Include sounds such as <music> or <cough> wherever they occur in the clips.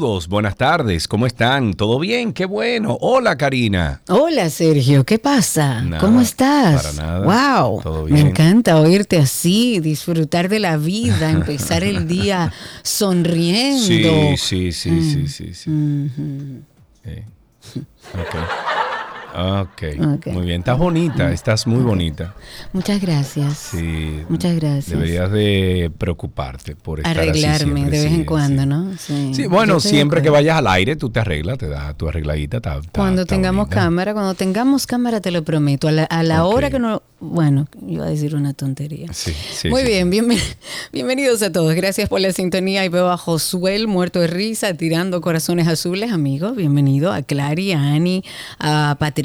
saludos, buenas tardes, ¿cómo están? ¿Todo bien? Qué bueno. Hola, Karina. Hola Sergio, ¿qué pasa? Nada, ¿Cómo estás? para nada. Wow, Todo me bien. encanta oírte así, disfrutar de la vida, <laughs> empezar el día sonriendo. Sí, sí, sí, Mm. sí, sí, sí. Ok, Ok. muy bien. Estás bonita, estás muy bonita. Muchas gracias. Sí. Muchas gracias. Deberías de preocuparte por estar así Arreglarme siempre, de vez sí, en cuando, sí. ¿no? Sí. Sí, bueno, siempre que vayas al aire, tú te arreglas, te das tu arregladita. Cuando tengamos bonita. cámara, cuando tengamos cámara, te lo prometo. A la, a la Ok. hora que no. Bueno, iba a decir una tontería. Sí, sí, Muy bien, bienven- bienvenidos a todos. Gracias por la sintonía. Y veo a Josuel muerto de risa, tirando corazones azules, amigos. Bienvenido a Clary, a Ani, a Patricia,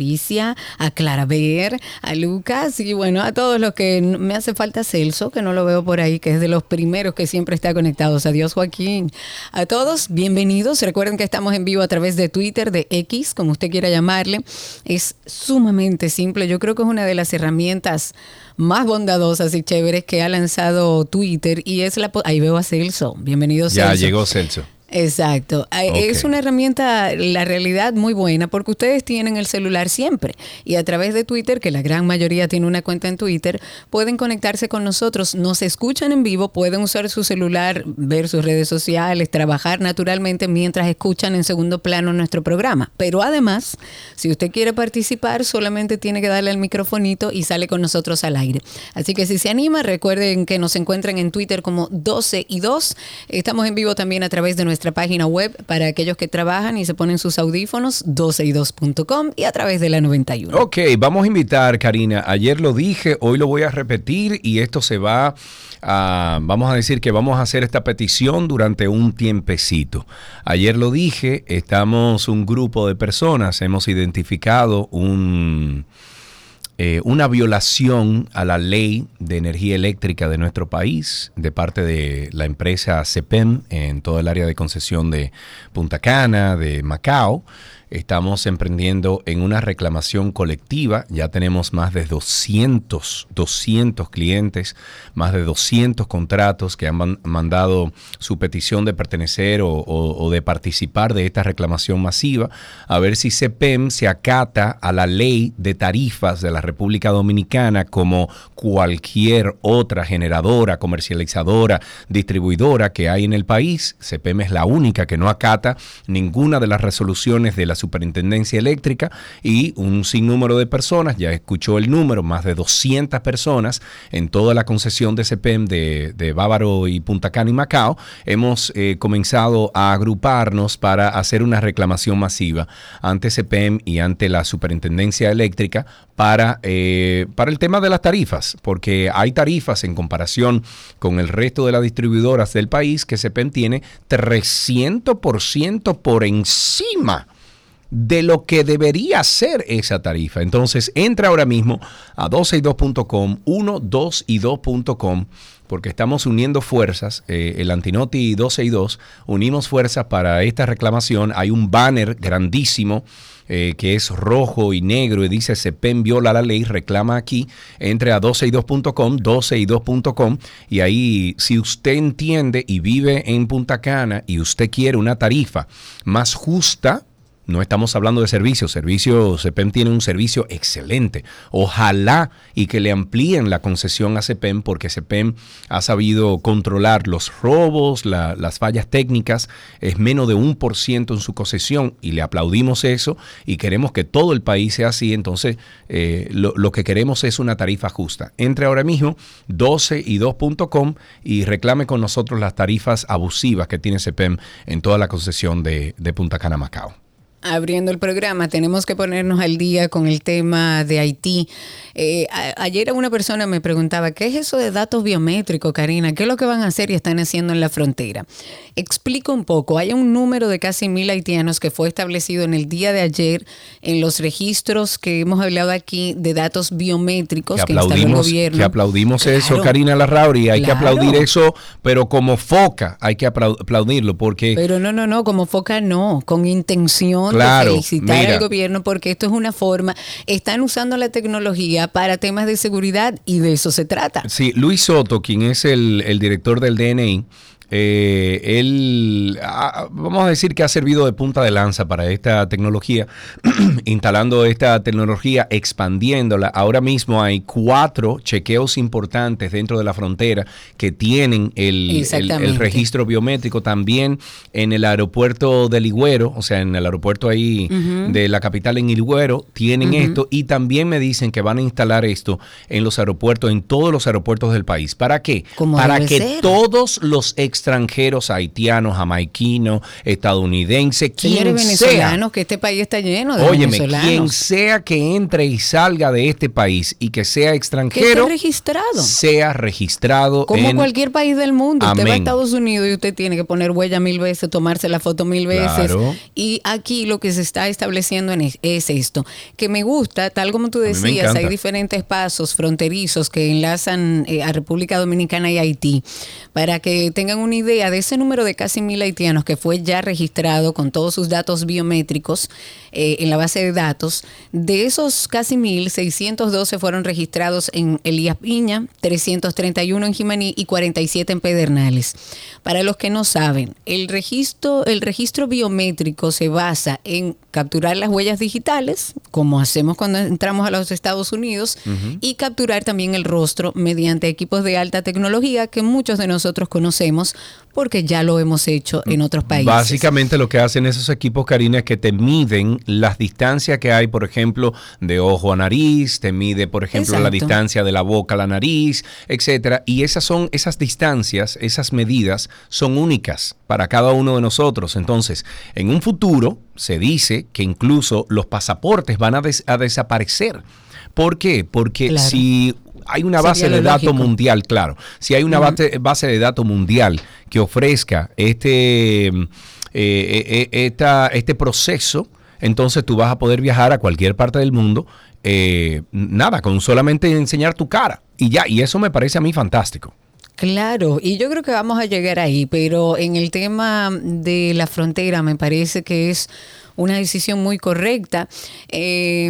a Claraver, a Lucas y bueno, a todos los que me hace falta Celso, que no lo veo por ahí, que es de los primeros que siempre está conectados. Adiós, Joaquín. A todos, bienvenidos. Recuerden que estamos en vivo a través de Twitter, de X, como usted quiera llamarle. Es sumamente simple. Yo creo que es una de las herramientas más bondadosas y chéveres que ha lanzado Twitter y es la... Ahí veo a Celso. Bienvenido, Celso. Ya llegó Celso. Exacto. Es una herramienta, la realidad, muy buena porque ustedes tienen el celular siempre y a través de Twitter, que la gran mayoría tiene una cuenta en Twitter, pueden conectarse con nosotros, nos escuchan en vivo, pueden usar su celular, ver sus redes sociales, trabajar naturalmente mientras escuchan en segundo plano nuestro programa. Pero además, si usted quiere participar, solamente tiene que darle al microfonito y sale con nosotros al aire. Así que si se anima, recuerden que nos encuentran en Twitter como 12 y 2. Estamos en vivo también a través de nuestra página web para aquellos que trabajan y se ponen sus audífonos 12y2.com y a través de la 91. Ok, vamos a invitar, Karina. Ayer lo dije, hoy lo voy a repetir y esto se va a, vamos a decir que vamos a hacer esta petición durante un tiempecito. Ayer lo dije, estamos un grupo de personas, hemos identificado un... eh, una violación a la ley de energía eléctrica de nuestro país de parte de la empresa CEPEM en todo el área de concesión de Punta Cana, de Macao. Estamos emprendiendo en una reclamación colectiva. Ya tenemos más de 200, 200 clientes, más de 200 contratos que han man- mandado su petición de pertenecer o de participar de esta reclamación masiva. A ver si CEPEM se acata a la ley de tarifas de la República Dominicana como cualquier otra generadora, comercializadora, distribuidora que hay en el país. CEPEM es la única que no acata ninguna de las resoluciones de la Superintendencia Eléctrica y un sinnúmero de personas, ya escuchó el número, más de 200 personas en toda la concesión de CEPEM de, de Bávaro y Punta Cana y Macao, hemos eh, comenzado a agruparnos para hacer una reclamación masiva ante CEPEM y ante la Superintendencia Eléctrica para, eh, para el tema de las tarifas, porque hay tarifas en comparación con el resto de las distribuidoras del país que CEPEM tiene 300% por encima de lo que debería ser esa tarifa. Entonces, entra ahora mismo a 12y2.com, 12y2.com, porque estamos uniendo fuerzas, eh, el Antinoti 12 y 2, unimos fuerzas para esta reclamación. Hay un banner grandísimo eh, que es rojo y negro y dice CEPEN viola la ley, reclama aquí, entre a 12y2.com, 12y2.com y ahí si usted entiende y vive en Punta Cana y usted quiere una tarifa más justa, no estamos hablando de servicios, servicio, CEPEM tiene un servicio excelente. Ojalá y que le amplíen la concesión a CEPEM porque CEPEM ha sabido controlar los robos, la- las fallas técnicas, es menos de un por ciento en su concesión y le aplaudimos eso y queremos que todo el país sea así. Entonces, eh, lo, que queremos es una tarifa justa. Entre ahora mismo 12 y 2.com y reclame con nosotros las tarifas abusivas que tiene CEPEM en toda la concesión de Punta Cana, Macao. Abriendo el programa, tenemos que ponernos al día con el tema de Haití. Eh, a- ayer una persona me preguntaba, ¿qué es eso de datos biométricos, Karina? ¿Qué es lo que van a hacer y están haciendo en la frontera? Explico un poco. Hay un número de casi mil haitianos que fue establecido en el día de ayer en los registros que hemos hablado aquí de datos biométricos Que que, instaló el aplaudimos, gobierno. que aplaudimos Claro. eso, Karina Larrauri. Hay que aplaudir eso, pero como foca hay que aplau- aplaudirlo porque Pero no, no, no, como foca no, con intención Claro, felicitar mira. al gobierno porque esto es una forma, están usando la tecnología para temas de seguridad y de eso se trata. Sí, Luis Soto, quien es el, el director del DNI, eh, él, ah, vamos a decir que ha servido de punta de lanza para esta tecnología, <clears throat> instalando esta tecnología, expandiéndola. Ahora mismo hay cuatro chequeos importantes dentro de la frontera que tienen el, el- el Exactamente. registro biométrico también en el aeropuerto de Ligüero, o sea, en el aeropuerto ahí de la capital en Ligüero, tienen esto y también me dicen que van a instalar esto en los aeropuertos, en todos los aeropuertos del país. ¿Para qué? Como Para que ser. todos los extranjeros haitianos, jamaiquinos, estadounidenses, quien Señores sea, venezolanos, que este país está lleno de óyeme, venezolanos. quien sea que entre y salga de este país y que sea que extranjero, esté registrado. sea registrado Como en cualquier país del mundo. Usted va a. Estados Unidos y usted tiene que poner huella mil veces, tomarse la foto mil veces. Claro. Y aquí lo que se está estableciendo en es, es esto, que me gusta, tal como tú decías, hay diferentes pasos fronterizos que enlazan eh, a República Dominicana y Haití, para que tengan una idea de ese número de casi mil haitianos que fue ya registrado con todos sus datos biométricos eh, en la base de datos. De esos casi mil, 612 fueron registrados en Elías Piña, 331 en Jimaní y 47 en Pedernales. Para los que no saben, el registro, el registro biométrico se basa en capturar las huellas digitales, como hacemos cuando entramos a los Estados Unidos, y capturar también el rostro mediante equipos de alta tecnología que muchos de nosotros conocemos porque ya lo hemos hecho en otros países. Básicamente lo que hacen esos equipos, Karina, es que te miden las distancias que hay, por ejemplo, de ojo a nariz, te mide, por ejemplo, la distancia de la boca a la nariz, etcétera. Y esas son esas distancias, esas medidas son únicas para cada uno de nosotros. Entonces, en un futuro se dice que incluso los pasaportes van a, des- a desaparecer. ¿Por qué? Porque Claro. si hay una base de datos mundial, claro. Si hay una base, base de datos mundial que ofrezca este, eh, eh, eh, esta- este proceso, entonces tú vas a poder viajar a cualquier parte del mundo, eh, nada, con solamente enseñar tu cara. Y ya, y eso me parece a mí fantástico. Claro, y yo creo que vamos a llegar ahí, pero en el tema de la frontera me parece que es una decisión muy correcta. Eh,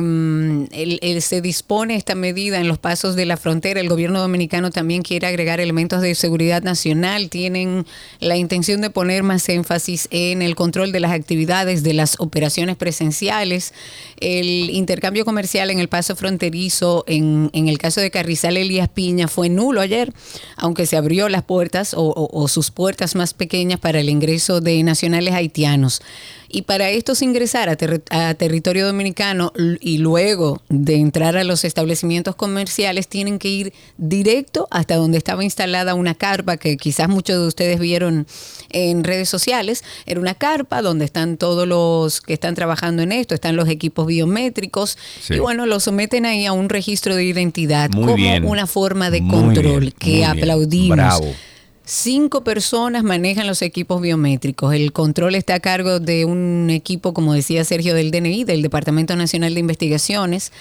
el- se dispone esta medida en los pasos de la frontera. El gobierno dominicano también quiere agregar elementos de seguridad nacional. Tienen la intención de poner más énfasis en el control de las actividades, de las operaciones presenciales. El intercambio comercial en el paso fronterizo, en, el caso de Carrizal Elías Piña, fue nulo ayer, aunque se abrió las puertas o sus puertas más pequeñas para el ingreso de nacionales haitianos. Y para estos ingresar a, terri- a territorio dominicano y luego de entrar a los establecimientos comerciales, tienen que ir directo hasta donde estaba instalada una carpa que quizás muchos de ustedes vieron en redes sociales. Era una carpa donde están todos los que están trabajando en esto, están los equipos biométricos Sí. y bueno, lo someten ahí a un registro de identidad Muy como bien. una forma de control bien, que aplaudimos. Bravo. Cinco personas manejan los equipos biométricos. El control está a cargo de un equipo, como decía Sergio, del DNI, del Departamento Nacional de Investigaciones.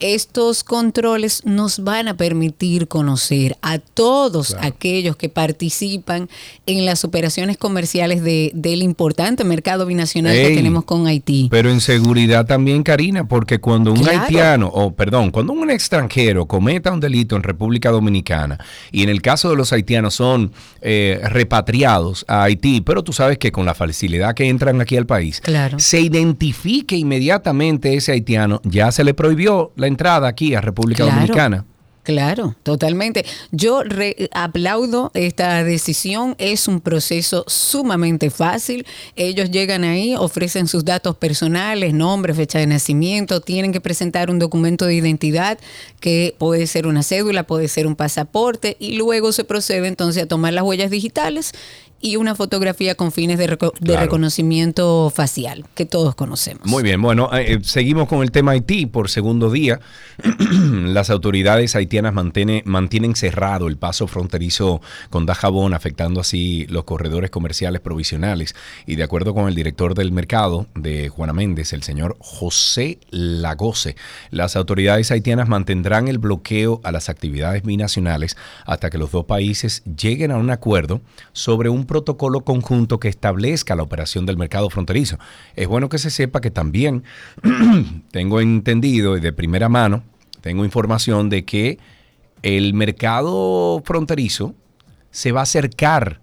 Estos controles nos van a permitir conocer a todos aquellos que participan en las operaciones comerciales de- del importante mercado binacional que tenemos con Haití. Pero en seguridad también, Karina, porque cuando un Claro. haitiano, o perdón, cuando un extranjero cometa un delito en República Dominicana, y en el caso de los haitianos son eh, repatriados a Haití, pero tú sabes que con la facilidad que entran aquí al país, Claro. se identifique inmediatamente ese haitiano, ya se le prohibió la entrada aquí a República Claro. Dominicana. Claro, totalmente. Yo re- aplaudo esta decisión. Es un proceso sumamente fácil. Ellos llegan ahí, ofrecen sus datos personales, nombre, fecha de nacimiento, tienen que presentar un documento de identidad que puede ser una cédula, puede ser un pasaporte y luego se procede entonces a tomar las huellas digitales y una fotografía con fines de, reco- de Claro. reconocimiento facial, que todos conocemos. Muy bien, bueno, eh, eh, seguimos con el tema Haití por segundo día. <clears throat> Las autoridades haitianas mantiene- mantienen cerrado el paso fronterizo con Dajabón, afectando así los corredores comerciales provisionales. Y de acuerdo con el director del mercado de Juana Méndez, el señor José Lagose, las autoridades haitianas mantendrán el bloqueo a las actividades binacionales hasta que los dos países lleguen a un acuerdo sobre un protocolo conjunto que establezca la operación del mercado fronterizo. Es bueno que se sepa que también <clears throat> tengo entendido y de primera mano, tengo información de que el mercado fronterizo se va a acercar,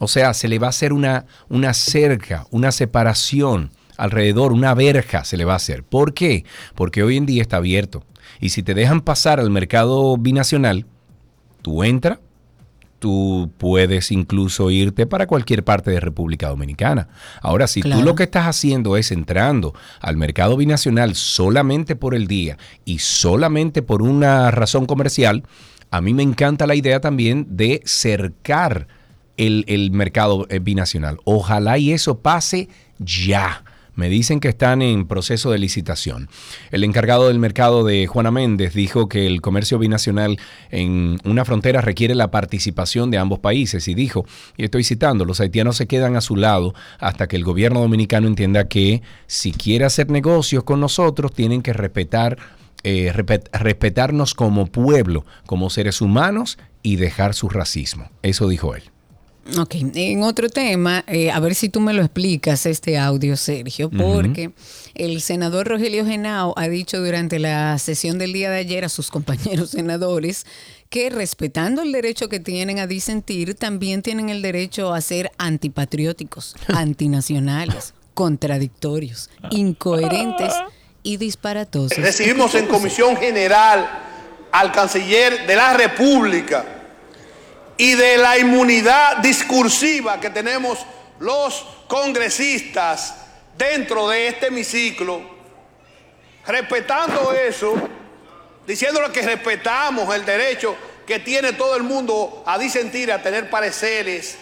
o sea, se le va a hacer una, una cerca, una separación alrededor, una verja se le va a hacer. ¿Por qué? Porque hoy en día está abierto. Y si te dejan pasar al mercado binacional, tú entras, tú puedes incluso irte para cualquier parte de República Dominicana. Ahora, si Claro. tú lo que estás haciendo es entrando al mercado binacional solamente por el día y solamente por una razón comercial, a mí me encanta la idea también de cercar el, el mercado eh, binacional. Ojalá y eso pase ya. Me dicen que están en proceso de licitación. El encargado del mercado de Juana Méndez dijo que el comercio binacional en una frontera requiere la participación de ambos países y dijo, y estoy citando, los haitianos se quedan a su lado hasta que el gobierno dominicano entienda que si quiere hacer negocios con nosotros tienen que respetar, eh, respetarnos como pueblo, como seres humanos y dejar su racismo. Eso dijo él. Ok, en otro tema, eh, a ver si tú me lo explicas este audio, Sergio, porque el senador Rogelio Genao ha dicho durante la sesión del día de ayer a sus compañeros <laughs> senadores que respetando el derecho que tienen a disentir, también tienen el derecho a ser antipatrióticos, <laughs> antinacionales, contradictorios, incoherentes y disparatosos. Recibimos en comisión general al canciller de la República y de la inmunidad discursiva que tenemos los congresistas dentro de este hemiciclo, respetando eso, diciéndole que respetamos el derecho que tiene todo el mundo a disentir, a tener pareceres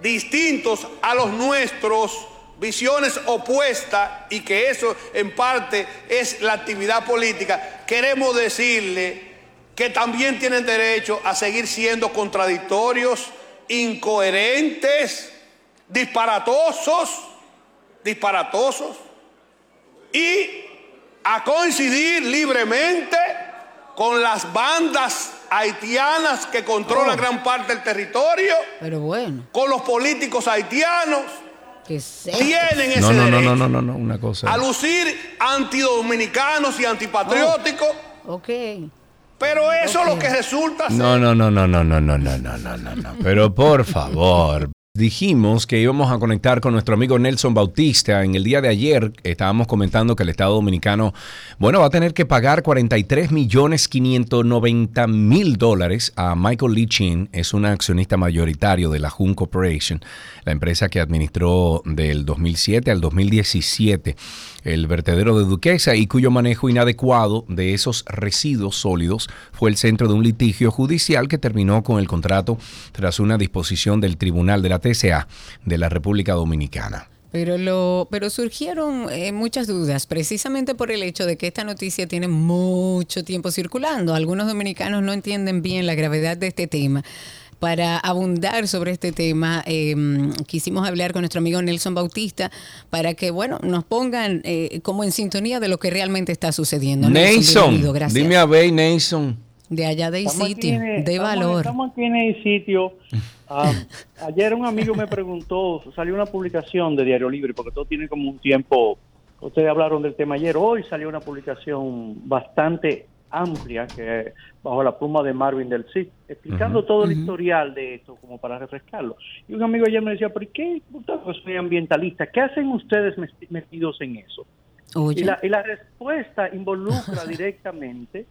distintos a los nuestros, visiones opuestas y que eso en parte es la actividad política, queremos decirle que también tienen derecho a seguir siendo contradictorios, incoherentes, disparatosos, disparatosos y a coincidir libremente con las bandas haitianas que controlan Oh. gran parte del territorio Pero bueno, con los políticos haitianos que sé. tienen ese No, no, no, derecho no, no, no, no, una cosa. a lucir antidominicanos y antipatrióticos, Ok. Pero eso es lo que resulta ser No, no, no, no, no, no, no, no, no, no, no, no. Pero por favor. Dijimos que íbamos a conectar con nuestro amigo Nelson Bautista. En el día de ayer estábamos comentando que el Estado Dominicano, bueno, va a tener que pagar 43 millones 590 mil dólares a Michael Lee Chin. Es un accionista mayoritario de la Hun Corporation, la empresa que administró del 2007 al 2017 el vertedero de Duquesa y cuyo manejo inadecuado de esos residuos sólidos fue el centro de un litigio judicial que terminó con el contrato tras una disposición del Tribunal de la TCA de la República Dominicana. Pero, lo, pero surgieron eh, muchas dudas, precisamente por el hecho de que esta noticia tiene mucho tiempo circulando. Algunos dominicanos no entienden bien la gravedad de este tema. Para abundar sobre este tema, eh, quisimos hablar con nuestro amigo Nelson Bautista para que, bueno, nos pongan eh, como en sintonía de lo que realmente está sucediendo. Nason, gracias. dime a ver, Nason. De allá de Estamos sitio, de estamos- valor. Estamos aquí en el sitio. Ah, <laughs> ayer un amigo me preguntó, salió una publicación de Diario Libre, porque todo tiene como un tiempo. Ustedes hablaron del tema ayer. Hoy salió una publicación bastante amplia, que bajo la pluma de Marvin del CID, explicando todo el historial de esto, como para refrescarlo. Y un amigo ayer me decía, ¿pero qué? Ustedes soy ambientalista, ¿qué hacen ustedes metidos en eso? Y la, y la respuesta involucra <laughs> directamente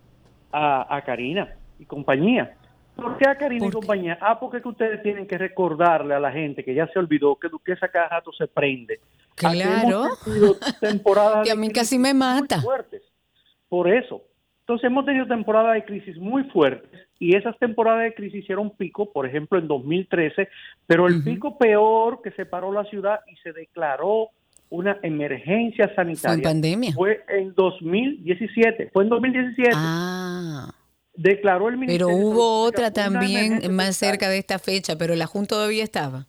a, a Karina y compañía. ¿Por qué a Karina y ¿Por compañía? Ah, porque es que ustedes tienen que recordarle a la gente que ya se olvidó que Duquesa cada rato se prende. <laughs> A que Claro. temporadas Y a mí casi me mata. fuertes. Por eso. Entonces hemos tenido temporadas de crisis muy fuertes y esas temporadas de crisis hicieron pico, por ejemplo, en 2013, pero el pico peor que se paró la ciudad y se declaró una emergencia sanitaria. Fue en pandemia. Fue en 2017. Fue en 2017. Ah. Declaró el Pero Ministerio de hubo otra también más cerca de esta fecha, pero la Junta todavía estaba.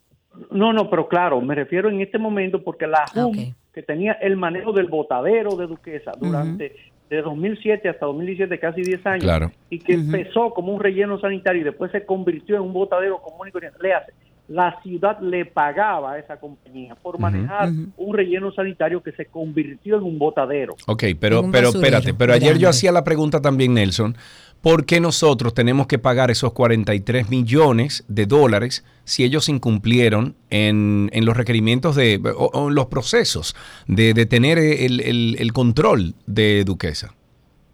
No, no, pero claro, me refiero en este momento porque la JUM, Ok. que tenía el manejo del botadero de Duquesa durante de 2007 hasta 2017, casi 10 años, Claro. y que empezó como un relleno sanitario y después se convirtió en un botadero común y corriente. Le hace, la ciudad le pagaba a esa compañía por manejar un relleno sanitario que se convirtió en un botadero. Ok, pero, pero espérate, pero ayer yo hacía la pregunta también, Nelson, ¿por qué nosotros tenemos que pagar esos 43 millones de dólares si ellos incumplieron en, en los requerimientos de, o, o en los procesos de, de tener el, el- el control de Duquesa?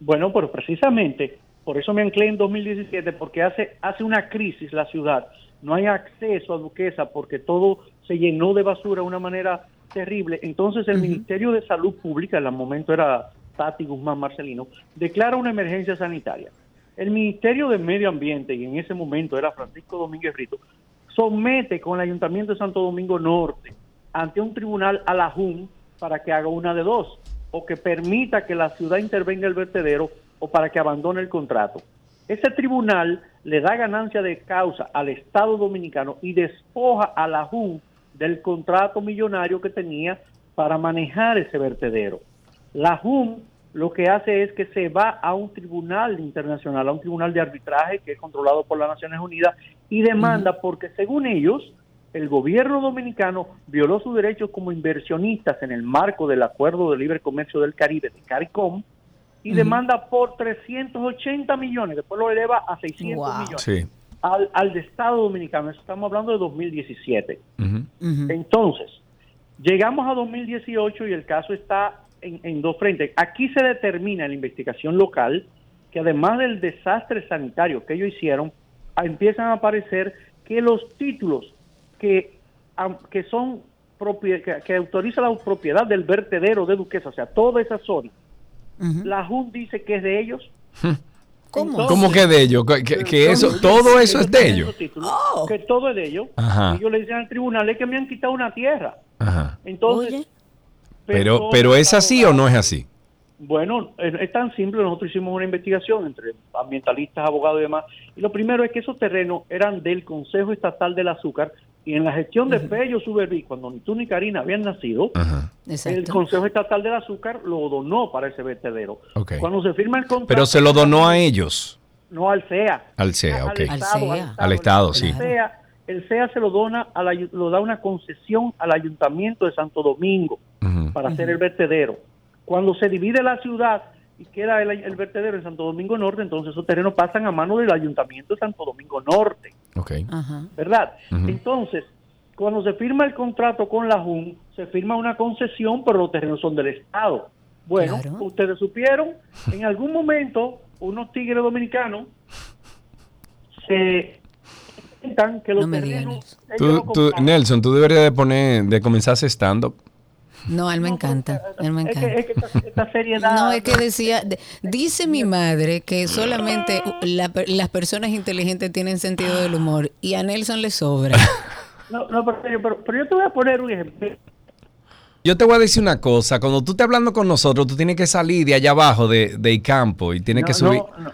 Bueno, pero precisamente por eso me anclé en 2017, porque hace, hace una crisis la ciudad. No hay acceso a Duquesa porque todo se llenó de basura de una manera terrible. Entonces el Ministerio de Salud Pública, en el momento era Tati Guzmán Marcelino, declara una emergencia sanitaria. El Ministerio de Medio Ambiente, y en ese momento era Francisco Domínguez Rito, somete con el Ayuntamiento de Santo Domingo Norte ante un tribunal a la JUN para que haga una de dos, o que permita que la ciudad intervenga el vertedero o para que abandone el contrato. Ese tribunal le da ganancia de causa al Estado dominicano y despoja a la JUN del contrato millonario que tenía para manejar ese vertedero. La JUN lo que hace es que se va a un tribunal internacional, a un tribunal de arbitraje que es controlado por las Naciones Unidas y demanda porque según ellos el gobierno dominicano violó sus derechos como inversionistas en el marco del Acuerdo de Libre Comercio del Caribe, de CARICOM, y demanda por 380 millones, después lo eleva a 600 Wow. millones Sí. al, al de Estado Dominicano. Estamos hablando de 2017. Ujú. Ujú. Entonces, llegamos a 2018 y el caso está en, en dos frentes. Aquí se determina en la investigación local que además del desastre sanitario que ellos hicieron, empiezan a aparecer que los títulos que, que son que, que autoriza la propiedad del vertedero de Duquesa, o sea, toda esa zona, la JUN dice que es de ellos. <laughs> ¿Cómo? Entonces- ¿Cómo que de ellos? Que, que- que eso, todo eso es de ellos. Oh. Que todo es de ellos. Ajá. Ellos le dicen al tribunal es que me han quitado una tierra. Ajá. Entonces, Oye. Pero, pero ¿es así o no es así? Bueno, es, es tan simple. Nosotros hicimos una investigación entre ambientalistas, abogados y demás. Y lo primero es que esos terrenos eran del Consejo Estatal del Azúcar. Y en la gestión de Fello Suberví, cuando ni tú ni Karina habían nacido, Ajá. el. Consejo Estatal del Azúcar lo donó para ese vertedero. Cuando se firma el contrato... Pero se lo donó a ellos. No al CEA. Al CEA, ok. Al CEA. Al Estado, sí. El CEA, el CEA se lo dona, al ayu- lo da una concesión al Ayuntamiento de Santo Domingo Para hacer el vertedero. Cuando se divide la ciudad y queda el, el vertedero en Santo Domingo Norte, entonces esos terrenos pasan a mano del Ayuntamiento de Santo Domingo Norte, Ok. Ajá. ¿verdad? Entonces, cuando se firma el contrato con la JUN, se firma una concesión, pero los terrenos son del Estado. Bueno, Claro. ustedes supieron, en algún momento, unos tigres dominicanos se que los No terrenos... Tú. Nelson, tú deberías de poner, de comenzar ese stand-up. No, a él me No, encanta. él me es que- encanta. es que esta, esta seriedad... No, es que decía, de- dice mi madre que solamente la las personas inteligentes tienen sentido del humor y a Nelson le sobra. No, no, pero, pero- pero yo te voy a poner un ejemplo. Yo te voy a decir una cosa, cuando tú estés hablando con nosotros, tú tienes que salir de allá abajo de, del campo y tienes no, que subir. No, no,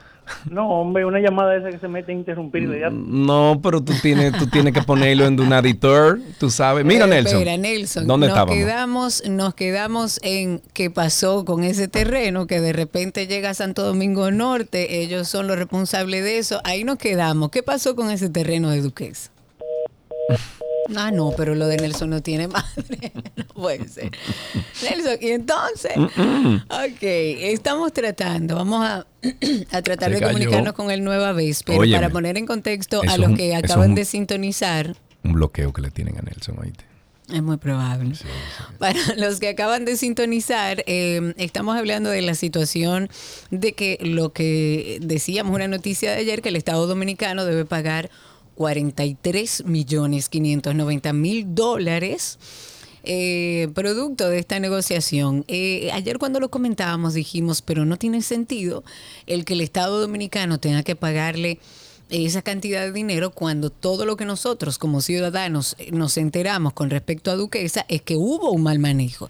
no, hombre, una llamada esa que se mete a interrumpir. y ya- No, pero tú tienes, tú tienes que ponerlo en un editor, tú sabes. Mira, Pero Nelson. Espera, Nelson. ¿Dónde nos estábamos? Quedamos, nos quedamos en qué pasó con ese terreno que de repente llega a Santo Domingo Norte. Ellos son los responsables de eso. Ahí nos quedamos. ¿Qué pasó con ese terreno de Duquesa? <laughs> Ah, no, pero lo de Nelson no tiene <laughs> madre. No puede ser. Nelson, y entonces, ok, estamos tratando, vamos a, <clears throat> a tratar de comunicarnos con el Nueva Vez, pero Óyeme, para poner en contexto a los que acaban un- de sintonizar, Un bloqueo que le tienen a Nelson, oíste. es muy probable. Para los que acaban de sintonizar, eh, estamos hablando de la situación de que lo que decíamos, una noticia de ayer, que el Estado Dominicano debe pagar 43 millones 590 mil dólares. eh, producto de esta negociación. Eh, ayer cuando lo comentábamos dijimos, pero no tiene sentido el que el Estado Dominicano tenga que pagarle esa cantidad de dinero cuando todo lo que nosotros como ciudadanos eh, nos enteramos con respecto a Duquesa es que hubo un mal manejo.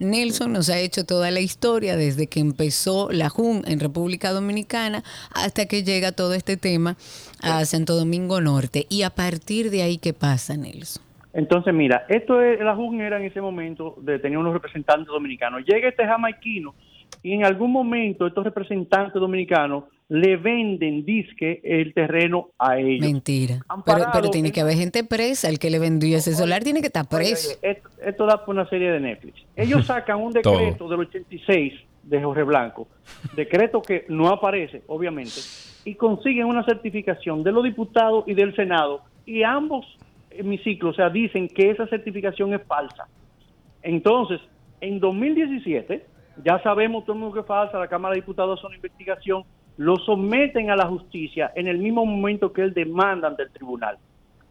Nelson nos ha hecho toda la historia desde que empezó la JUN en República Dominicana hasta que llega todo este tema a Santo Domingo Norte. Y a partir de ahí, ¿qué pasa, Nelson? Entonces, mira, esto es, la JUN era en ese momento de tener unos representantes dominicanos. Llega este jamaiquino y en algún momento estos representantes dominicanos le venden disque el terreno a ellos. Mentira. Pero, pero, tiene que haber gente presa. El que le vendió ese solar tiene que estar preso. esto, da por una serie de Netflix. Ellos <laughs> sacan un decreto del 86 de Jorge Blanco, decreto que no aparece, obviamente, y consiguen una certificación de los diputados y del Senado, y ambos hemiciclos, o sea, dicen que esa certificación es falsa. Entonces, en 2017, ya sabemos todo mundo que es falsa, la Cámara de Diputados hace una investigación, lo someten a la justicia en el mismo momento que él demanda ante el tribunal.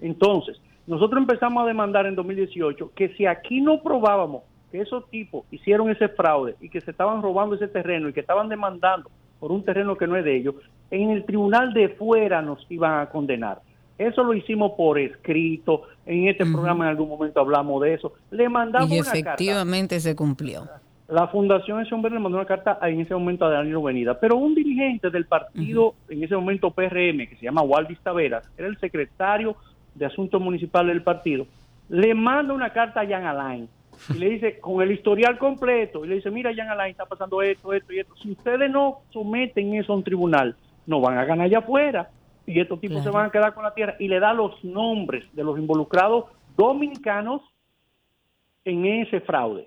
Entonces, nosotros empezamos a demandar en 2018 que si aquí no probábamos que esos tipos hicieron ese fraude y que se estaban robando ese terreno y que estaban demandando por un terreno que no es de ellos, en el tribunal de fuera nos iban a condenar. Eso lo hicimos por escrito, en este programa en algún momento hablamos de eso. Le mandamos y efectivamente se cumplió. La Fundación Ese Hombre le mandó una carta en ese momento a Danilo Venida, pero un dirigente del partido, en ese momento PRM, que se llama Waldis Taveras, era el secretario de Asuntos Municipales del partido, le manda una carta a Jan Alain y le dice, con el historial completo, y le dice, mira Jan Alain, está pasando esto, esto y esto. Si ustedes no someten eso a un tribunal, no van a ganar allá afuera y estos tipos se van a quedar con la tierra y le da los nombres de los involucrados dominicanos en ese fraude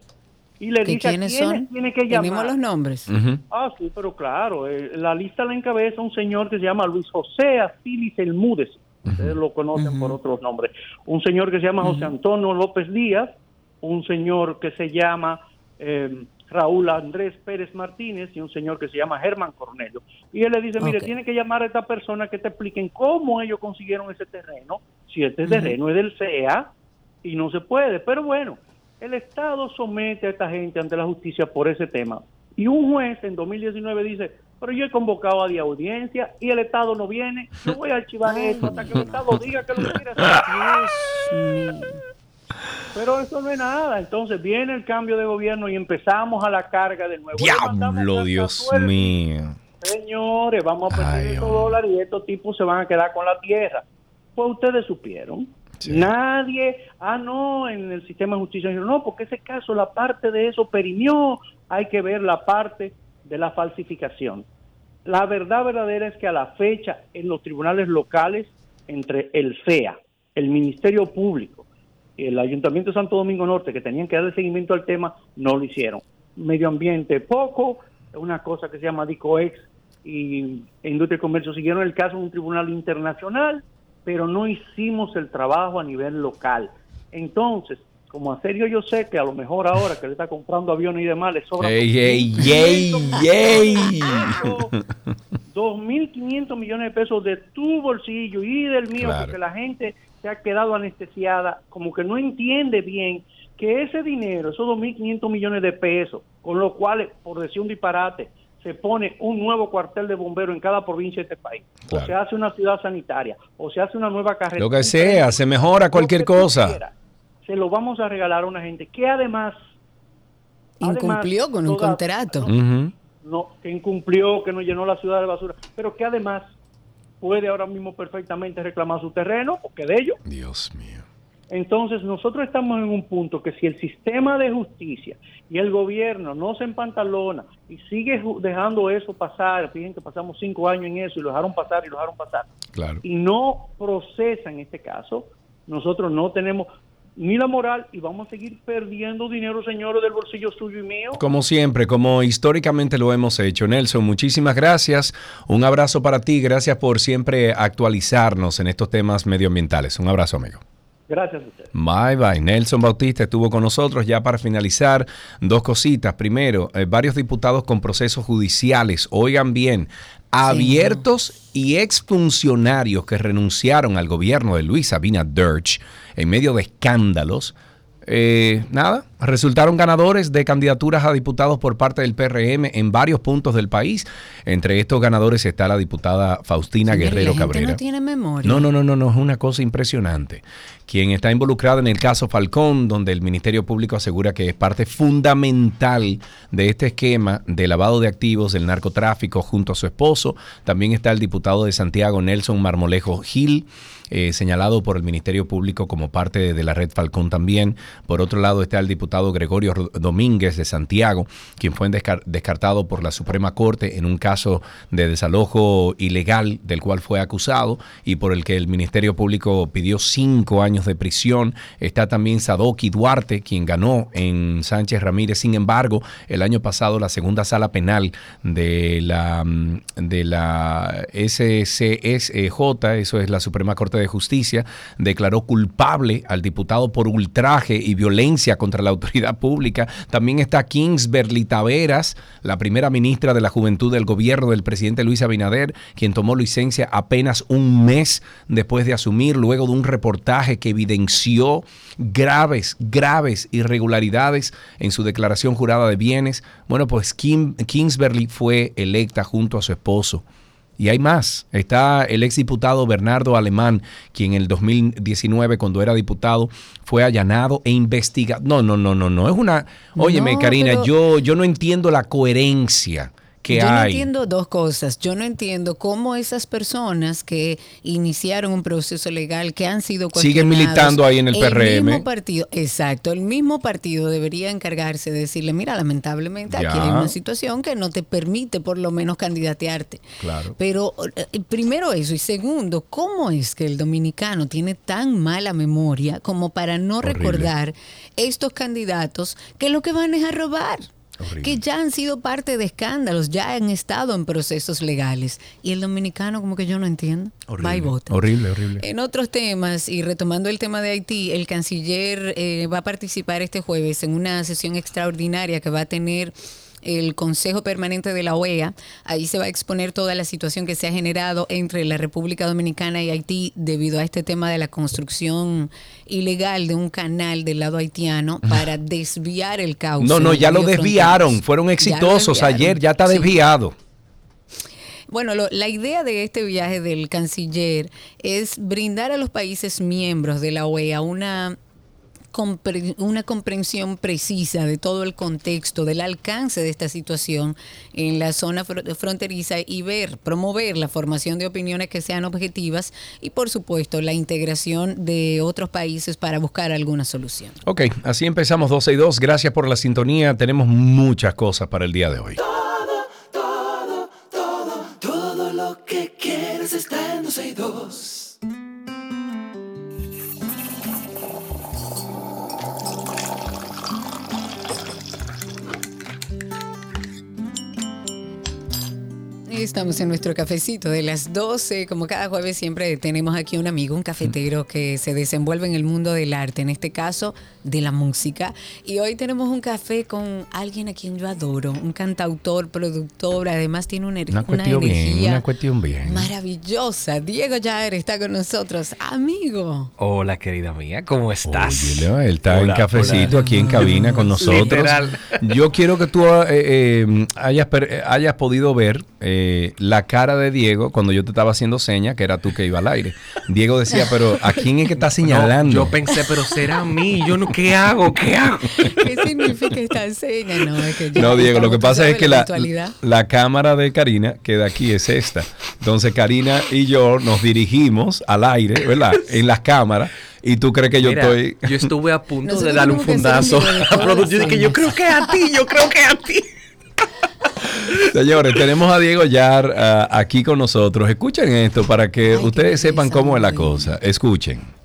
y le dice quiénes son? tiene que llamar. Tenemos los nombres. Ah, sí, pero claro, eh, la lista la encabeza un señor que se llama Luis José Asilis Elmúdez. Ustedes lo conocen por otros nombres. Un señor que se llama José Antonio López Díaz, un señor que se llama eh, Raúl Andrés Pérez Martínez y un señor que se llama Germán Cornelio. Y él le dice, mire, tiene que llamar a esta persona que te expliquen cómo ellos consiguieron ese terreno, si este terreno es del CEA, y no se puede. Pero bueno, el Estado somete a esta gente ante la justicia por ese tema. Y un juez en 2019 dice, pero yo he convocado a audiencia y el Estado no viene, yo voy a archivar <laughs> esto hasta que el Estado diga que lo quiere hacer. Pero eso no es nada. Entonces viene el cambio de gobierno y empezamos a la carga de nuevo. Diablo, Dios mío. Señores, vamos a perder estos dólares y estos tipos se van a quedar con la tierra. Pues ustedes supieron Nadie, ah, no, en el sistema de justicia, no, porque ese caso, la parte de eso perimió, hay que ver la parte de la falsificación. La verdad verdadera es que a la fecha, en los tribunales locales, entre el CEA, el Ministerio Público, el Ayuntamiento de Santo Domingo Norte, que tenían que darle seguimiento al tema, no lo hicieron. Medio ambiente, poco, una cosa que se llama DICOEX y Industria y Comercio siguieron el caso en un tribunal internacional, pero no hicimos el trabajo a nivel local. Entonces, como a serio yo sé que a lo mejor ahora que le está comprando aviones y demás le sobra... ¡Ey, ey, ey, ey! 2.500 millones de pesos de tu bolsillo y del mío, porque la gente se ha quedado anestesiada, como que no entiende bien que ese dinero, esos 2.500 millones de pesos, con lo cual, por decir un disparate, se pone un nuevo cuartel de bomberos en cada provincia de este país, o se hace una ciudad sanitaria, o se hace una nueva carretera. Lo que sea, se mejora cualquier cosa. se lo vamos a regalar a una gente que además... Incumplió con un contrato. no, que incumplió, que no llenó la ciudad de basura, pero que además puede ahora mismo perfectamente reclamar su terreno, porque de ello. Dios mío. Entonces nosotros estamos en un punto que si el sistema de justicia y el gobierno no se empantalona y sigue dejando eso pasar, fíjense que pasamos cinco años en eso y lo dejaron pasar y lo dejaron pasar, claro. y no procesa en este caso, nosotros no tenemos ni la moral y vamos a seguir perdiendo dinero, señores, del bolsillo suyo y mío. Como siempre, como históricamente lo hemos hecho. Nelson, muchísimas gracias. Un abrazo para ti. Gracias por siempre actualizarnos en estos temas medioambientales. Un abrazo, amigo. Gracias a usted. Bye bye. Nelson Bautista estuvo con nosotros ya para finalizar. Dos cositas. Primero, eh, varios diputados con procesos judiciales, oigan bien, abiertos y exfuncionarios que renunciaron al gobierno de Luis Sabina Dirch en medio de escándalos. Eh, nada, resultaron ganadores de candidaturas a diputados por parte del PRM en varios puntos del país. Entre estos ganadores está la diputada Faustina Señor, Guerrero la gente Cabrera. no tiene memoria. No, no, no, no, no, es una cosa impresionante. Quien está involucrada en el caso Falcón, donde el Ministerio Público asegura que es parte fundamental de este esquema de lavado de activos del narcotráfico junto a su esposo. También está el diputado de Santiago, Nelson Marmolejo Gil, eh, señalado por el Ministerio Público como parte de, la red Falcón también. Por otro lado está el diputado Gregorio Domínguez de Santiago, quien fue descar- descartado por la Suprema Corte en un caso de desalojo ilegal del cual fue acusado y por el que el Ministerio Público pidió cinco años de prisión. Está también Sadoki Duarte, quien ganó en Sánchez Ramírez. Sin embargo, el año pasado la segunda sala penal de la, mm, de la SCSJ, eso es la Suprema Corte de Justicia, declaró culpable al diputado por ultraje y violencia contra la autoridad pública. También está Kingsberly Taveras, la primera ministra de la Juventud del gobierno del presidente Luis Abinader, quien tomó licencia apenas un mes después de asumir, luego de un reportaje que evidenció graves, graves irregularidades en su declaración jurada de bienes. Bueno, pues Kim, Kingsberly fue electa junto a su esposo. Y hay más. Está el exdiputado Bernardo Alemán, quien en el 2019, cuando era diputado, fue allanado e investigado. No, no, no, no, no. Es una. Óyeme, No, Karina, pero- yo, yo no entiendo la coherencia que Yo no entiendo dos cosas. Yo no entiendo cómo esas personas que iniciaron un proceso legal, que han sido Siguen militando ahí en el PRM. mismo partido, exacto, el mismo partido debería encargarse de decirle, mira, lamentablemente Ya. aquí hay una situación que no te permite por lo menos candidatearte. Claro. Pero eh, primero eso y segundo, ¿cómo es que el dominicano tiene tan mala memoria como para no Horrible. recordar estos candidatos que lo que van es a robar? Horrible. que ya han sido parte de escándalos, ya han estado en procesos legales. Y el dominicano como que yo no entiendo. Va y vota. Horrible, horrible. En otros temas, y retomando el tema de Haití, el canciller eh, va a participar este jueves en una sesión extraordinaria que va a tener el Consejo Permanente de la OEA. Ahí se va a exponer toda la situación que se ha generado entre la República Dominicana y Haití debido a este tema de la construcción ilegal de un canal del lado haitiano para desviar el cauce. No, no, ya lo desviaron. Fronteras. Fueron exitosos ayer, ya está Sí. desviado. Bueno, lo- la idea de este viaje del canciller es brindar a los países miembros de la OEA una compre- una comprensión precisa de todo el contexto, del alcance de esta situación en la zona fro- fronteriza y ver, promover la formación de opiniones que sean objetivas y, por supuesto, la integración de otros países para buscar alguna solución. Ok, así empezamos 12 y 2. Gracias por la sintonía. Tenemos muchas cosas para el día de hoy. Todo lo que quieres está en 12 y 2. Estamos en nuestro cafecito de las 12. Como cada jueves siempre tenemos aquí un amigo, un cafetero que se desenvuelve en el mundo del arte, en este caso de la música. Y hoy tenemos un café con alguien a quien yo adoro, un cantautor, productor, además tiene una, Una cuestión bien, energía una cuestión bien. maravillosa. Diego Jaer está con nosotros, amigo. Hola, querida mía, ¿cómo estás? Él está en cafecito hola. aquí en cabina con <laughs> nosotros. Literal. Yo quiero que tú eh, eh, hayas, eh, hayas podido ver eh, la cara de Diego cuando yo te estaba haciendo seña, que era tú que iba al aire. Diego decía, pero ¿a quién es que está señalando? <laughs> No, yo pensé, pero será a mí. Yo no, ¿qué hago? ¿Qué hago? ¿Qué significa esta seña? No, es que No, Diego, lo que pasa es que la, la cámara de Karina, que de aquí es esta. Entonces Karina y yo nos dirigimos al aire, ¿verdad? <laughs> En las cámaras. Y tú crees que yo Mira, estoy... yo estuve a punto Nosotros de darle un fundazo a Yo dije, yo creo que a ti, yo creo que a ti. <laughs> Señores, tenemos a Diego Yar ah, aquí con nosotros. Escuchen esto para que Ay, ustedes sepan cómo es la cosa. Escuchen.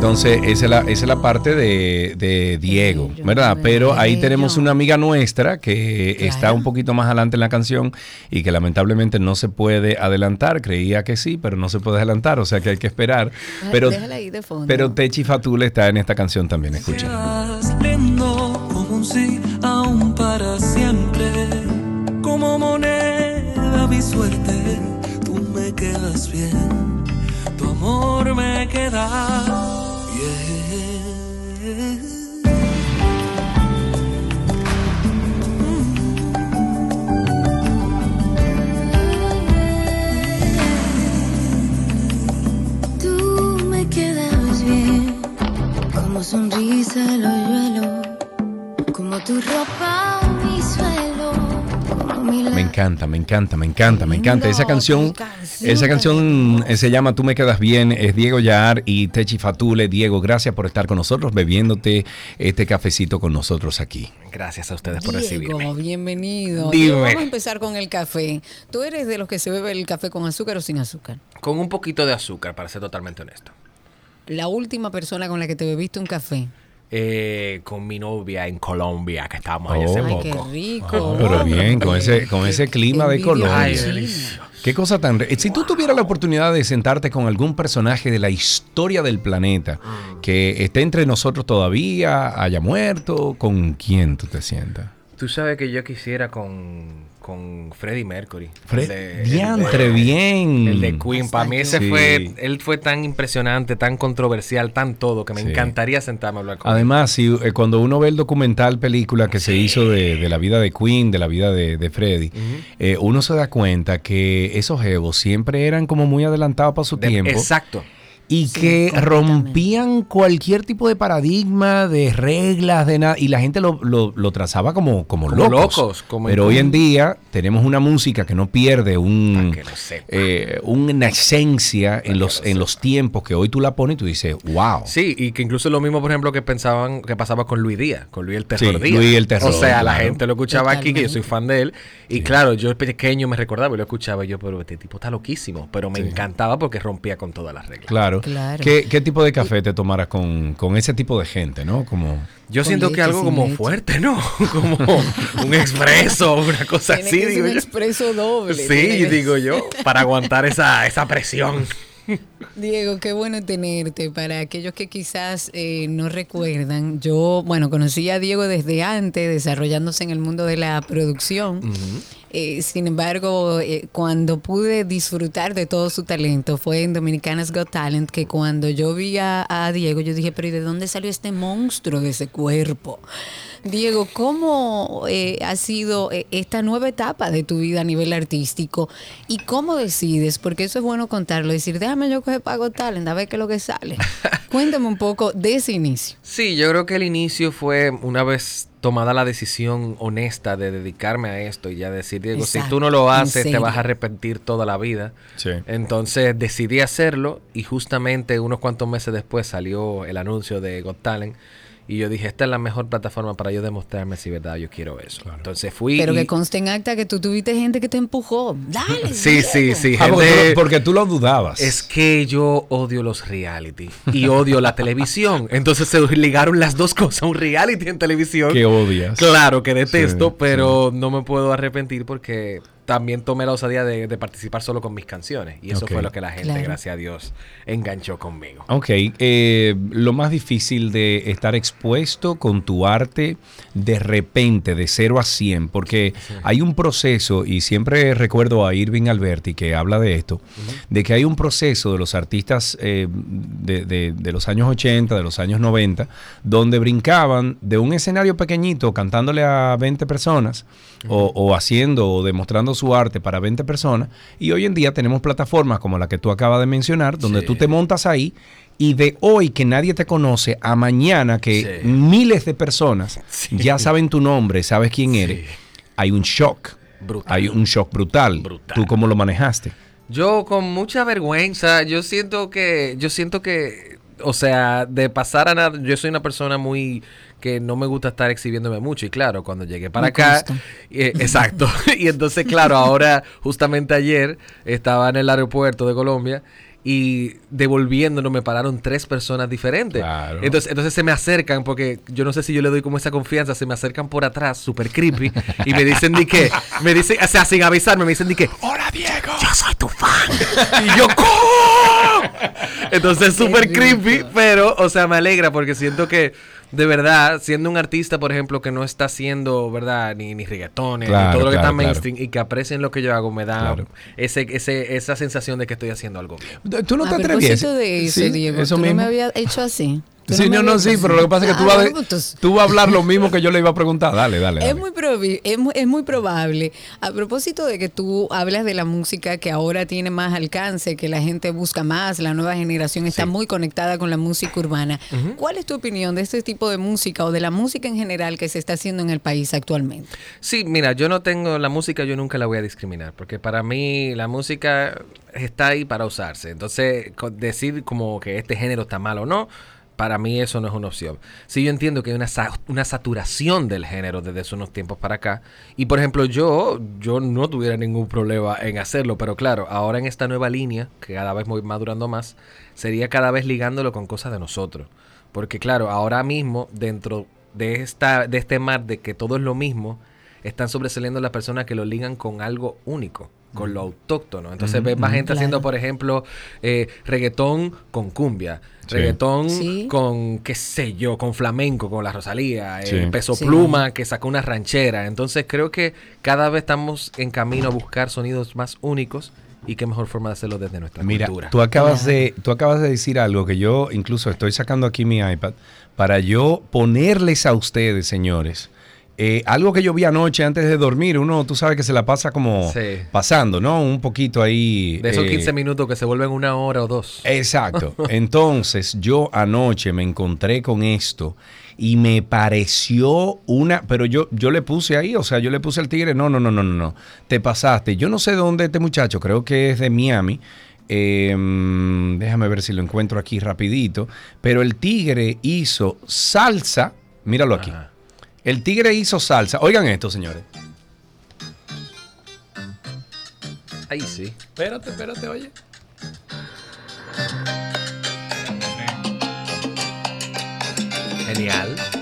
Entonces esa es la, esa es la parte de, de Diego, ¿verdad? Pero ahí tenemos una amiga nuestra que Claro. está un poquito más adelante en la canción y que lamentablemente no se puede adelantar. Creía que sí, pero no se puede adelantar, o sea que hay que esperar. Pero, Déjala ahí de fondo. pero Techi Fatule está en esta canción también, escucha. Como un sí, aún para siempre. Como moneda mi suerte, tú me quedas bien. Tu amor me queda como sonrisa el hoyuelo, como tu ropa mi suelo, Me encanta, me encanta, me encanta, me encanta. Esa canción, esa canción eh, se llama Tú me quedas bien, es Diego Yar y Techi Fatule. Diego, gracias por estar con nosotros, bebiéndote este cafecito con nosotros aquí. Gracias a ustedes por Diego, recibirme. bienvenido. Dime. Diego, Vamos a empezar con el café. ¿Tú eres de los que se bebe el café con azúcar o sin azúcar? Con un poquito de azúcar, para ser totalmente honesto. La última persona con la que te bebiste un café. Eh, con mi novia en Colombia, que estábamos allá Oh. hace Ay, poco. qué rico. Pero bien, con ese, con ese clima de Colombia. Ay, delicioso. Qué cosa tan... re- Si tú tuvieras la oportunidad de sentarte con algún personaje de la historia del planeta que esté entre nosotros todavía, haya muerto, ¿con quién tú te sientas? Tú sabes que yo quisiera con, con Freddie Mercury. Fre- de- el Diantre, de- bien. El de Queen. Para mí ese Sí. fue, él fue tan impresionante, tan controversial, tan todo, que me Sí. encantaría sentarme a hablar con él. Además, si, eh, cuando uno ve el documental, película que se hizo de, de la vida de Queen, de la vida de, Freddie, eh, uno se da cuenta que esos egos siempre eran como muy adelantados para su tiempo. Exacto. Y Sí, que rompían cualquier tipo de paradigma, de reglas, de nada. Y la gente lo, lo- lo trazaba como, como, Como locos. locos, como Pero hoy en día tenemos una música que no pierde un, Pa' que eh, una esencia en los, en los tiempos que hoy tú la pones y tú dices, wow. Sí, y que incluso lo mismo, por ejemplo, que pensaban que pasaba con Luis Díaz, con Luis el Terror Sí, Díaz. Luis el Terror, O sea, la gente lo escuchaba aquí, que yo soy fan de él. Y claro, yo pequeño me recordaba y lo escuchaba y yo, pero este tipo está loquísimo. Pero me Sí. encantaba porque rompía con todas las reglas. Claro. Claro. ¿Qué, qué tipo de café te tomaras con, con ese tipo de gente, no? Como... Yo siento leche, que algo como leche. fuerte, ¿no? <laughs> Como un expreso, una cosa Tiene así, que digo un yo. expreso doble. Sí, tiene que- digo yo, para aguantar esa, esa presión. Diego, qué bueno tenerte. Para aquellos que quizás eh, no recuerdan, yo, bueno, conocí a Diego desde antes, desarrollándose en el mundo de la producción. Eh, sin embargo, eh, cuando pude disfrutar de todo su talento fue en Dominicanas Got Talent, que cuando yo vi a, a Diego, yo dije, pero ¿y de dónde salió este monstruo de ese cuerpo? Diego, ¿cómo eh, ha sido eh, esta nueva etapa de tu vida a nivel artístico? ¿Y cómo decides? Porque eso es bueno contarlo, decir, déjame yo coger pago talent, a ver qué es lo que sale. <laughs> Cuéntame un poco de ese inicio. Sí, yo creo que el inicio fue una vez tomada la decisión honesta de dedicarme a esto y ya decir, Diego, si tú no lo haces, te vas a arrepentir toda la vida. Sí. Entonces decidí hacerlo y justamente unos cuantos meses después salió el anuncio de Got Talent y yo dije, esta es la mejor plataforma para yo demostrarme si verdad yo quiero eso. Entonces fui... Pero y- que conste en acta que tú tuviste gente que te empujó. Dale. <laughs> Sí, sí, sí. Ah, porque, tú, porque tú lo dudabas. Es que yo odio los reality y odio la televisión. Entonces se ligaron las dos cosas, un reality en televisión. que odias. Claro que detesto, Sí, pero no me puedo arrepentir porque también tomé la osadía de, de participar solo con mis canciones. Y eso fue lo que la gente, Claro. gracias a Dios, enganchó conmigo. Ok, eh, lo más difícil de estar expuesto con tu arte de repente, de 0 a 100, porque hay un proceso, y siempre recuerdo a Irving Alberti que habla de esto, de que hay un proceso de los artistas eh, de, de- de los años 80, de los años 90, donde brincaban de un escenario pequeñito cantándole a 20 personas o, o haciendo o demostrando su arte para 20 personas, y hoy en día tenemos plataformas como la que tú acabas de mencionar, donde Sí. tú te montas ahí y de hoy que nadie te conoce a mañana que Sí. miles de personas Sí. ya saben tu nombre, sabes quién Sí. eres, hay un shock. Brutal. Hay un shock brutal. Brutal. ¿Tú cómo lo manejaste? Yo con mucha vergüenza, yo siento que, yo siento que o sea, de pasar a nada, yo soy una persona muy que no me gusta estar exhibiéndome mucho y claro, cuando llegué para Me acá, eh, exacto, <laughs> y entonces claro, ahora justamente ayer estaba en el aeropuerto de Colombia y devolviéndonos me pararon tres personas diferentes. Claro. Entonces, entonces se me acercan porque yo no sé si yo le doy como esa confianza, se me acercan por atrás, súper creepy, <laughs> y me dicen de que, me dicen, o sea, sin avisarme, me dicen de que, ¡Hola, Diego! yo soy tu fan. y yo, ¿cómo? Entonces, súper Qué creepy, pero, o sea, me alegra porque siento que, de verdad, siendo un artista, por ejemplo, que no está haciendo, ¿verdad? Ni, ni reggaetones, ni todo lo que claro, está claro. mainstream, y que aprecien lo que yo hago, me da Claro. ese, ese, esa sensación de que estoy haciendo algo bien. ¿Tú no te a atrevías? propósito de eso, Sí, Diego, eso tú mismo. no me habías hecho así. Sí, no, no, sí, pero lo que pasa es que tú Ah, vas, tú vas a hablar lo mismo que yo le iba a preguntar. Dale, dale. Es dale. muy, es, mu- es muy probable. A propósito de que tú hablas de la música que ahora tiene más alcance, que la gente busca más, la nueva generación está muy conectada con la música urbana. ¿Cuál es tu opinión de este tipo de música o de la música en general que se está haciendo en el país actualmente? Sí, mira, yo no tengo la música, yo nunca la voy a discriminar, porque para mí la música está ahí para usarse. Entonces, decir como que este género está mal o no, para mí eso no es una opción. Sí, yo entiendo que hay una, sa- una saturación del género desde hace unos tiempos para acá. Y por ejemplo, yo, yo no tuviera ningún problema en hacerlo, pero claro, ahora en esta nueva línea, que cada vez voy madurando más, sería cada vez ligándolo con cosas de nosotros. Porque claro, ahora mismo, dentro de, esta, de este mar de que todo es lo mismo, están sobresaliendo las personas que lo ligan con algo único, con lo autóctono. Entonces ves más gente Claro. haciendo, por ejemplo, eh, reggaetón con cumbia, Sí. reggaetón Sí. con, qué sé yo, con flamenco, con la Rosalía, Sí. eh, Peso Sí. Pluma que sacó una ranchera. Entonces creo que cada vez estamos en camino a buscar sonidos más únicos y qué mejor forma de hacerlo desde nuestra Mira, cultura. tú acabas, de, tú acabas de decir algo que yo incluso estoy sacando aquí mi iPad para yo ponerles a ustedes, señores. Eh, algo que yo vi anoche antes de dormir, uno, tú sabes que se la pasa como Sí. pasando, ¿no? Un poquito ahí. De esos eh, 15 minutos que se vuelven una hora o dos. Exacto. <laughs> Entonces, yo anoche me encontré con esto y me pareció una, pero yo yo le puse ahí, o sea, yo le puse al tigre, no, no, no, no, no, no. Te pasaste. Yo no sé de dónde este muchacho, creo que es de Miami. Eh, déjame ver si lo encuentro aquí rapidito, pero el tigre hizo salsa, míralo aquí. Ajá. El tigre hizo salsa. Oigan esto, señores. Ahí sí. Espérate, espérate, oye. Genial.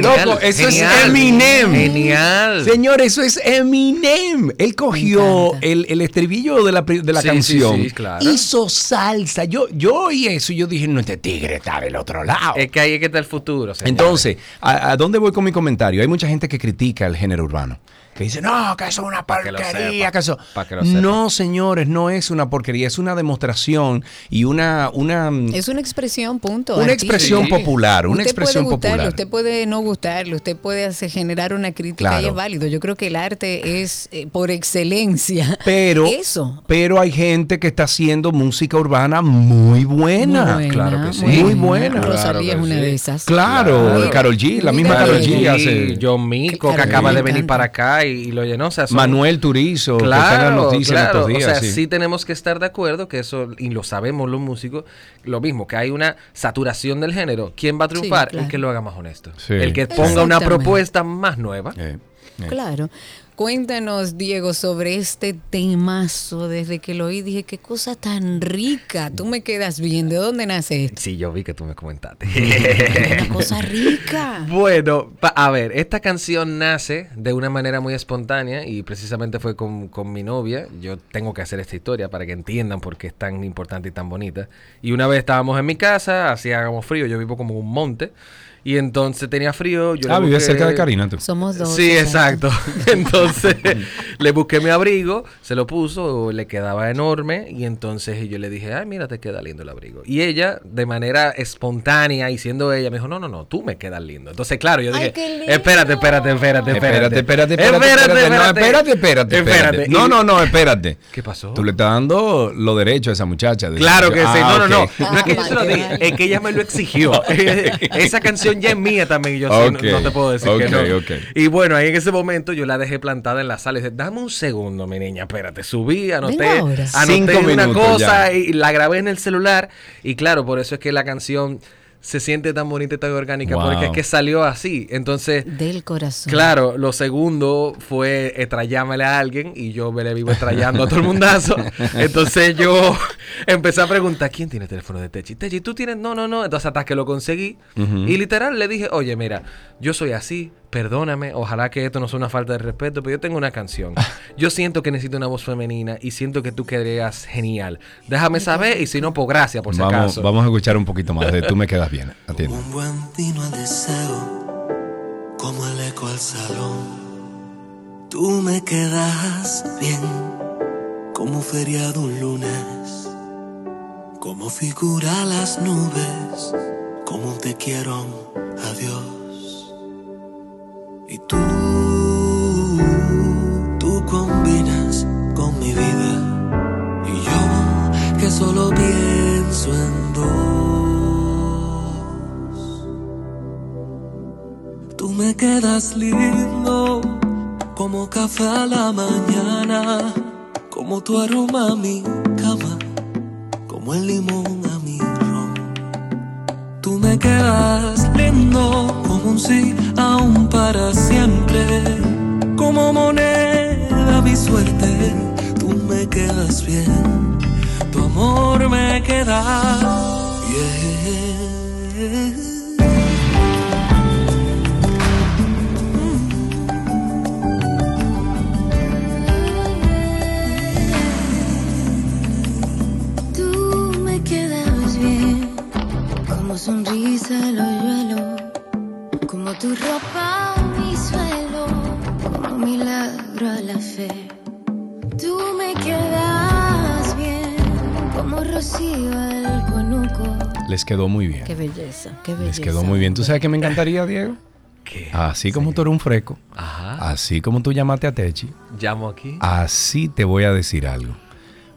Loco, eso es genial. Eminem. Genial. Señor, eso es Eminem. Él cogió el, el estribillo de la, de la Sí, canción. sí, sí, claro. Hizo salsa. Yo, yo oí eso y yo dije, no, este tigre está del otro lado. Es que ahí es que está el futuro. señores. Entonces, ¿a, a dónde voy con mi comentario? Hay mucha gente que critica el género urbano. Que dice, no, que eso es una Pa' que lo porquería, sepa, que eso... pa' que lo sepa. no, señores, no es una porquería, es una demostración y una... una Es una expresión, punto. Una expresión Sí. popular, una usted expresión puede gustarle, popular. Usted puede no gustarle, usted puede hacer, generar una crítica Claro. y es válido. Yo creo que el arte es eh, por excelencia <laughs> Pero, eso. pero hay gente que está haciendo música urbana muy buena. Muy buena, claro que sí. Muy buena. Rosalía Claro es una sí. de esas. Claro, Claro. Karol G, la misma bien. G hace. Y John Mico, que acaba de venir para acá y, y lo llenó. O sea, son- Manuel Turizo, que está en la Claro, en claro. estos días. o sea, sí. sí. tenemos que estar de acuerdo que eso, y lo sabemos los músicos, lo mismo, que hay una saturación del género. ¿Quién va a triunfar? claro. El que lo haga más honesto. Sí. El que ponga una propuesta más nueva. Eh, eh. Claro. Cuéntanos, Diego, sobre este temazo. Desde que lo oí dije, qué cosa tan rica. Tú me quedas bien. ¿De dónde nace esto? Sí, yo vi que tú me comentaste. Qué cosa rica. <laughs> Bueno, a ver, esta canción nace de una manera muy espontánea y precisamente fue con, con mi novia. Yo tengo que hacer esta historia para que entiendan por qué es tan importante y tan bonita. Y una vez estábamos en mi casa, hacíamos frío, yo vivo como un monte. Y entonces tenía frío. Yo le Ah, busqué- cerca de Karina tú. Somos dos. Sí, exacto. <laughs> Entonces le busqué mi abrigo, se lo puso, le quedaba enorme y entonces yo le dije, ay, mira, te queda lindo el abrigo. Y ella, de manera espontánea y siendo ella, me dijo, no, no, no, tú me quedas lindo. Entonces, claro, yo Ay, dije, qué lindo. espérate, espérate, espérate, espérate. Espérate, espérate, espérate, espérate, no, espérate, espérate, espérate. No, no, no, espérate. ¿Qué pasó? Tú le estás dando lo derecho a esa muchacha. de- Claro que sí, Ah, no, no, no. <laughs> No es que yo se lo dije, es que ella me lo exigió. <laughs> Esa canción ya es mía también, yo sí, no- te puedo decir que no. Y bueno, ahí en ese momento yo la dejé plantada en la sala y dice, dame un segundo, mi niña, espérate, subí, anoté, anoté Cinco una minutos cosa ya. y la grabé en el celular. Y claro, por eso es que la canción se siente tan bonita y tan orgánica, Wow. porque es que salió así. Entonces, Del corazón. Claro, lo segundo fue estrellámele a alguien y yo me le vivo estrellando a todo el mundazo. <laughs> Entonces yo empecé a preguntar, ¿quién tiene teléfono de Techi? Techi, ¿tú tienes? No, no, no. Entonces hasta que lo conseguí y literal le dije, oye, mira, yo soy así, perdóname, ojalá que esto no sea una falta de respeto, pero yo tengo una canción. <laughs> Yo siento que necesito una voz femenina y siento que tú quedarías genial. Déjame saber y si no, pues gracias por si Vamos, acaso. vamos a escuchar un poquito más de Tú me quedas bien. Atiende. Un buen vino al deseo, como el eco al salón. Tú me quedas bien, como feriado un lunes, como figura las nubes, como un te quiero, adiós. Y tú, tú combinas con mi vida, y yo que solo pienso en dos. Tú me quedas lindo como café a la mañana, como tu aroma a mi cama, como el limón a mi. Tú me quedas lindo como un sí aún para siempre, como moneda mi suerte. Tú me quedas bien, tu amor me queda bien. Sonrisa el hoyuelo, como tu ropa mi suelo, como milagro a la fe. Tú me quedas bien, como rocío al conuco. Les quedó muy bien. Qué belleza, qué belleza. Les quedó muy bien. ¿Tú sabes qué me encantaría, Diego? <laughs> ¿Qué? Así como tú eres un freco, Ajá. así como tú llamaste a Techi, Llamo aquí. así te voy a decir algo.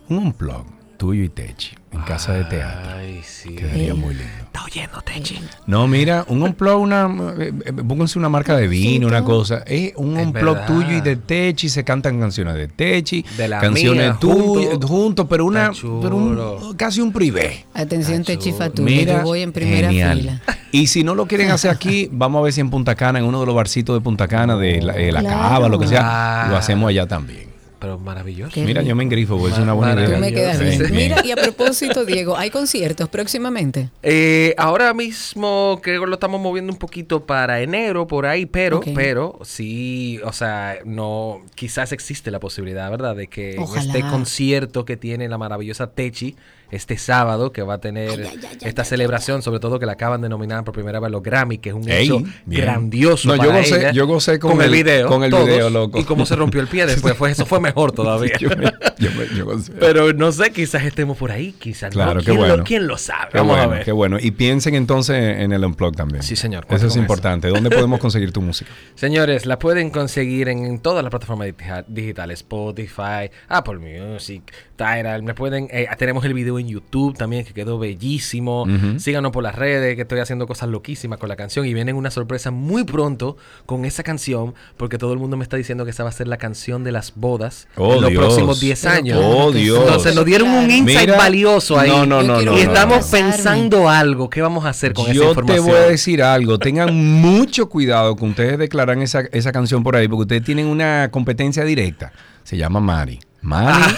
Un unplug tuyo y Techi en casa de teatro. Ay, sí. Quedaría muy lindo. Está oyendo, Techi. No, mira, un unplug, una, eh, eh, pónganse una marca de vino, una cosa. Es un Es unplug verdad. tuyo y de Techi, se cantan canciones de Techi, De la canciones tuyas, junto. juntos, pero una, Está pero un- chulo. casi un privé. Atención, Está Techi chulo. Fatula. Mira, Yo voy en primera genial. fila. Y si no lo quieren hacer aquí, <laughs> vamos a ver si en Punta Cana, en uno de los barcitos de Punta Cana, de la, eh, la Claro. Cava, lo que sea, Ah. lo hacemos allá también. Pero maravilloso. Qué Mira, rico. yo me engrifo, porque es una buena idea. Tú me quedas Sí, bien. sí. Mira, y a <laughs> propósito, Diego, ¿hay conciertos próximamente? Eh, ahora mismo creo que lo estamos moviendo un poquito para enero por ahí, pero, pero sí, o sea, no, quizás existe la posibilidad, ¿verdad? De que Ojalá. este concierto que tiene la maravillosa Techi este sábado, que va a tener esta celebración, sobre todo que la acaban de nominar por primera vez los Grammy, que es un Ey, hecho bien. grandioso. No, yo para gocé- ella, yo gocé con el, el- video, con el todos, video, loco. y cómo se rompió el pie después, fue, eso fue <laughs> mejor <laughs> todavía. yo me- yo me- yo gocé. Pero no sé, quizás estemos por ahí, quizás Claro, no. qué ¿Quién, bueno. lo, quién lo sabe? Qué Vamos bueno, a ver. qué bueno. Y piensen entonces en el Unplug también. Sí, señor, Eso es importante. ¿Dónde podemos conseguir tu música? <laughs> Señores, la pueden conseguir en, en todas las plataformas digi- digitales, Spotify, Apple Music, Tidal. Me pueden, eh, tenemos el video en YouTube también que quedó bellísimo. Síganos por las redes que estoy haciendo cosas loquísimas con la canción y vienen una sorpresa muy pronto con esa canción porque todo el mundo me está diciendo que esa va a ser la canción de las bodas Oh, en los Dios. próximos 10 Pero años. Oh, que. Dios. Entonces nos dieron un insight Mira, valioso ahí. no, no, Yo no, y no, estamos no. pensando algo. ¿Qué vamos a hacer con esa Yo te información? voy a decir algo. Tengan mucho cuidado con ustedes declaran esa, esa canción por ahí, porque ustedes tienen una competencia directa. Se llama Mari. Mari. Ah.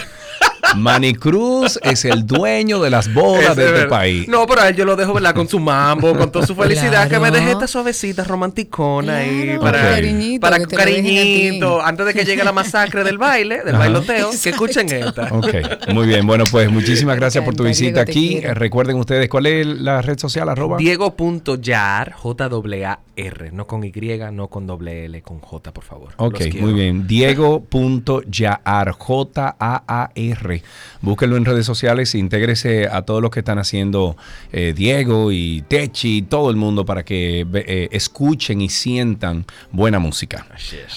Manny Cruz es el dueño de las bodas de es este país. No, pero a él yo lo dejo, ¿verdad? Con su mambo, con toda su felicidad, que me deje esta suavecita, romanticona Claro, para, cariñito, para que cariñito, antes de que llegue la masacre del baile, del Ajá. bailoteo, que escuchen esta. Ok, muy bien. Bueno, pues muchísimas gracias por tu visita aquí. quiero. Recuerden ustedes cuál es la red social, arroba. Diego.yar, J-A-R, no con Y, no con doble L, con J, por favor. Ok, muy bien. Diego.yaar, J-A-A-R. Búsquenlo en redes sociales, intégrese a todos los que están haciendo eh, Diego y Techi y todo el mundo para que eh, escuchen y sientan buena música.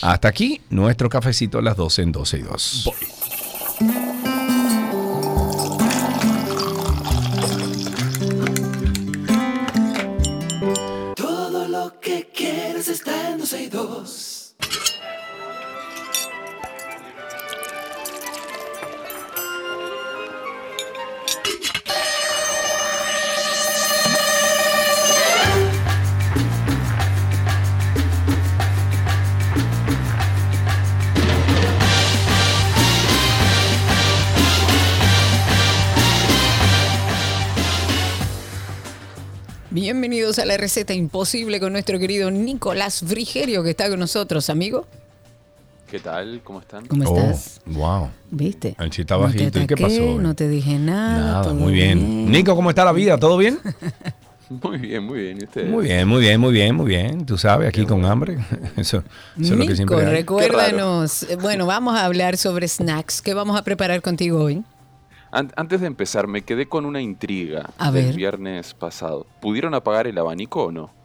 Hasta aquí nuestro cafecito a las 12 en 12 y 2. Todo a la receta imposible con nuestro querido Nicolás Frigerio, que está con nosotros, amigo. ¿Qué tal? ¿Cómo están? ¿Cómo estás? Oh, wow. ¿Viste? El chiste No te bajito. ¿Y qué pasó? No te dije nada. Nada, todo muy bien. Nico, ¿cómo está la vida? ¿Todo bien? <laughs> Muy bien, muy bien. ¿Y ustedes? Muy bien, muy bien, muy bien, muy bien. Tú sabes, aquí con hambre. <laughs> Eso, eso es lo que Nico, siempre hay. recuérdanos. Bueno, vamos a hablar sobre snacks. ¿Qué vamos a preparar contigo hoy? An- antes de empezar, me quedé con una intriga A del ver. viernes pasado. ¿Pudieron apagar el abanico o no? <laughs>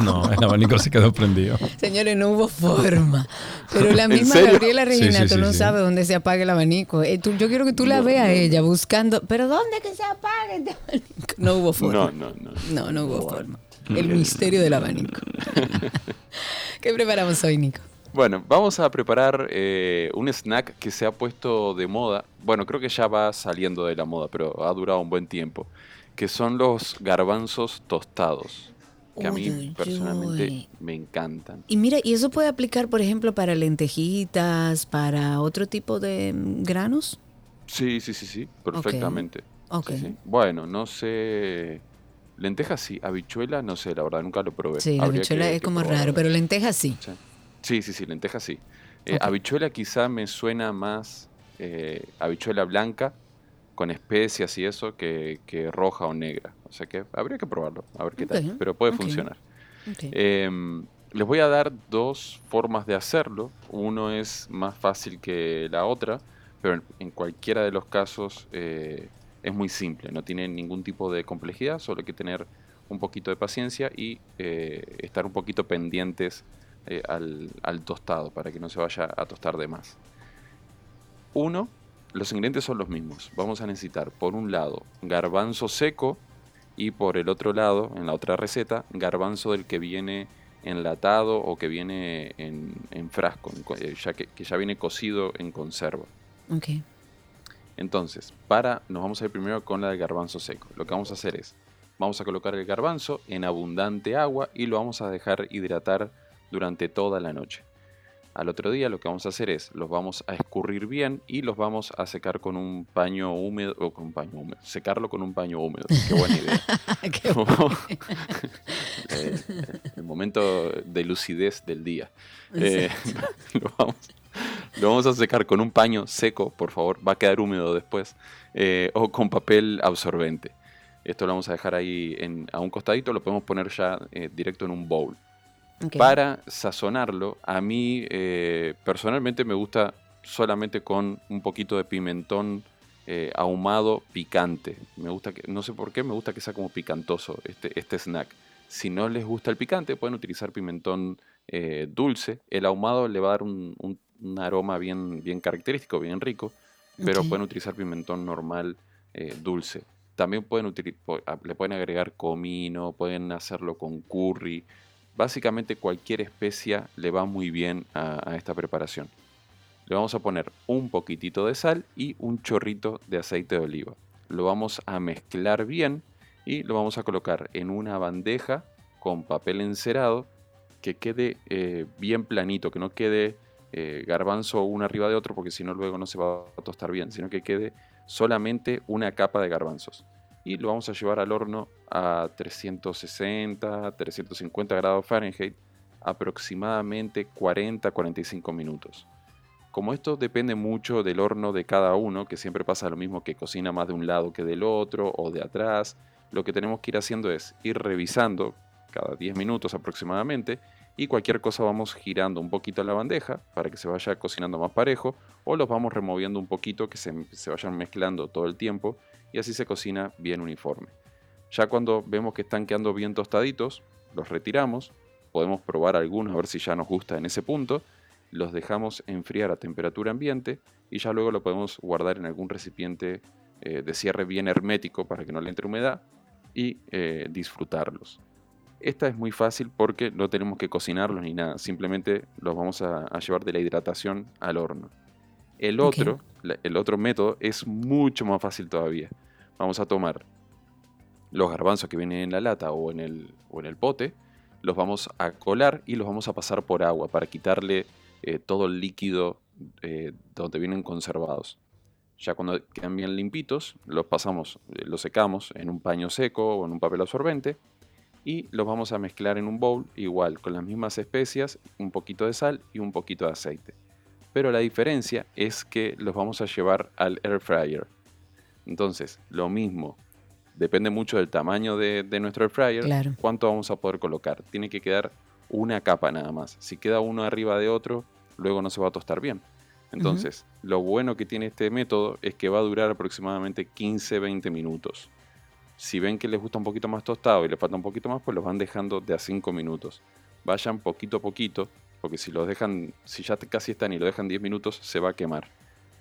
No, el abanico se quedó prendido. Señores, no hubo forma. Pero la ¿En misma serio? Gabriela Sí, sí, sí, no sí. sabe dónde se apaga el abanico. Eh, tú- yo quiero que tú la No, veas no, ella buscando. ¿Pero dónde que se apaga este abanico? No hubo forma. No, no, no. No, no hubo forma. El misterio del abanico. <laughs> ¿Qué preparamos hoy, Nico? Bueno, vamos a preparar eh, un snack que se ha puesto de moda. Bueno, creo que ya va saliendo de la moda, pero ha durado un buen tiempo. Que son los garbanzos tostados. Que a mí personalmente me encantan. Y mira, ¿y eso puede aplicar, por ejemplo, para lentejitas, para otro tipo de mm, granos? Sí, sí, sí, sí, perfectamente. Ok. Sí, sí. Bueno, no sé. Lentejas sí, habichuela no sé, la verdad, nunca lo probé. Sí, la habichuela que- es como raro, pero lentejas sí. Sí. Sí, sí, sí, lentejas sí. Eh. Habichuela quizá me suena más eh, habichuela blanca con especias y eso que, que roja o negra. O sea que habría que probarlo, a ver qué tal. Pero puede funcionar. Em, les voy a dar dos formas de hacerlo. Uno es más fácil que la otra, pero en, en cualquiera de los casos eh, es muy simple. No tiene ningún tipo de complejidad, solo hay que tener un poquito de paciencia y eh, estar un poquito pendientes eh, al, al tostado para que no se vaya a tostar de más. Uno, los ingredientes son los mismos. Vamos a necesitar, por un lado, garbanzo seco y por el otro lado, en la otra receta, garbanzo del que viene enlatado o que viene en, en frasco, en eh, ya que, que ya viene cocido en conserva. Ok. Entonces, para, nos vamos a ir primero con la del garbanzo seco. Lo que vamos a hacer es, vamos a colocar el garbanzo en abundante agua y lo vamos a dejar hidratar durante toda la noche. Al otro día lo que vamos a hacer es, los vamos a escurrir bien y los vamos a secar con un paño húmedo, o con un paño húmedo, secarlo con un paño húmedo. Qué buena <laughs> idea. Qué <laughs> Eh, <laughs> el momento de lucidez del día. Eh, lo, vamos, lo vamos a secar con un paño seco, por favor, va a quedar húmedo después, eh, o con papel absorbente. Esto lo vamos a dejar ahí en- a un costadito, lo podemos poner ya directo en un bowl. Para sazonarlo, a mí eh, personalmente me gusta solamente con un poquito de pimentón eh, ahumado picante. Me gusta que, no sé por qué, me gusta que sea como picantoso este, este snack. Si no les gusta el picante, pueden utilizar pimentón eh, dulce. El ahumado le va a dar un, un- un aroma bien, bien característico, bien rico, pero pueden utilizar pimentón normal dulce. También pueden le pueden agregar comino, pueden hacerlo con curry. Básicamente cualquier especia le va muy bien a, esta preparación. Le vamos a poner un poquitito de sal y un chorrito de aceite de oliva. Lo vamos a mezclar bien y lo vamos a colocar en una bandeja con papel encerado que quede eh, bien planito, que no quede eh, garbanzo uno arriba de otro porque si no luego no se va a tostar bien, sino que quede solamente una capa de garbanzos. Y lo vamos a llevar al horno a 360, 350 grados Fahrenheit, aproximadamente 40-45 minutos. Como esto depende mucho del horno de cada uno, que siempre pasa lo mismo que cocina más de un lado que del otro o de atrás, lo que tenemos que ir haciendo es ir revisando cada 10 minutos aproximadamente y cualquier cosa vamos girando un poquito la bandeja para que se vaya cocinando más parejo o los vamos removiendo un poquito que se, se vayan mezclando todo el tiempo y así se cocina bien uniforme. Ya cuando vemos que están quedando bien tostaditos, los retiramos, podemos probar algunos a ver si ya nos gusta en ese punto, los dejamos enfriar a temperatura ambiente y ya luego lo podemos guardar en algún recipiente eh, de cierre bien hermético para que no le entre humedad y eh, disfrutarlos. Esta es muy fácil porque no tenemos que cocinarlos ni nada, simplemente los vamos a, a llevar de la hidratación al horno. El otro, el otro método es mucho más fácil todavía. Vamos a tomar los garbanzos que vienen en la lata o en el, o en el pote, los vamos a colar y los vamos a pasar por agua para quitarle eh, todo el líquido eh, donde vienen conservados. Ya cuando quedan bien limpitos, los pasamos, eh, los secamos en un paño seco o en un papel absorbente y los vamos a mezclar en un bowl igual con las mismas especias, un poquito de sal y un poquito de aceite. Pero la diferencia es que los vamos a llevar al air fryer. Entonces, lo mismo, depende mucho del tamaño de, de nuestro air fryer, Claro. cuánto vamos a poder colocar. Tiene que quedar una capa nada más. Si queda uno arriba de otro, luego no se va a tostar bien. Entonces, lo bueno que tiene este método es que va a durar aproximadamente 15-20 minutos. Si ven que les gusta un poquito más tostado y les falta un poquito más, pues los van dejando de a 5 minutos. Vayan poquito a poquito, porque si los dejan, si ya casi están y lo dejan 10 minutos, se va a quemar.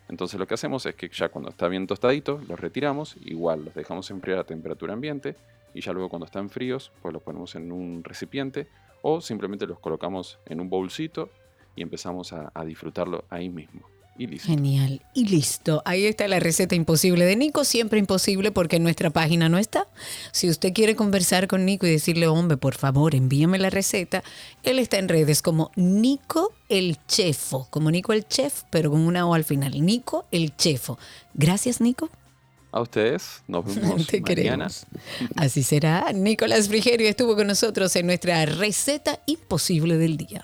Entonces lo que hacemos es que ya cuando está bien tostadito, los retiramos, igual los dejamos enfriar a temperatura ambiente y ya luego cuando están fríos, pues los ponemos en un recipiente o simplemente los colocamos en un bolsito y empezamos a, a disfrutarlo ahí mismo. Y listo. Genial. Y listo. Ahí está la receta imposible de Nico. Siempre imposible porque en nuestra página no está. Si usted quiere conversar con Nico y decirle, hombre, por favor, envíame la receta, él está en redes como Nico el Chefo. Como Nico el Chef, pero con una O al final. Nico el Chefo. Gracias, Nico. A ustedes, nos <laughs> vemos Te mañana. queremos. Así será. Nicolás Frigerio estuvo con nosotros en nuestra receta imposible del día.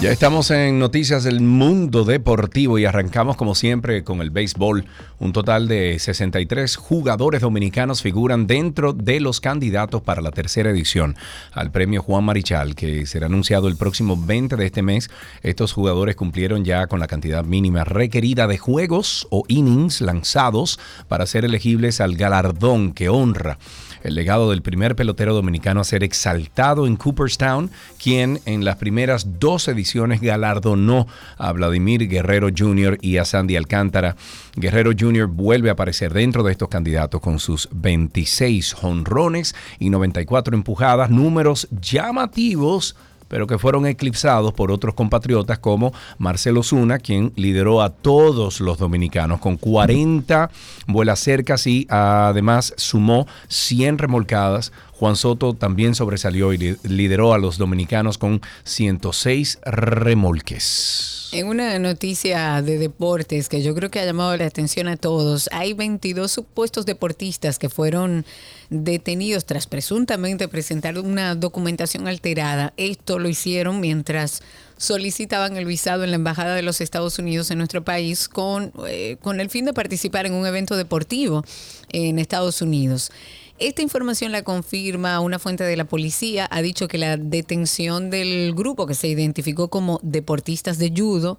Ya estamos en noticias del mundo deportivo y arrancamos como siempre con el béisbol. Un total de 63 jugadores dominicanos figuran dentro de los candidatos para la tercera edición al premio Juan Marichal, que será anunciado el próximo 20 de este mes. Estos jugadores cumplieron ya con la cantidad mínima requerida de juegos o innings lanzados para ser elegibles al galardón que honra el legado del primer pelotero dominicano a ser exaltado en Cooperstown, quien en las primeras dos ediciones galardonó a Vladimir Guerrero Jr. y a Sandy Alcántara. Guerrero Jr. vuelve a aparecer dentro de estos candidatos con sus 26 jonrones y 94 empujadas, números llamativos pero que fueron eclipsados por otros compatriotas como Marcelo Zuna, quien lideró a todos los dominicanos con 40 vuelas cercas y además sumó 100 remolcadas. Juan Soto también sobresalió y li- lideró a los dominicanos con 106 remolques. En una noticia de deportes que yo creo que ha llamado la atención a todos, hay 22 supuestos deportistas que fueron detenidos tras presuntamente presentar una documentación alterada. Esto lo hicieron mientras solicitaban el visado en la Embajada de los Estados Unidos en nuestro país con, eh, con el fin de participar en un evento deportivo en Estados Unidos. Esta información la confirma una fuente de la policía. Ha dicho que la detención del grupo que se identificó como deportistas de judo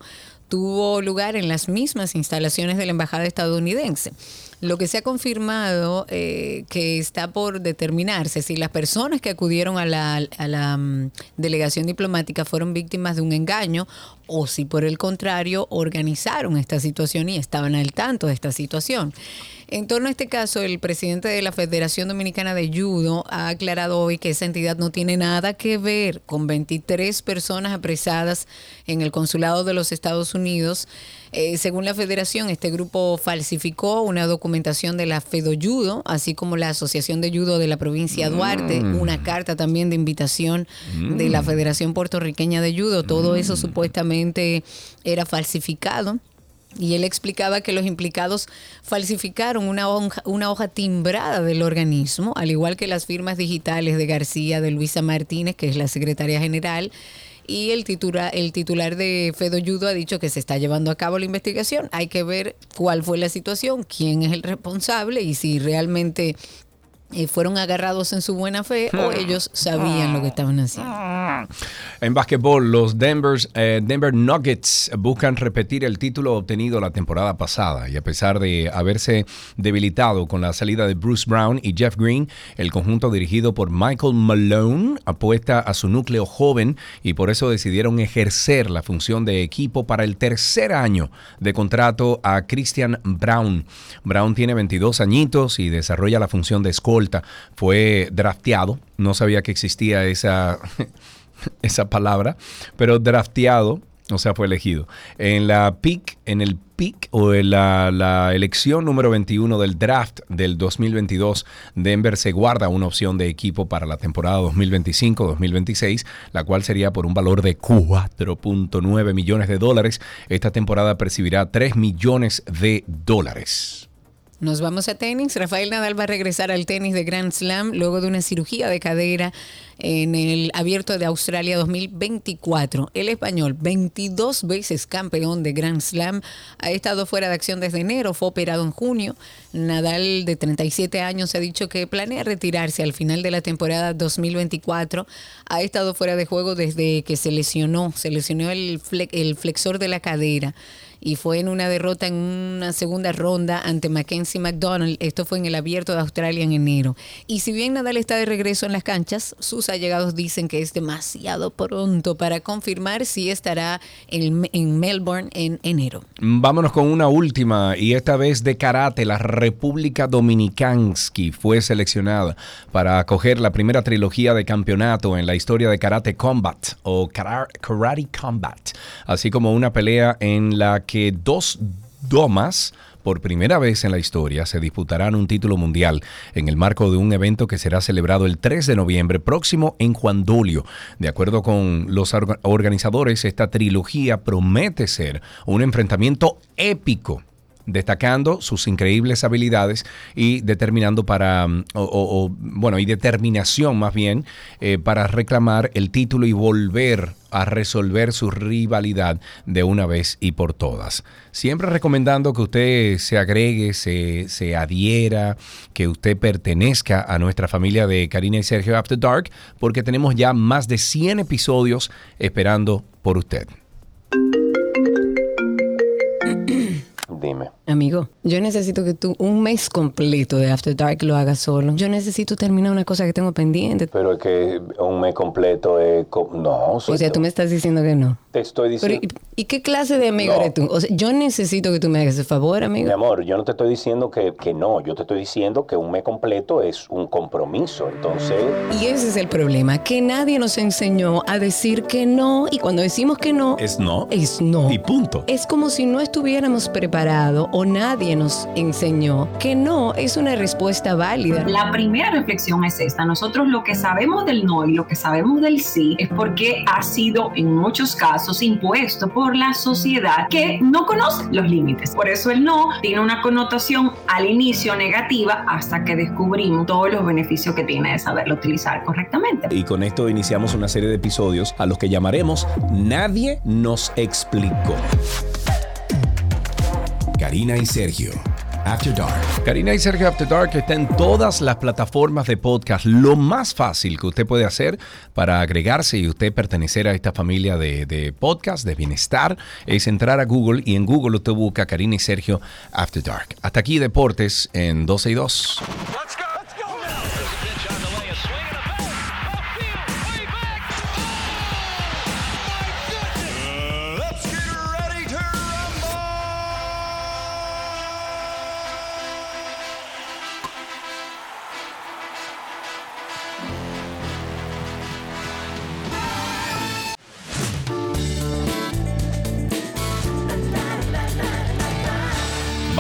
tuvo lugar en las mismas instalaciones de la embajada estadounidense. Lo que se ha confirmado eh, que está por determinarse si las personas que acudieron a la, mm, delegación diplomática fueron víctimas de un engaño o si por el contrario organizaron esta situación y estaban al tanto de esta situación. En torno a este caso, el presidente de la Federación Dominicana de Judo ha aclarado hoy que esa entidad no tiene nada que ver con 23 personas apresadas en el consulado de los Estados Unidos. Eh, según la federación, este grupo falsificó una documentación de la FedoJudo, así como la Asociación de Judo de la provincia de Duarte, una carta también de invitación de la Federación Puertorriqueña de Judo. Todo eso supuestamente era falsificado. Y él explicaba que los implicados falsificaron una hoja, una hoja timbrada del organismo, al igual que las firmas digitales de García, de Luisa Martínez, que es la secretaria general, y el titular, el titular de Fedoyudo ha dicho que se está llevando a cabo la investigación. Hay que ver cuál fue la situación, quién es el responsable y si realmente eh, fueron agarrados en su buena fe o ellos sabían lo que estaban haciendo. En básquetbol, los Denver's, eh, Denver Nuggets buscan repetir el título obtenido la temporada pasada y a pesar de haberse debilitado con la salida de Bruce Brown y Jeff Green, el conjunto dirigido por Michael Malone apuesta a su núcleo joven y por eso decidieron ejercer la función de equipo para el tercer año de contrato a Christian Brown. Brown tiene 22 añitos y desarrolla la función de Fue drafteado, no sabía que existía esa, <laughs> esa palabra, pero drafteado, o sea, fue elegido. En la en el pick o en la, la elección número 21 del draft del 2022, Denver se guarda una opción de equipo para la temporada 2025-2026, la cual sería por un valor de 4.9 millones de dólares. Esta temporada percibirá 3 millones de dólares. Nos vamos a tenis. Rafael Nadal va a regresar al tenis de Grand Slam luego de una cirugía de cadera en el Abierto de Australia 2024. El español, 22 veces campeón de Grand Slam, ha estado fuera de acción desde enero, fue operado en junio. Nadal, de 37 años, ha dicho que planea retirarse al final de la temporada 2024. Ha estado fuera de juego desde que se lesionó, se lesionó el, fle- el flexor de la cadera y fue en una derrota en una segunda ronda ante Mackenzie McDonald. Esto fue en el Abierto de Australia en enero. Y si bien Nadal está de regreso en las canchas, sus allegados dicen que es demasiado pronto para confirmar si estará en, en Melbourne en enero. Vámonos con una última y esta vez de karate. La República Dominicansky fue seleccionada para acoger la primera trilogía de campeonato en la historia de Karate Combat o Kara- Karate Combat, así como una pelea en la que dos domas por primera vez en la historia se disputarán un título mundial en el marco de un evento que será celebrado el 3 de noviembre próximo en Juan Dolio. De acuerdo con los orga- organizadores, esta trilogía promete ser un enfrentamiento épico destacando sus increíbles habilidades y determinando para, mm, o, bueno, y determinación más bien, eh, para reclamar el título y volver a resolver su rivalidad de una vez y por todas. Siempre recomendando que usted se agregue, se, se adhiera, que usted pertenezca a nuestra familia de Karina y Sergio After Dark, porque tenemos ya más de 100 episodios esperando por usted. Dime. Amigo, yo necesito que tú un mes completo de After Dark lo hagas solo. Yo necesito terminar una cosa que tengo pendiente. Pero es que un mes completo es... No, O sea, tú me estás diciendo que no. te estoy Pero, ¿y, y qué clase de amigo No. eres tú? O sea, yo necesito que tú me hagas ese favor, amigo. Mi amor, yo no te estoy diciendo que, que no, yo te estoy diciendo que un mes completo es un compromiso, entonces... Y ese es el problema, que nadie nos enseñó a decir que no y cuando decimos que no, Es no. es no. Y punto. Es como si no estuviéramos preparados o nadie nos enseñó que no es una respuesta válida. La primera reflexión es esta. Nosotros lo que sabemos del no y lo que sabemos del sí es porque ha sido en muchos casos impuesto por la sociedad que no conoce los límites. Por eso el no tiene una connotación al inicio negativa hasta que descubrimos todos los beneficios que tiene de saberlo utilizar correctamente. Y con esto iniciamos una serie de episodios a los que llamaremos Nadie nos explicó. Karina y Sergio. After Dark. Karina y Sergio After Dark está en todas las plataformas de podcast. Lo más fácil que usted puede hacer para agregarse y usted pertenecer a esta familia de, de podcast, de bienestar, es entrar a Google y en Google usted busca Karina y Sergio After Dark. Hasta aquí Deportes en 12 y 2.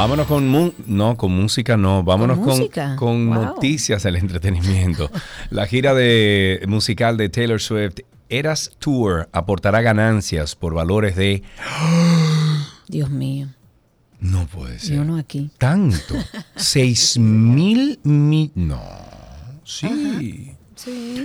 Vámonos con mu- no con música no, vámonos ¿Con con, música? con Wow. noticias del entretenimiento. <laughs> La gira de musical de Taylor Swift Eras Tour aportará ganancias por valores de <gasps> Dios mío, no puede ser yo no aquí. tanto, <laughs> seis mil mi no sí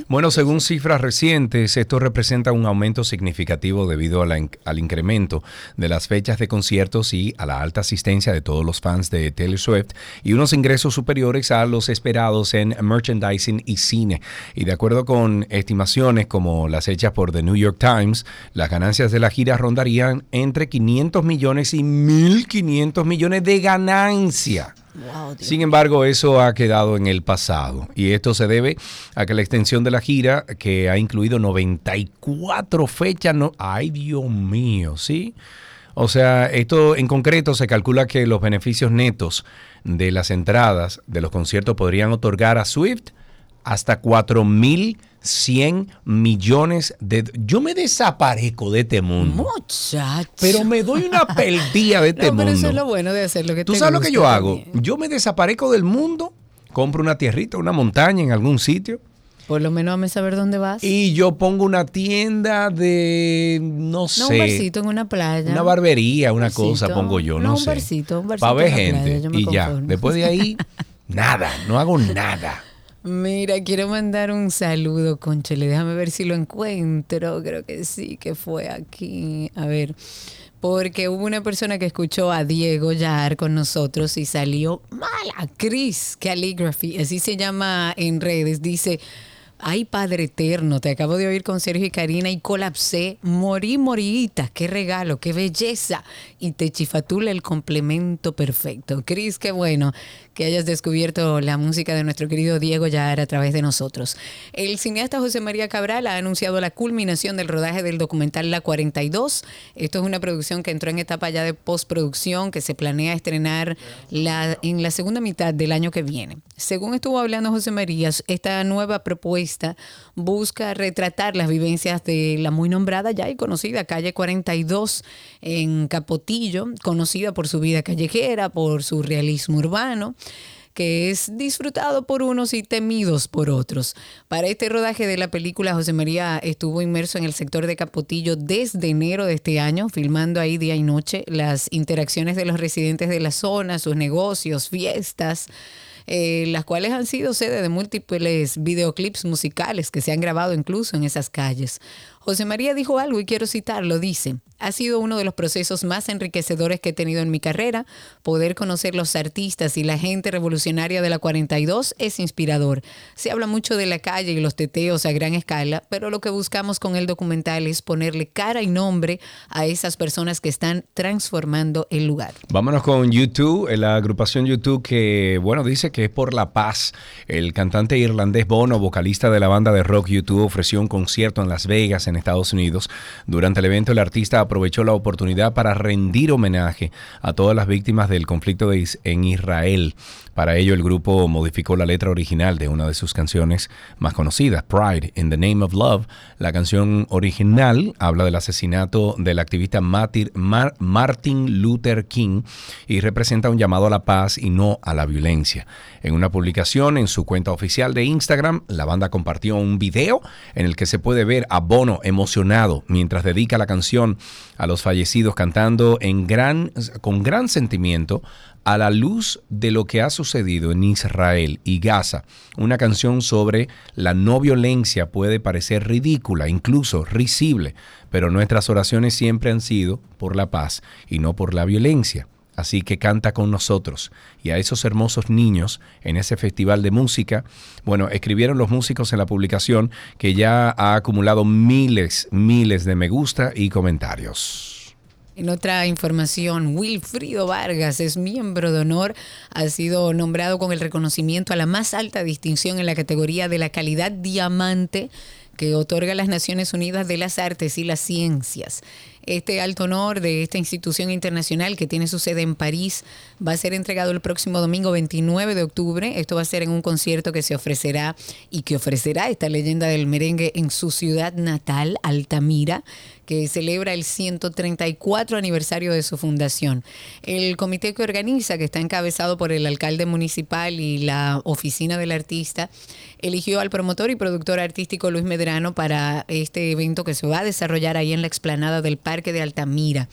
Bueno, según cifras recientes, esto representa un aumento significativo debido a la al incremento de las fechas de conciertos y a la alta asistencia de todos los fans de Taylor Swift y unos ingresos superiores a los esperados en merchandising y cine. Y de acuerdo con estimaciones como las hechas por The New York Times, las ganancias de la gira rondarían entre 500 millones y 1.500 millones de ganancia. Sin embargo, eso ha quedado en el pasado y esto se debe a que la extensión de la gira, que ha incluido 94 fechas, no, ay Dios mío, ¿sí? O sea, esto en concreto se calcula que los beneficios netos de las entradas de los conciertos podrían otorgar a Swift hasta 4.100 millones de... Yo me desaparezco de este mundo. Muchacho. Pero me doy una perdida de <laughs> este no, pero eso mundo. es lo bueno de hacer lo que ¿Tú te sabes lo que yo hago? también. Yo me desaparezco del mundo, compro una tierrita, una montaña en algún sitio Por lo menos a saber dónde vas. y yo pongo una tienda de, no no, sé, un barcito en una playa. una barbería, una Barcito. cosa pongo yo, no, No, un sé. barcito, un barcito Para ver gente playa, y ya. conformo. Después de ahí, <laughs> nada, no hago nada. Mira, quiero mandar un saludo, Conchele. Déjame ver si lo encuentro. Creo que sí, que fue aquí. A ver. Porque hubo una persona que escuchó a Diego Yar con nosotros y salió mala. Chris Calligraphy, así se llama en redes. Dice. Ay, Padre Eterno, te acabo de oír con Sergio y Karina y colapsé. Morí, morita. Qué regalo, qué belleza. Y te chifatula el complemento perfecto. Cris, qué bueno que hayas descubierto la música de nuestro querido Diego Yar a través de nosotros. El cineasta José María Cabral ha anunciado la culminación del rodaje del documental La 42. Esto es una producción que entró en etapa ya de postproducción que se planea estrenar la, en la segunda mitad del año que viene. Según estuvo hablando José María, esta nueva propuesta busca retratar las vivencias de la muy nombrada ya y conocida calle 42 en Capotillo, conocida por su vida callejera, por su realismo urbano que es disfrutado por unos y temidos por otros. Para este rodaje de la película, José María estuvo inmerso en el sector de Capotillo desde enero de este año, filmando ahí día y noche las interacciones de los residentes de la zona, sus negocios, fiestas, eh, las cuales han sido sede de múltiples videoclips musicales que se han grabado incluso en esas calles. José María dijo algo y quiero citarlo, dice, ha sido uno de los procesos más enriquecedores que he tenido en mi carrera. Poder conocer los artistas y la gente revolucionaria de la 42 es inspirador. Se habla mucho de la calle y los teteos a gran escala, pero lo que buscamos con el documental es ponerle cara y nombre a esas personas que están transformando el lugar. Vámonos con YouTube, la agrupación YouTube que, bueno, dice que es por la paz. El cantante irlandés Bono, vocalista de la banda de rock YouTube, ofreció un concierto en Las Vegas, en Estados Unidos. Durante el evento, el artista aprovechó la oportunidad para rendir homenaje a todas las víctimas del conflicto en Israel. Para ello, el grupo modificó la letra original de una de sus canciones más conocidas, Pride in the Name of Love. La canción original habla del asesinato del activista Martin, Mar- Martin Luther King y representa un llamado a la paz y no a la violencia. En una publicación en su cuenta oficial de Instagram, la banda compartió un video en el que se puede ver a Bono emocionado mientras dedica la canción a los fallecidos cantando en gran, con gran sentimiento a la luz de lo que ha sucedido en Israel y Gaza. Una canción sobre la no violencia puede parecer ridícula, incluso risible, pero nuestras oraciones siempre han sido por la paz y no por la violencia. Así que canta con nosotros. Y a esos hermosos niños en ese festival de música, bueno, escribieron los músicos en la publicación que ya ha acumulado miles, miles de me gusta y comentarios. En otra información, Wilfrido Vargas es miembro de honor, ha sido nombrado con el reconocimiento a la más alta distinción en la categoría de la calidad diamante que otorga las Naciones Unidas de las Artes y las Ciencias. Este alto honor de esta institución internacional que tiene su sede en París va a ser entregado el próximo domingo 29 de octubre. Esto va a ser en un concierto que se ofrecerá y que ofrecerá esta leyenda del merengue en su ciudad natal, Altamira, que celebra el 134 aniversario de su fundación. El comité que organiza, que está encabezado por el alcalde municipal y la oficina del artista, eligió al promotor y productor artístico Luis Medrano para este evento que se va a desarrollar ahí en la explanada del Parque de Altamira.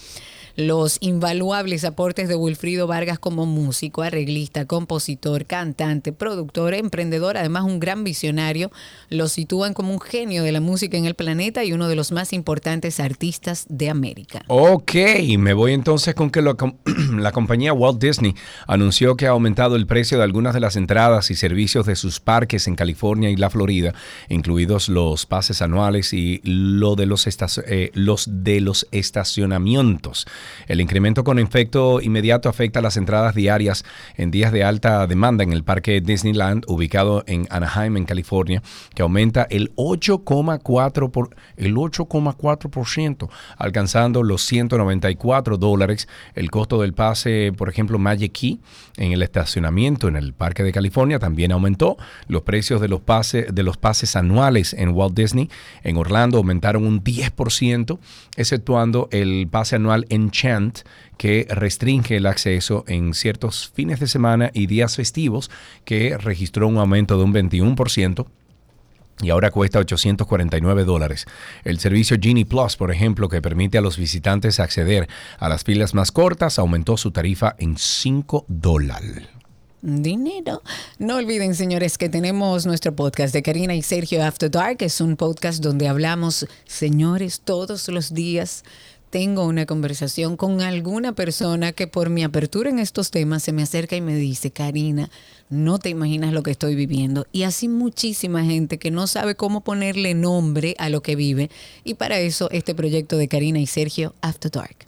Los invaluables aportes de Wilfrido Vargas como músico, arreglista, compositor, cantante, productor, emprendedor, además un gran visionario, lo sitúan como un genio de la música en el planeta y uno de los más importantes artistas de América. Ok, me voy entonces con que lo- <clears throat> la compañía Walt Disney anunció que ha aumentado el precio de algunas de las entradas y servicios de sus parques en California y la Florida, incluidos los pases anuales y lo de los, estac- eh, los de los estacionamientos. El incremento con efecto inmediato afecta las entradas diarias en días de alta demanda en el parque Disneyland ubicado en Anaheim, en California, que aumenta el 8,4 por el 8,4%, alcanzando los 194 dólares. El costo del pase, por ejemplo, Magic Key en el estacionamiento en el Parque de California también aumentó. Los precios de los pases de los pases anuales en Walt Disney en Orlando aumentaron un 10%, exceptuando el pase anual Enchant que restringe el acceso en ciertos fines de semana y días festivos, que registró un aumento de un 21% y ahora cuesta 849 dólares. El servicio Genie Plus, por ejemplo, que permite a los visitantes acceder a las filas más cortas, aumentó su tarifa en 5 dólares. Dinero. No olviden, señores, que tenemos nuestro podcast de Karina y Sergio After Dark. Es un podcast donde hablamos, señores, todos los días. Tengo una conversación con alguna persona que por mi apertura en estos temas se me acerca y me dice, Karina, no te imaginas lo que estoy viviendo. Y así muchísima gente que no sabe cómo ponerle nombre a lo que vive. Y para eso este proyecto de Karina y Sergio After Dark.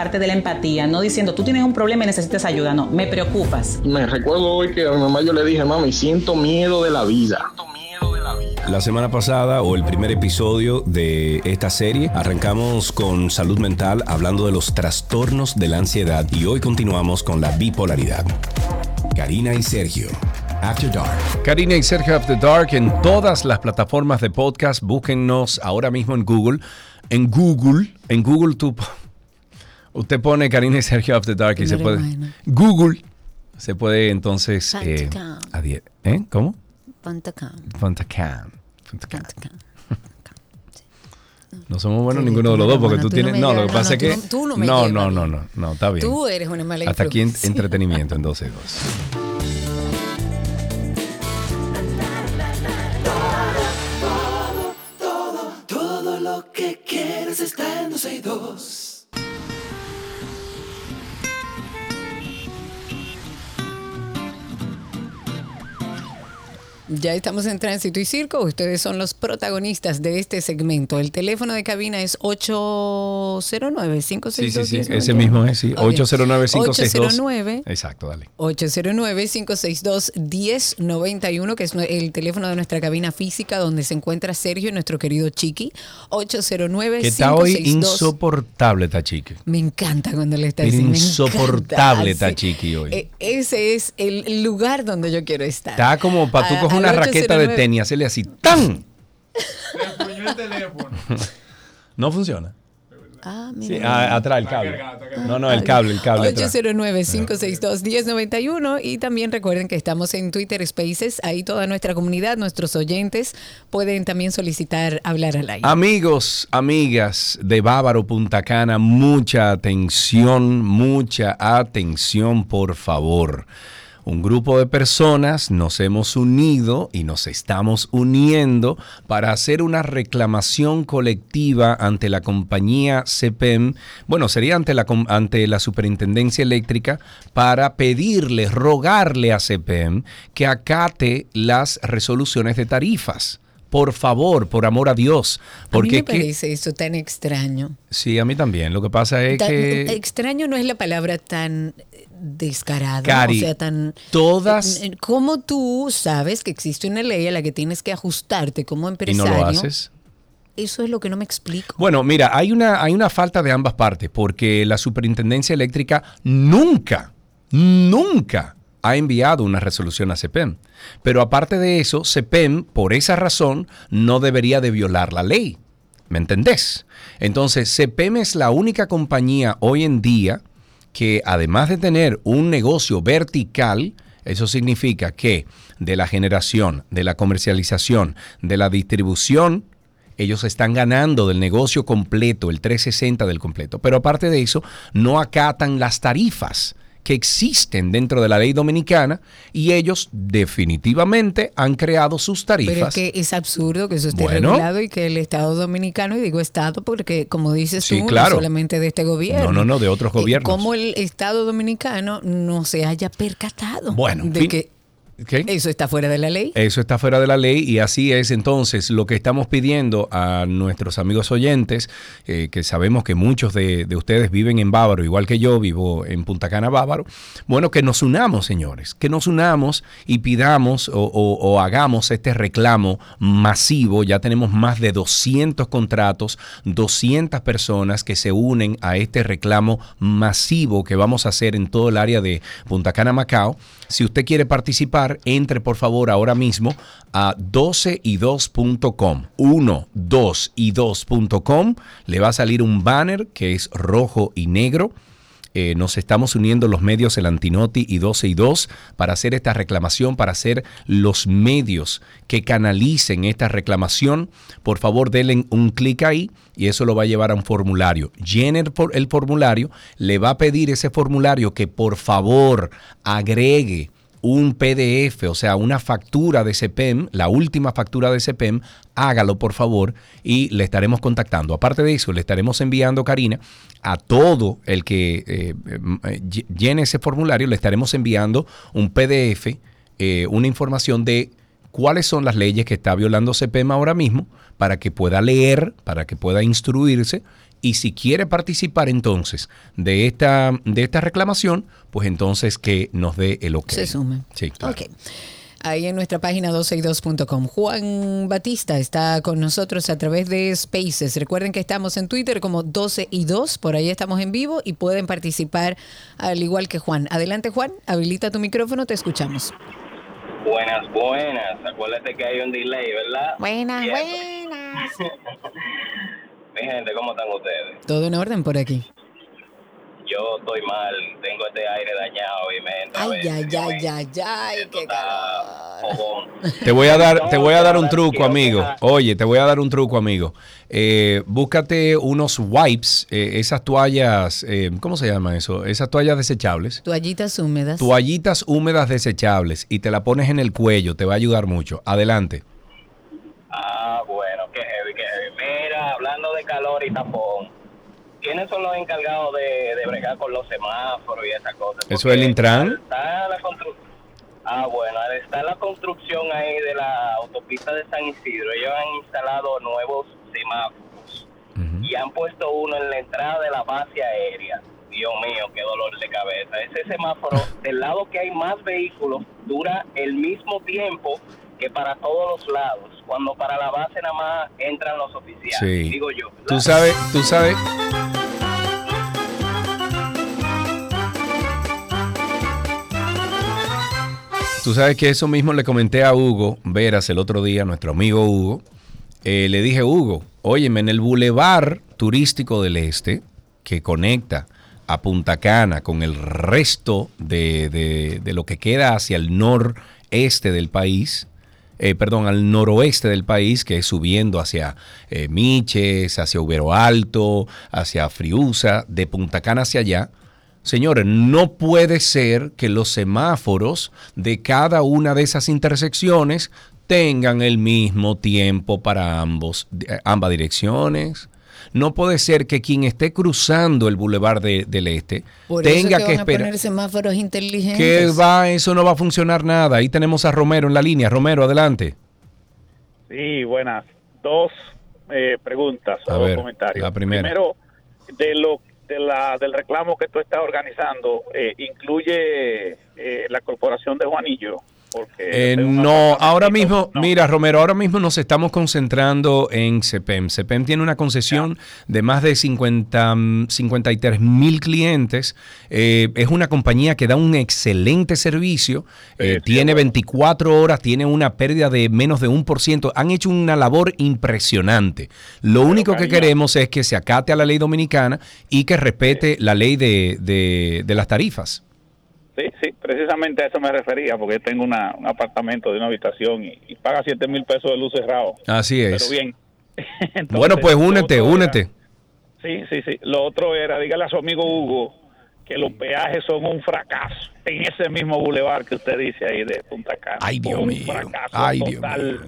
parte de la empatía, no diciendo tú tienes un problema y necesitas ayuda, no, me preocupas. Me recuerdo hoy que a mi mamá yo le dije, mami, siento miedo de la vida. La semana pasada o el primer episodio de esta serie arrancamos con salud mental hablando de los trastornos de la ansiedad y hoy continuamos con la bipolaridad. Karina y Sergio. After Dark. Karina y Sergio After Dark en todas las plataformas de podcast. Búsquennos ahora mismo en Google. En Google, en Google tú, usted pone Karina y Sergio After Dark y No se puede... buena. Google. Se puede entonces... eh, Pantacam. ¿Eh? ¿Cómo? Pantacam. Fantacam. Pantacam. <laughs> No somos buenos Sí, ninguno de los dos porque tú tú no tienes. No, lo que pasa no, es que. tú no- tú no me No, llevas no, no, no, no, está bien. Tú eres una mala Hasta aquí en- entretenimiento en 12 y 2. Todo, todo lo que quieres está en 12 y 2. Ya estamos en Tránsito y Circo. Ustedes son los protagonistas de este segmento. El teléfono de cabina es 809 562 Sí, sí, sí. Ese mismo es, sí. 809-562. 809 Exacto, dale. 809-562-1091, que es el teléfono de nuestra cabina física donde se encuentra Sergio y nuestro querido Chiqui. 809 Que está hoy 562 insoportable, esta chica. Me encanta cuando le está me insoportable está Chiqui hoy. Eh, ese es el lugar donde yo quiero estar. Está como para una raqueta de 809. tenis hacerle así, ¡tan! no funciona. Ah, Sí, mira. ah, atrás el cable. No, no, el cable, el cable. atrás. 809-562-1091 y también recuerden que estamos en Twitter Spaces, ahí toda nuestra comunidad, nuestros oyentes pueden también solicitar hablar al aire. Amigos, amigas de Bávaro Punta Cana, mucha atención, mucha atención, por favor. Un grupo de personas nos hemos unido y nos estamos uniendo para hacer una reclamación colectiva ante la compañía CPEM, bueno, sería ante la, ante la Superintendencia Eléctrica, para pedirle, rogarle a CPEM que acate las resoluciones de tarifas. Por favor, por amor a Dios. a mí Porque me que- parece eso tan extraño. Sí, a mí también. Lo que pasa es Tan- que Extraño no es la palabra tan eh, descarada, Cari, o sea, tan... todas- eh, ¿Cómo tú sabes que existe una ley a la que tienes que ajustarte como y no empresario? lo haces. Eso es lo que no me explico. Bueno, mira, hay una, hay una falta de ambas partes, porque la Superintendencia Eléctrica nunca, nunca ha enviado una resolución a CEPEM. Pero aparte de eso, CEPEM, por esa razón, no debería de violar la ley. ¿Me entendés? Entonces, CEPEM es la única compañía hoy en día que, además de tener un negocio vertical, eso significa que de la generación, de la comercialización, de la distribución, ellos están ganando del negocio completo, el 360 del completo. Pero aparte de eso, no acatan las tarifas que existen dentro de la ley dominicana y ellos definitivamente han creado sus Pero es tarifas. que es absurdo que eso esté Bueno. regulado y que el Estado dominicano, y digo Estado porque como dices Sí, tú, claro. no solamente de este gobierno. No, no, no, de otros Eh, gobiernos. Como el Estado dominicano no se haya percatado Bueno, de fin- que ¿Qué? eso está fuera de la ley. Eso está fuera de la ley y así es entonces lo que estamos pidiendo a nuestros amigos oyentes, eh, que sabemos que muchos de, de ustedes viven en Bávaro, igual que yo vivo en Punta Cana, Bávaro. Bueno, que nos unamos, señores, que nos unamos y pidamos o, o- o hagamos este reclamo masivo. Ya tenemos más de 200 contratos, 200 personas que se unen a este reclamo masivo que vamos a hacer en todo el área de Punta Cana, Macao. Si usted quiere participar, entre por favor ahora mismo a 12y2.com. 1, 2 y 2.com. Le va a salir un banner que es rojo y negro. Eh, nos estamos uniendo los medios El Antinoti y 12 y 2 para hacer esta reclamación, para hacer los medios que canalicen esta reclamación. Por favor, denle un clic ahí y eso lo va a llevar a un formulario. Llene el for- el formulario, le va a pedir ese formulario que por favor agregue un PDF, o sea, una factura de CEPEM, la última factura de CEPEM, hágalo por favor y le estaremos contactando. Aparte de eso, le estaremos enviando, Karina, a todo el que eh, eh, ll- llene ese formulario, le estaremos enviando un PDF, eh, una información de cuáles son las leyes que está violando CEPEM ahora mismo para que pueda leer, para que pueda instruirse y si quiere participar entonces de esta, de esta reclamación, pues entonces que nos dé el ok. Se sume. Sí, claro. Ok. Ahí en nuestra página 12y2.com. Juan Batista está con nosotros a través de Spaces. Recuerden que estamos en Twitter como 12 y 2, por ahí estamos en vivo y pueden participar al igual que Juan. Adelante Juan, habilita tu micrófono, te escuchamos. Buenas, buenas. Acuérdate que hay un delay, ¿verdad? Buenas, buenas. <laughs> Mi gente, ¿cómo están ustedes? Todo en orden por aquí. Yo estoy mal, tengo este aire dañado y me entra Ay, ay, ay, ay, ay, qué. <laughs> Te voy a dar, te voy a dar un truco, amigo. Oye, te voy a dar un truco, amigo. Eh, búscate unos wipes, eh, esas toallas, eh, ¿cómo se llama eso? Esas toallas desechables. Toallitas húmedas. Toallitas húmedas desechables y te la pones en el cuello, te va a ayudar mucho. Adelante. Ah, bueno, tapón, ¿quiénes son los encargados de, de bregar con los semáforos y esas cosas? Eso es el Intran. Está la constru- Ah, bueno, está la construcción ahí de la autopista de San Isidro. Ellos han instalado nuevos semáforos y han puesto uno en la entrada de la base aérea. Dios mío, qué dolor de cabeza. Ese semáforo, <laughs> del lado que hay más vehículos, dura el mismo tiempo que para todos los lados. Cuando para la base nada más entran los oficiales. Sí. Digo yo. Tú sabes, tú sabes. Tú sabes que eso mismo le comenté a Hugo Veras el otro día, nuestro amigo Hugo. Eh, le dije, Hugo, óyeme, en el bulevar turístico del este, que conecta a Punta Cana con el resto de, de- de lo que queda hacia el noreste del país, eh, perdón, al noroeste del país, que es subiendo hacia eh, Miches, hacia Ubero Alto, hacia Friusa, de Punta Cana hacia allá. Señores, no puede ser que los semáforos de cada una de esas intersecciones tengan el mismo tiempo para ambos, ambas direcciones. No puede ser que quien esté cruzando el bulevar de- del Este Por tenga eso que que van a esperar. poner semáforos inteligentes. Que va, eso no va a funcionar nada. Ahí tenemos a Romero en la línea. Romero, adelante. Sí, buenas. Dos eh, preguntas A o dos comentarios. la primera. Primero, de lo de la, del reclamo que tú estás organizando, eh, incluye eh, la corporación de Juanillo. Porque Eh, no, ahora mismo, mira Romero, ahora mismo nos estamos concentrando en CEPEM. CEPEM tiene una concesión de más de 50, mm, 53 mil clientes. Eh, es una compañía que da un excelente servicio. Eh, tiene 24 horas, tiene una pérdida de menos de un por ciento. Han hecho una labor impresionante. Lo único que cariño. queremos es que se acate a la ley dominicana y que respete la ley de, de- de las tarifas. Sí, sí, precisamente a eso me refería, porque tengo una, un apartamento de una habitación y, y paga 7 mil pesos de luz cerrado. Así es. Pero bien. <laughs> Entonces, bueno, pues únete, otro era- únete. Sí, sí, sí. Lo otro era, dígale a su amigo Hugo que los peajes son un fracaso en ese mismo bulevar que usted dice ahí de Punta Cana. Ay, Dios un mío. fracaso Ay, Dios total.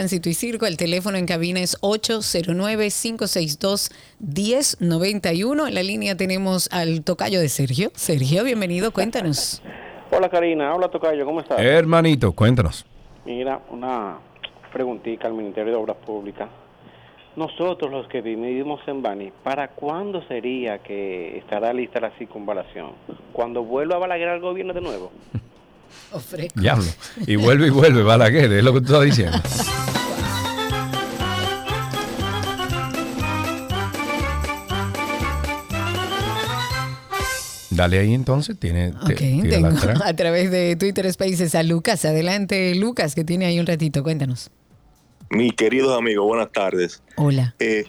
Tránsito y Circo, el teléfono en cabina es 809-562-1091. En la línea tenemos al tocayo de Sergio. Sergio, bienvenido, cuéntanos. <laughs> Hola Karina, hola Tocayo, ¿cómo estás? Hermanito, cuéntanos. Mira, una preguntita al Ministerio de Obras Públicas. Nosotros los que vivimos en Bani, ¿para cuándo sería que estará lista la circunvalación? ¿Cuando vuelva a Balaguer al gobierno de nuevo? <laughs> Diablo. Y vuelve y vuelve, Balaguer, es lo que tú estás diciendo. Dale ahí entonces, tiene. Ok, tírala tengo <laughs> atrás. a través de Twitter Spaces a Lucas. Adelante, Lucas, que tiene ahí un ratito. Cuéntanos. Mis queridos amigos, buenas tardes. Hola. Eh,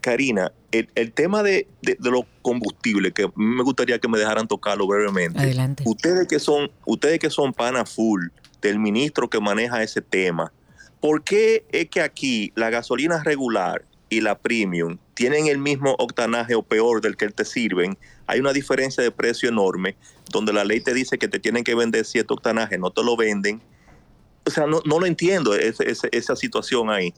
Karina, el, el tema de, de, de los combustibles, que me gustaría que me dejaran tocarlo brevemente. Adelante. Ustedes que son, ustedes que son pana full del ministro que maneja ese tema, ¿por qué es que aquí la gasolina regular y la premium tienen el mismo octanaje o peor del que te sirven? Hay una diferencia de precio enorme, donde la ley te dice que te tienen que vender cierto octanaje, no te lo venden. O sea, no, no lo entiendo esa situación ahí.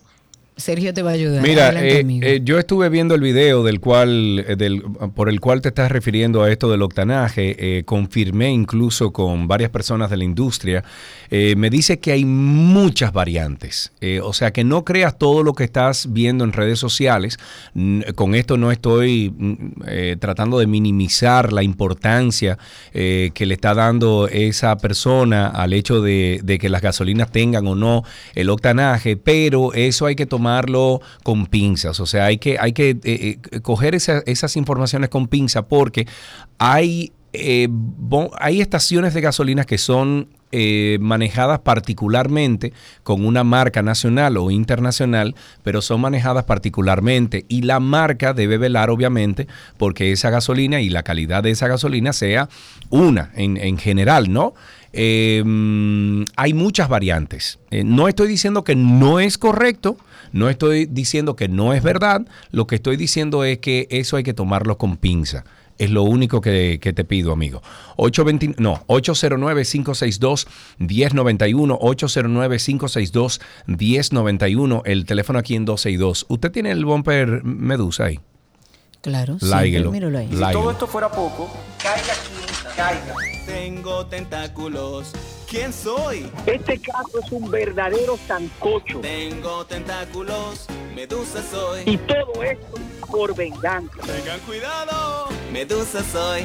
Sergio te va a ayudar. Mira, eh, eh, yo estuve viendo el video del cual, eh, del, por el cual te estás refiriendo a esto del octanaje. eh, confirmé incluso con varias personas de la industria. Eh, me dice que hay muchas variantes. O sea, que no creas todo lo que estás viendo en redes sociales. Con esto no estoy mm, tratando de minimizar la importancia que le está dando esa persona al hecho de, de que las gasolinas tengan o no el octanaje, pero eso hay que con pinzas. O sea, hay que, hay que eh, eh, coger esa- esas informaciones con pinza porque hay, eh, hay estaciones de gasolinas que son eh, manejadas particularmente con una marca nacional o internacional, pero son manejadas particularmente y la marca debe velar obviamente porque esa gasolina y la calidad de esa gasolina sea una en, en general, ¿no? Eh, mm, hay muchas variantes. Eh, no estoy diciendo que no es correcto, no estoy diciendo que no es verdad, lo que estoy diciendo es que eso hay que tomarlo con pinza. Es lo único que, que te pido, amigo. 820, no, 809-562-1091, 809-562-1091, el teléfono aquí en 262. ¿Usted tiene el bumper Medusa ahí? Claro, sí, Láiguelo. míralo ahí. Si todo esto fuera poco, caiga quien caiga. Tengo tentáculos. ¿Quién soy? Este caso es un verdadero sancocho. Tengo tentáculos. Medusa soy. Y todo esto por venganza. Tengan cuidado. Medusa soy.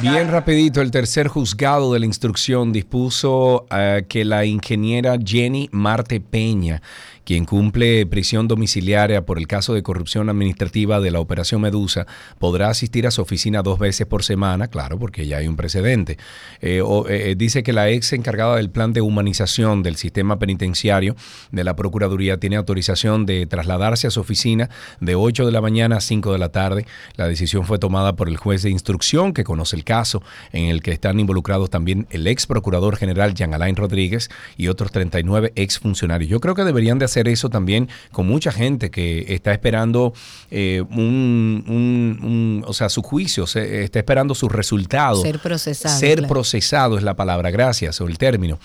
Bien rapidito, el tercer juzgado de la instrucción dispuso eh, que la ingeniera Jenny Marte Peña, quien cumple prisión domiciliaria por el caso de corrupción administrativa de la Operación Medusa, podrá asistir a su oficina dos veces por semana, claro, porque ya hay un precedente. Eh, o- eh, dice que la ex encargada del plan de humanización del sistema penitenciario de la Procuraduría tiene autorización de trasladarse a su oficina de 8 de la mañana a 5 de la tarde. La decisión fue tomada por el juez de instrucción que conoce el caso, en el que están involucrados también el ex procurador general Jean Alain Rodríguez y otros 39 ex funcionarios. Yo creo que deberían de hacer eso también con mucha gente que está esperando eh, un, un- un- o sea, su juicio, se- está esperando sus resultados. Ser procesado, Ser claro. procesado es la palabra, gracias, o el término.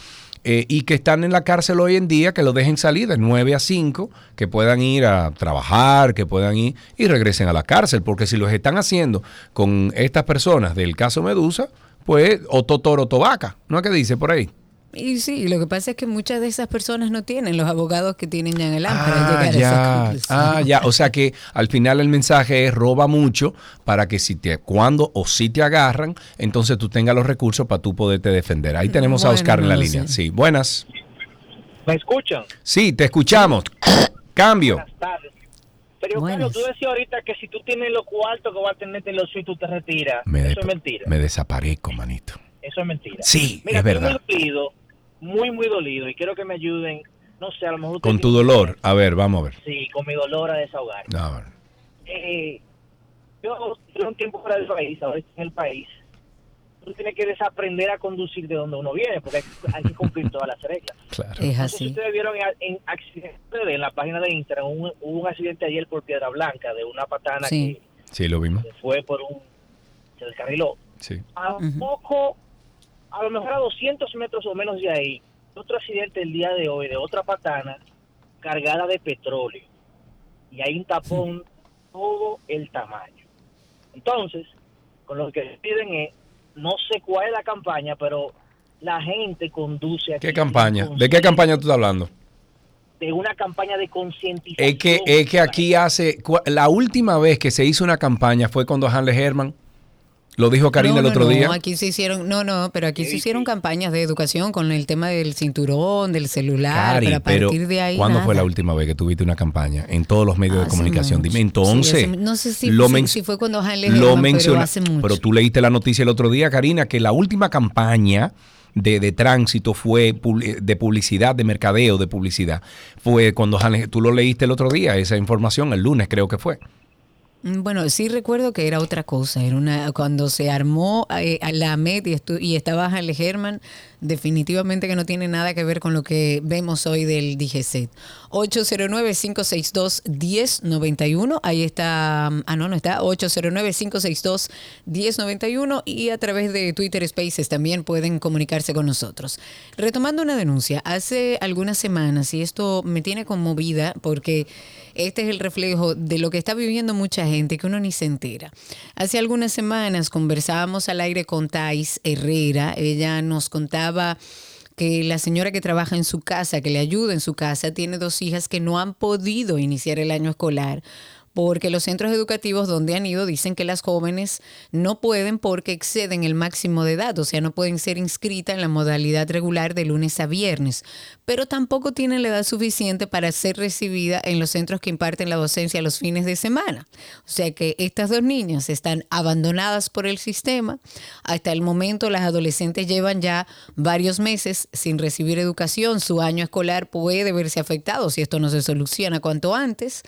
Eh, y que están en la cárcel hoy en día, que lo dejen salir de 9 a 5, que puedan ir a trabajar, que puedan ir y regresen a la cárcel, porque si los están haciendo con estas personas del caso Medusa, pues o totoro tobaca, ¿no es que dice por ahí? Y sí, lo que pasa es que muchas de esas personas no tienen los abogados que tienen Jean Elan para Ah, llegar a esa ya, conclusión. ah, ya. O sea que al final el mensaje es roba mucho para que si te, cuando o si te agarran, entonces tú tengas los recursos para tú poderte defender. Ahí tenemos a Oscar en la no lo línea. sé. Sí, buenas. ¿Me escuchan? Sí, te escuchamos. Cambio. Buenas tardes. Pero Carlos, tú decías ahorita que si tú tienes los cuartos que vas a tener en los suites, tú te retiras. Me, Eso de- es mentira. me desaparezco, manito. Eso es mentira. Sí, Mira, es verdad. Muy dolido, muy, muy dolido. Y quiero que me ayuden. No sé, a lo mejor. Con tu dolor. A ver, vamos a ver. Sí, con mi dolor a desahogar. A ver. Eh, yo llevo un tiempo fuera del país, ahora estoy en el país. Tú tienes que desaprender a conducir de donde uno viene, porque hay, hay que cumplir todas las reglas. <laughs> Claro. Es así. ustedes vieron en, en accidente en la página de Instagram, un- hubo un accidente ayer por Piedra Blanca de una patana Sí. Sí, lo vimos. que fue por un... se descarriló. Sí. A poco, a lo mejor a 200 metros o menos de ahí, otro accidente el día de hoy de otra patana cargada de petróleo. Y hay un tapón todo el tamaño. Entonces, con lo que piden es, no sé cuál es la campaña, pero la gente conduce aquí ¿Qué campaña? ¿De qué campaña tú estás hablando? de una campaña de concientización. Es que, es que aquí hace. La última vez que se hizo una campaña fue cuando Hanle Herman. Lo dijo Karina No, el no, otro no, día. aquí se hicieron, no, no, pero aquí se hicieron campañas de educación con el tema del cinturón, del celular, Cari, pero a pero partir de ahí ¿cuándo fue la última vez que tuviste una campaña en todos los medios de comunicación? mucho. Dime, entonces. Sí, hace- no sé si, lo si- fue cuando Hanley lo Herman, pero hace mucho. pero tú leíste la noticia el otro día, Karina, que la última campaña de, de tránsito fue de publicidad, de mercadeo de publicidad, fue cuando Hanley- tú lo leíste el otro día, esa información, el lunes creo que fue. Mm, Bueno, sí recuerdo que era otra cosa. Era una cuando se armó eh, a la AMED y, y estaba Hanle Herman, definitivamente que no tiene nada que ver con lo que vemos hoy del DGC. 809-562-1091. Ahí está, mm, ah, no, no está, 809-562-1091 y a través de Twitter Spaces también pueden comunicarse con nosotros. Retomando una denuncia, hace algunas semanas, y esto me tiene conmovida porque este es el reflejo de lo que está viviendo mucha gente que uno ni se entera. Hace algunas semanas conversábamos al aire con Thais Herrera. Ella nos contaba que la señora que trabaja en su casa, que le ayuda en su casa, tiene dos hijas que no han podido iniciar el año escolar porque los centros educativos donde han ido dicen que las jóvenes no pueden porque exceden el máximo de edad, o sea, no pueden ser inscritas en la modalidad regular de lunes a viernes, pero tampoco tienen la edad suficiente para ser recibida en los centros que imparten la docencia los fines de semana. O sea que estas dos niñas están abandonadas por el sistema. Hasta el momento las adolescentes llevan ya varios meses sin recibir educación, su año escolar puede verse afectado si esto no se soluciona cuanto antes.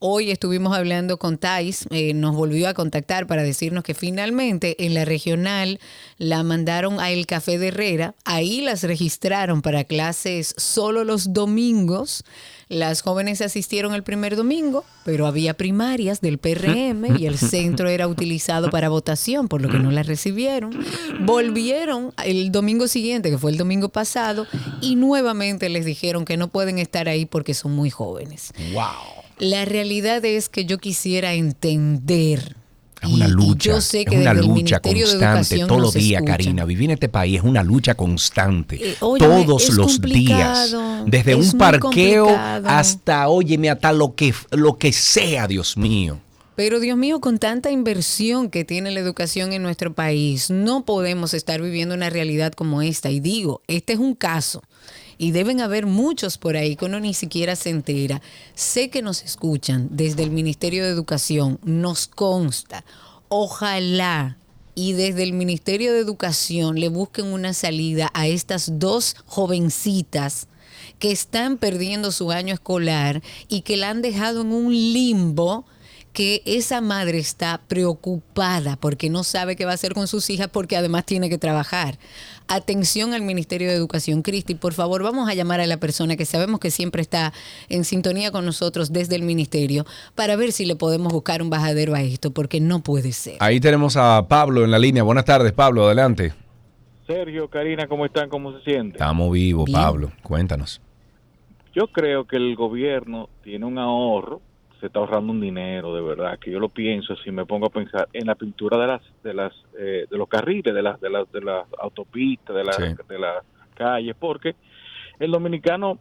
Hoy estuvimos hablando con Thais, eh, nos volvió a contactar para decirnos que finalmente en la regional la mandaron a el Café de Herrera, ahí las registraron para clases solo los domingos. Las jóvenes asistieron el primer domingo, pero había primarias del PRM y el centro era utilizado para votación, por lo que no las recibieron. Volvieron el domingo siguiente, que fue el domingo pasado, y nuevamente les dijeron que no pueden estar ahí porque son muy jóvenes. ¡Wow! La realidad es que yo quisiera entender. Es una y lucha, yo sé que es una lucha constante todos los días. Karina. Vivir en este país es una lucha constante. Eh, todos los días. Desde es un parqueo complicado. hasta, óyeme, hasta lo que, lo que sea, Dios mío. Pero Dios mío, con tanta inversión que tiene la educación en nuestro país, no podemos estar viviendo una realidad como esta. Y digo, este es un caso. Y deben haber muchos por ahí que uno ni siquiera se entera. Sé que nos escuchan desde el Ministerio de Educación, nos consta. Ojalá y desde el Ministerio de Educación le busquen una salida a estas dos jovencitas que están perdiendo su año escolar y que la han dejado en un limbo que esa madre está preocupada porque no sabe qué va a hacer con sus hijas porque además tiene que trabajar. Atención al Ministerio de Educación. Cristi, por favor, vamos a llamar a la persona que sabemos que siempre está en sintonía con nosotros desde el Ministerio para ver si le podemos buscar un bajadero a esto porque no puede ser. Ahí tenemos a Pablo en la línea. Buenas tardes, Pablo, adelante. Sergio, Karina, ¿cómo están? ¿Cómo se sienten? Estamos vivos, Bien. Pablo. Cuéntanos. Yo creo que el gobierno tiene un ahorro, se está ahorrando un dinero, de verdad, que yo lo pienso, si me pongo a pensar en la pintura de las de las eh, de los carriles, de las de las de las autopistas, de las Sí. de las calles, porque el dominicano,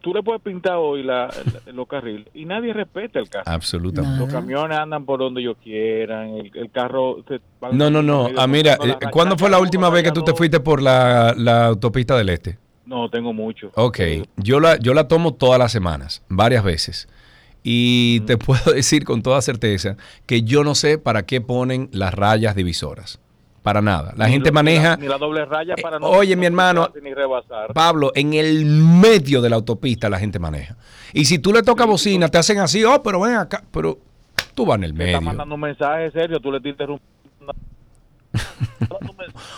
tú le puedes pintar hoy la, la- los carriles y nadie respeta el carro. Absolutamente. Los camiones andan por donde ellos quieran, el, el carro... se No, no, no. Ah, mira, cuando eh, la ¿cuándo fue la última vez que tú te fuiste por la, la autopista del Este? No, tengo mucho. Ok, yo la, yo la tomo todas las semanas, varias veces. Y te puedo <laughs> decir con toda certeza que yo no sé para qué ponen las rayas divisoras. Para nada. La Ni gente lo- ni maneja... Ni la doble raya para no... oye, no mi hermano, cruzarse Ni rebasar. Pablo, en el medio de la autopista la gente maneja. Y si tú le tocas bocina, te hacen así, oh, pero ven acá, pero tú vas en el medio. mandando un mensaje serio, tú le estás interrumpiendo.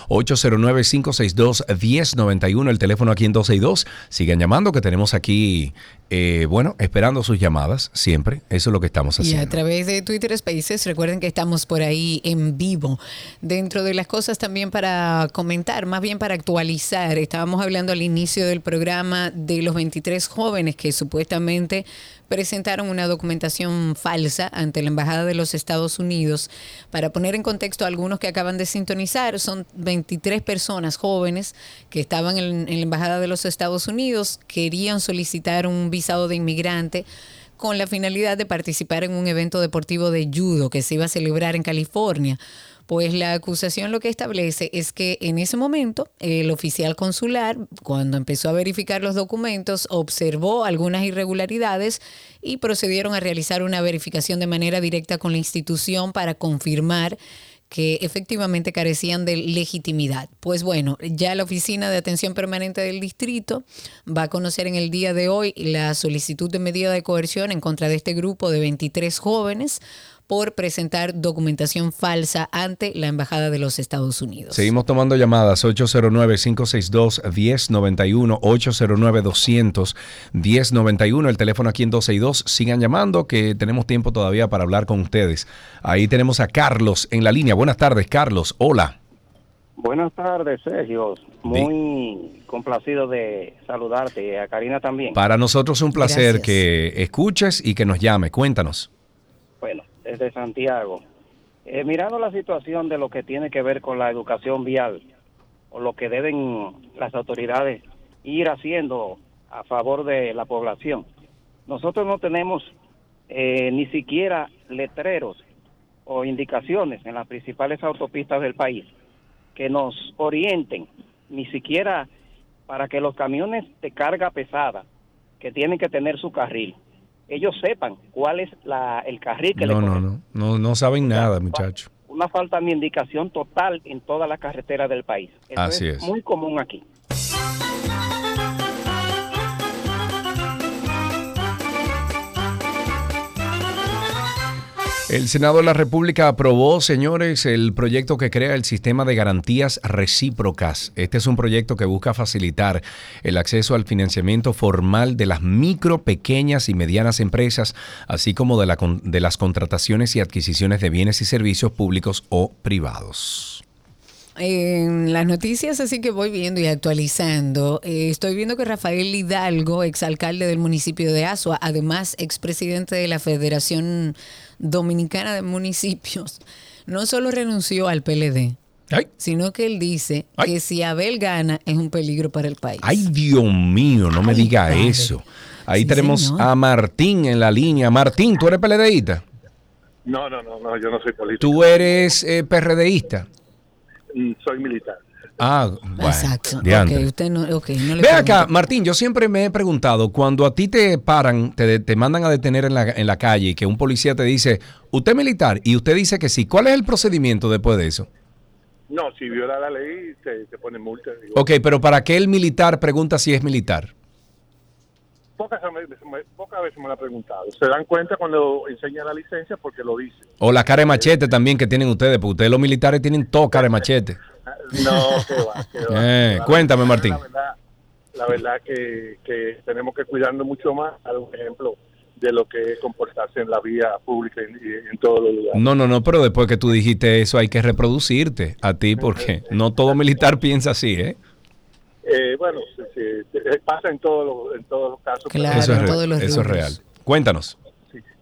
809-562-1091, el teléfono aquí en 262. Sigan llamando que tenemos aquí, eh, bueno, esperando sus llamadas siempre. Eso es lo que estamos Y haciendo. a través de Twitter Spaces, recuerden que estamos por ahí en vivo. Dentro de las cosas también para comentar, más bien para actualizar, estábamos hablando al inicio del programa de los 23 jóvenes que supuestamente presentaron una documentación falsa ante la Embajada de los Estados Unidos. Para poner en contexto a algunos que acaban de sintonizar, son 23 personas jóvenes que estaban en, en la Embajada de los Estados Unidos, querían solicitar un visado de inmigrante con la finalidad de participar en un evento deportivo de judo que se iba a celebrar en California. Pues la acusación lo que establece es que en ese momento el oficial consular, cuando empezó a verificar los documentos, observó algunas irregularidades y procedieron a realizar una verificación de manera directa con la institución para confirmar que efectivamente carecían de legitimidad. Pues bueno, ya la Oficina de Atención Permanente del Distrito va a conocer en el día de hoy la solicitud de medida de coerción en contra de este grupo de 23 jóvenes por presentar documentación falsa ante la Embajada de los Estados Unidos. Seguimos tomando llamadas 809-562-1091, 809-200-1091, el teléfono aquí en 262. Sigan llamando que tenemos tiempo todavía para hablar con ustedes. Ahí tenemos a Carlos en la línea. Buenas tardes, Carlos. Hola. Buenas tardes, Sergio. Muy complacido de saludarte y a Karina también. Para nosotros es un placer Gracias. que escuches y que nos llame. Cuéntanos. Bueno, desde Santiago. Mirando la situación de lo que tiene que ver con la educación vial, o lo que deben las autoridades ir haciendo a favor de la población, nosotros no tenemos eh, ni siquiera letreros o indicaciones en las principales autopistas del país que nos orienten, ni siquiera para que los camiones de carga pesada, que tienen que tener su carril, ellos sepan cuál es la, el carril que le No, no, no, no, no saben nada, muchachos. una falta de indicación total en todas las carreteras del país. Eso Así es. muy común aquí. El Senado de la República aprobó, señores, el proyecto que crea el sistema de garantías recíprocas. Este es un proyecto que busca facilitar el acceso al financiamiento formal de las micro, pequeñas y medianas empresas, así como de, la de las contrataciones y adquisiciones de bienes y servicios públicos o privados. En las noticias, así que voy viendo y actualizando, eh, estoy viendo que Rafael Hidalgo, exalcalde del municipio de Asua, además expresidente de la Federación Dominicana de Municipios, no solo renunció al PLD, sino que él dice que si Abel gana es un peligro para el país. Ay, Dios mío, no me diga padre. eso. Ahí Sí, tenemos señor. a Martín en la línea. Martín, ¿tú eres PLDista? No, no, no, no, yo no soy político. ¿Tú eres eh, PRDista? Mm, Soy militar. Ah, bueno. Exacto. usted no, le Ve acá. Martín, yo siempre me he preguntado, cuando a ti te paran, te, te mandan a detener en la, en la calle y que un policía te dice, ¿usted es militar? Y usted dice que sí, ¿cuál es el procedimiento después de eso? No, si viola la ley, te, te ponen multa. Digo, Ok, pero ¿para qué el militar pregunta si es militar? Pocas, veces me- pocas veces me lo han preguntado. Se dan cuenta cuando enseñan la licencia porque lo dice. O la cara de machete también que tienen ustedes, porque ustedes los militares tienen todo cara de machete. <laughs> No, que va, que va. Eh, que va. cuéntame, Martín. La verdad, la verdad que, que tenemos que cuidarnos mucho más, dar un ejemplo de lo que es comportarse en la vía pública y y en todos los lugares. No, no, no, pero después que tú dijiste eso hay que reproducirte a ti porque no todo militar piensa así, ¿eh? Eh, bueno, sí, sí, eh, pasa en todos los, en todos los casos. pero- eso es, re- eso es real. Cuéntanos.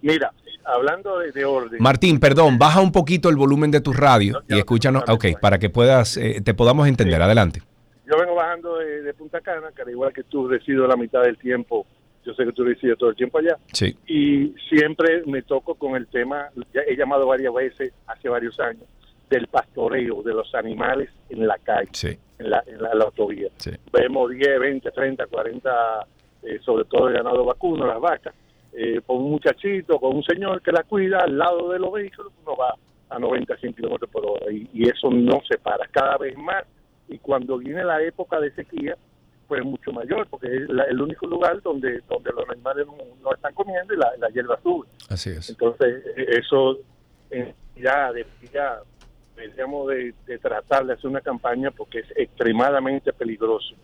Mira, hablando de, de orden. Martín, perdón, baja un poquito el volumen de tu radio y escúchanos, ok, para que puedas, eh, te podamos entender. Adelante. Yo vengo bajando de, de Punta Cana, que al igual que tú resido la mitad del tiempo, yo sé que tú resides todo el tiempo allá, Sí. y siempre me toco con el tema, ya he llamado varias veces hace varios años, del pastoreo de los animales en la calle, Sí. en, la, en la, la autovía. Sí. Vemos 10, 20, 30, 40, eh, sobre todo el ganado vacuno, las vacas, eh, con un muchachito, con un señor que la cuida al lado de los vehículos, uno va a 90, 100 kilómetros por hora y, y eso no se para cada vez más. Y cuando viene la época de sequía, pues mucho mayor, porque es la- el único lugar donde donde los animales no, no están comiendo y la, la hierba sube. Así es. Entonces, eh, eso eh, ya, de- ya deberíamos de, de tratar de hacer una campaña porque es extremadamente peligroso.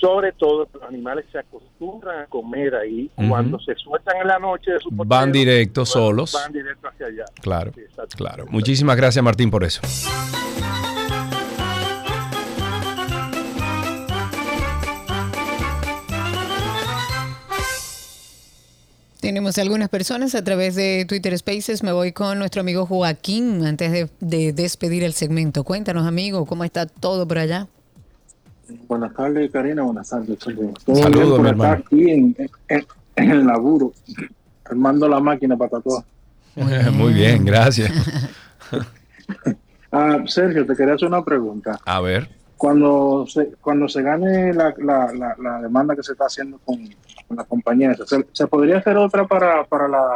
Sobre todo, los animales se acostumbran a comer ahí. Cuando se sueltan en la noche de su Van portero, directo van- solos. Van directo hacia allá. Claro, Sí, claro. Muchísimas gracias, Martín, por eso. Tenemos algunas personas a través de Twitter Spaces. Me voy con nuestro amigo Joaquín antes de, de despedir el segmento. Cuéntanos, amigo, ¿cómo está todo por allá? Buenas tardes, Karina. Buenas tardes. Todo Saludos, bien por mi hermano. aquí en, en- en el laburo, armando la máquina para tatuar. Muy <laughs> bien, gracias. <laughs> Ah, Sergio, te quería hacer una pregunta. A ver. Cuando se, cuando se gane la, la, la, la demanda que se está haciendo con, con la compañía, ¿se, se podría hacer otra para, para, la,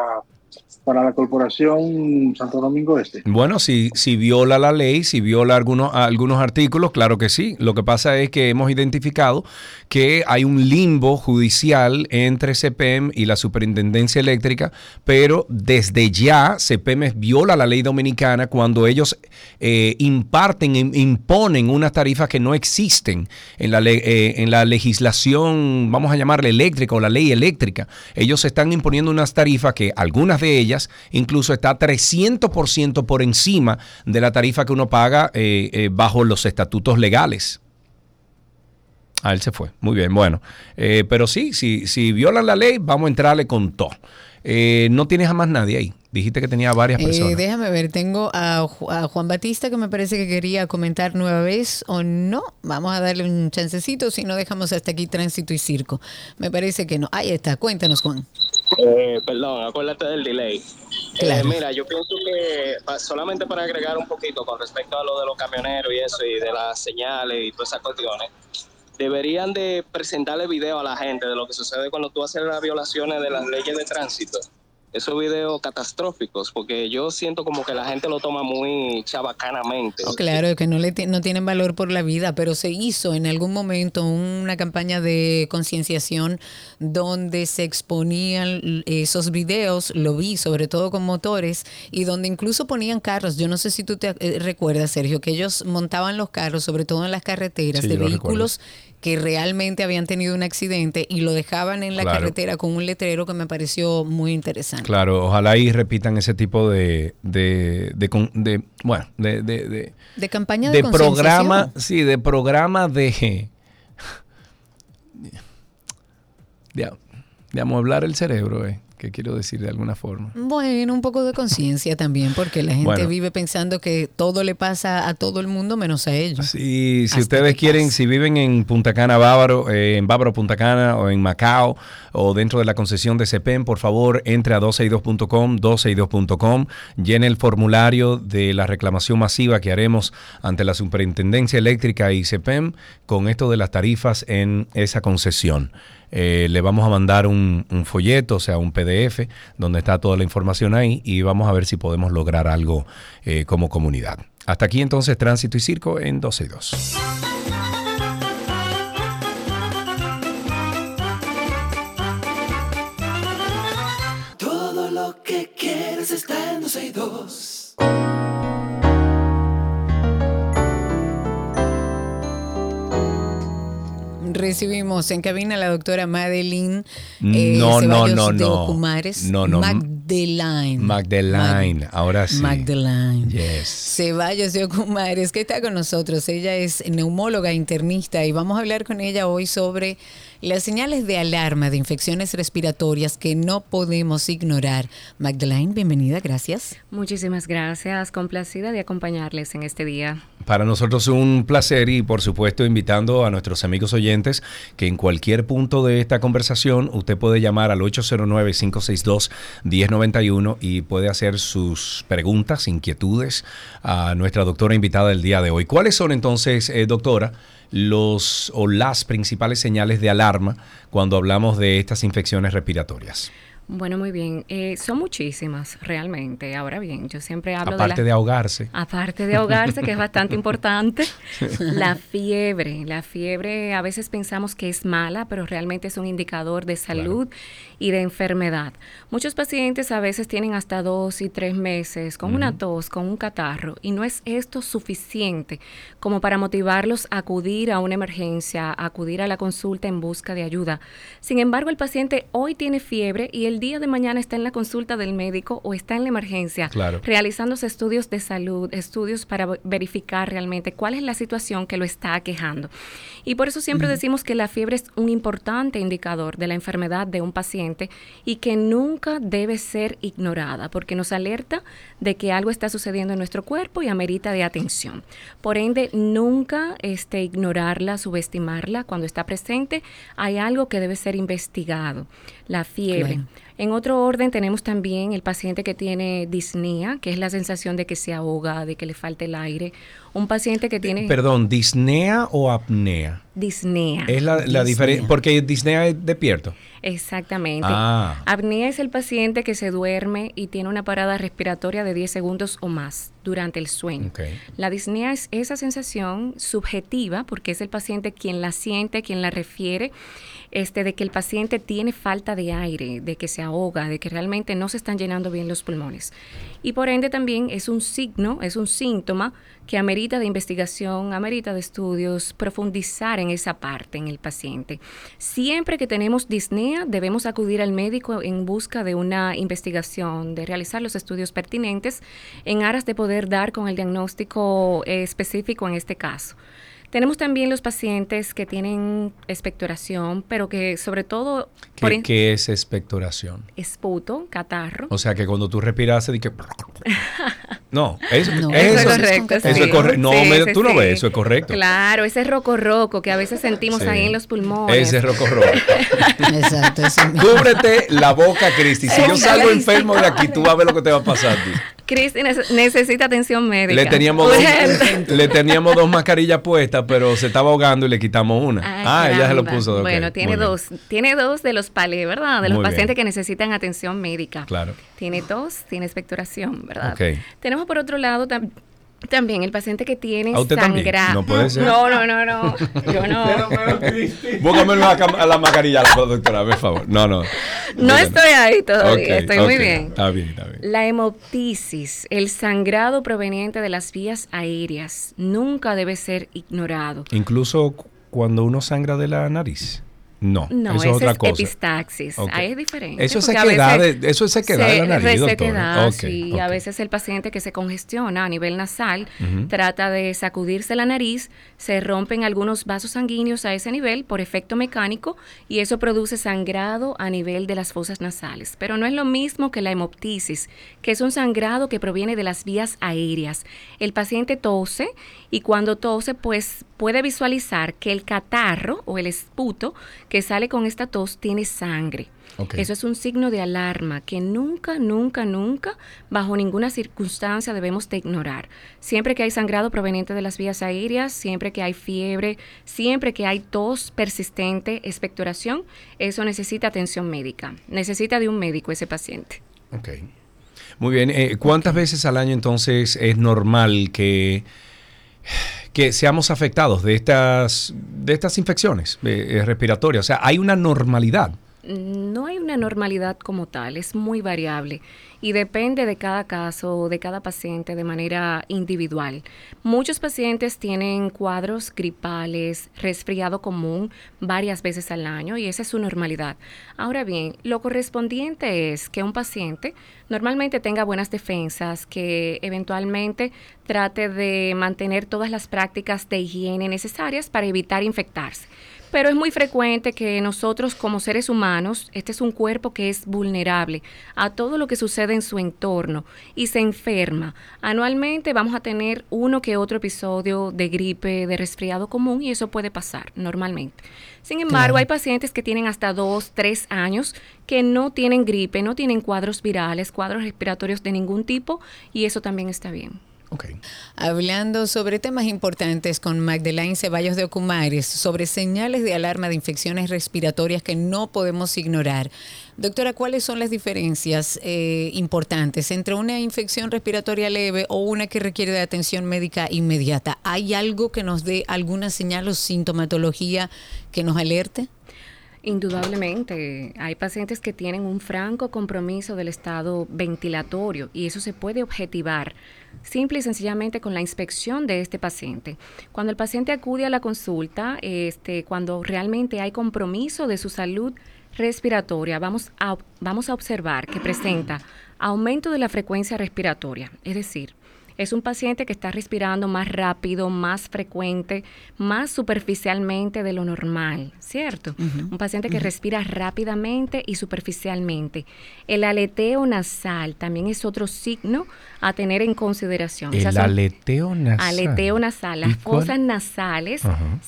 para la corporación Santo Domingo Este? Bueno, si, si viola la ley, si viola algunos, algunos artículos, claro que sí. Lo que pasa es que hemos identificado que hay un limbo judicial entre CPEM y la Superintendencia Eléctrica, pero desde ya CPEM viola la ley dominicana cuando ellos eh, imparten, im- imponen unas tarifas que no existen en la, eh, en la legislación, vamos a llamarle eléctrica o la ley eléctrica. Ellos están imponiendo unas tarifas que algunas de ellas incluso está 300% por encima de la tarifa que uno paga eh, eh, bajo los estatutos legales. Ah, él se fue. Muy bien, bueno. Eh, pero sí, si, si violan la ley, vamos a entrarle con todo. Eh, no tienes a más nadie ahí. Dijiste que tenía varias Eh, personas. déjame ver, tengo a, a Juan Batista que me parece que quería comentar nueva vez o no. Vamos a darle un chancecito, si no dejamos hasta aquí tránsito y circo. Me parece que no. Ahí está, cuéntanos Juan. Eh, perdón, acuérdate del delay. Claro. Eh, mira, yo pienso que solamente para agregar un poquito con respecto a lo de los camioneros y eso, y de las señales y todas esas cuestiones, deberían de presentarle video a la gente de lo que sucede cuando tú haces las violaciones de las leyes de tránsito. Esos videos catastróficos, porque yo siento como que la gente lo toma muy chabacanamente. Oh, claro, que no, le no tienen valor por la vida, pero se hizo en algún momento una campaña de concienciación donde se exponían esos videos, lo vi sobre todo con motores, y donde incluso ponían carros. Yo no sé si tú te eh, recuerdas, Sergio, que ellos montaban los carros, sobre todo en las carreteras, Sí, de vehículos que realmente habían tenido un accidente y lo dejaban en la Claro. carretera con un letrero que me pareció muy interesante. Claro, ojalá y repitan ese tipo de, de, de de- bueno, de, de, de- De campaña de, de programa, sí, de programa de, <laughs> de, de amueblar el cerebro, eh, que quiero decir de alguna forma. Bueno, un poco de conciencia también, porque la gente Bueno. vive pensando que todo le pasa a todo el mundo menos a ellos. Sí, si ustedes quieren, si viven en Punta Cana, Bávaro, eh, en Bávaro, Punta Cana o en Macao o dentro de la concesión de CEPEN, por favor, entre a 262.com, 262.com, llene el formulario de la reclamación masiva que haremos ante la Superintendencia Eléctrica y CEPEM con esto de las tarifas en esa concesión. Eh, le vamos a mandar un, folleto, o sea, un PDF, donde está toda la información ahí y vamos a ver si podemos lograr algo eh, como comunidad. Hasta aquí entonces Tránsito y Circo en 12 y 2. Recibimos en cabina a la doctora Madeline eh, no, Ceballos no, de no. Ocumares. No, no. Magdalene. Magdalene, ahora sí. Magdalene. Yes. Ceballos de Ocumares, que está con nosotros. Ella es neumóloga internista y vamos a hablar con ella hoy sobre Las señales de alarma de infecciones respiratorias que no podemos ignorar. Magdalene, bienvenida, gracias. Muchísimas gracias, complacida de acompañarles en este día. Para nosotros es un placer y por supuesto invitando a nuestros amigos oyentes que en cualquier punto de esta conversación usted puede llamar al 809-562-1091 y puede hacer sus preguntas, inquietudes a nuestra doctora invitada del día de hoy. ¿Cuáles son entonces, eh, doctora, los o las principales señales de alarma cuando hablamos de estas infecciones respiratorias? Bueno, muy bien. Eh, son muchísimas, realmente. Ahora bien, yo siempre hablo Aparte de... de, la- ahogarse. Aparte de ahogarse, que es bastante <laughs> importante, la fiebre. La fiebre a veces pensamos que es mala, pero realmente es un indicador de salud y de enfermedad. Muchos pacientes a veces tienen hasta dos y tres meses con una tos, con un catarro, y no es esto suficiente como para motivarlos a acudir a una emergencia, a acudir a la consulta en busca de ayuda. Sin embargo, el paciente hoy tiene fiebre y el día de mañana está en la consulta del médico o está en la emergencia Claro. realizándose estudios de salud, estudios para ve- verificar realmente cuál es la situación que lo está aquejando. Y por eso siempre decimos que la fiebre es un importante indicador de la enfermedad de un paciente y que nunca debe ser ignorada porque nos alerta de que algo está sucediendo en nuestro cuerpo y amerita de atención. Por ende, nunca este, ignorarla, subestimarla cuando está presente. Hay algo que debe ser investigado, la fiebre. En otro orden tenemos también el paciente que tiene disnea, que es la sensación de que se ahoga, de que le falta el aire. Un paciente que tiene Perdón, ¿disnea o apnea? disnea. Es la, la diferencia, porque disnea es despierto. Exactamente. Ah. Apnea es el paciente que se duerme y tiene una parada respiratoria de 10 segundos o más durante el sueño. Ok. La disnea es esa sensación subjetiva, porque es el paciente quien la siente, quien la refiere, este, de que el paciente tiene falta de aire, de que se ahoga, de que realmente no se están llenando bien los pulmones. Y por ende también es un signo, es un síntoma que amerita de investigación, amerita de estudios, profundizar en esa parte en el paciente. Siempre que tenemos disnea, debemos acudir al médico en busca de una investigación, de realizar los estudios pertinentes en aras de poder dar con el diagnóstico eh, específico en este caso. Tenemos también los pacientes que tienen expectoración, pero que sobre todo por ¿Qué, en- qué es expectoración? esputo, catarro. O sea que cuando tú respiras, que... <laughs> No, eso, No, eso, eso es correcto, Eso sí. es correcto. No, Sí, me- sí, tú no sí. ves, eso es correcto. Claro, ese roco roco que a veces sentimos Sí. ahí en los pulmones. Ese es roco roco. <laughs> Exacto, Cúbrete la boca, Cristi. Si yo salgo enfermo de aquí, tú vas a ver lo que te va a pasar. tío. Cristi nece- necesita atención médica. Le teníamos, dos, le teníamos dos mascarillas puestas, pero se estaba ahogando y le quitamos una. Ah, ella se lo puso. ok, Bueno, tiene muy bien. dos. Tiene dos de los palés, ¿verdad? De los Muy bien. pacientes que necesitan atención médica. Claro. Tiene tos, tiene expectoración, ¿verdad? Ok. Tenemos por otro lado tam- también el paciente que tiene ¿A usted también? sangrado. No puede ser. No, no, no, no. <laughs> Yo no. Búscame la, a la mascarilla, la doctora, por favor. No, no. No estoy ahí todavía, estoy muy bien. Está bien, está bien. La hemoptisis, el sangrado proveniente de las vías aéreas, nunca debe ser ignorado. Incluso cu- cuando uno sangra de la nariz. No, No, eso es otra es cosa. epistaxis. Ok. Ahí es diferente. Eso es sequedad, veces de- eso es sequedad de la nariz, resequedad, doctora. Ok, sí. ok. A veces el paciente que se congestiona a nivel nasal trata de sacudirse la nariz, se rompen algunos vasos sanguíneos a ese nivel por efecto mecánico y eso produce sangrado a nivel de las fosas nasales. Pero no es lo mismo que la hemoptisis, que es un sangrado que proviene de las vías aéreas. El paciente tose y cuando tose, pues puede visualizar que el catarro o el esputo que sale con esta tos tiene sangre. Eso es un signo de alarma que nunca, nunca, nunca, bajo ninguna circunstancia debemos de ignorar. Siempre que hay sangrado proveniente de las vías aéreas, siempre que hay fiebre, siempre que hay tos persistente, expectoración, eso necesita atención médica. Necesita de un médico ese paciente. Ok. Muy bien. eh, ¿Cuántas veces al año entonces es normal que, que seamos afectados de estas, de estas infecciones eh, eh, respiratorias? O sea, hay una normalidad. No hay una normalidad como tal, es muy variable y depende de cada caso, de cada paciente de manera individual. Muchos pacientes tienen cuadros gripales, resfriado común varias veces al año y esa es su normalidad. Ahora bien, lo correspondiente es que un paciente normalmente tenga buenas defensas, que eventualmente trate de mantener todas las prácticas de higiene necesarias para evitar infectarse. Pero es muy frecuente que nosotros como seres humanos, este es un cuerpo que es vulnerable a todo lo que sucede en su entorno y se enferma. Anualmente vamos a tener uno que otro episodio de gripe, de resfriado común y eso puede pasar normalmente. Sin embargo, Claro. hay pacientes que tienen hasta dos, tres años que no tienen gripe, no tienen cuadros virales, cuadros respiratorios de ningún tipo y eso también está bien. Hablando sobre temas importantes con Magdalene Ceballos de Ocumares, sobre señales de alarma de infecciones respiratorias que no podemos ignorar. Doctora, ¿cuáles son las diferencias eh, importantes entre una infección respiratoria leve o una que requiere de atención médica inmediata? ¿Hay algo que nos dé alguna señal o sintomatología que nos alerte? Indudablemente, hay pacientes que tienen un franco compromiso del estado ventilatorio y eso se puede objetivar simple y sencillamente con la inspección de este paciente. Cuando el paciente acude a la consulta, este, cuando realmente hay compromiso de su salud respiratoria, vamos a, vamos a observar que presenta aumento de la frecuencia respiratoria, es decir, es un paciente que está respirando más rápido, más frecuente, más superficialmente de lo normal, ¿cierto? Un paciente que respira rápidamente y superficialmente. El aleteo nasal también es otro signo a tener en consideración. El aleteo nasal. Aleteo nasal. ¿Y Las cuál? fosas nasales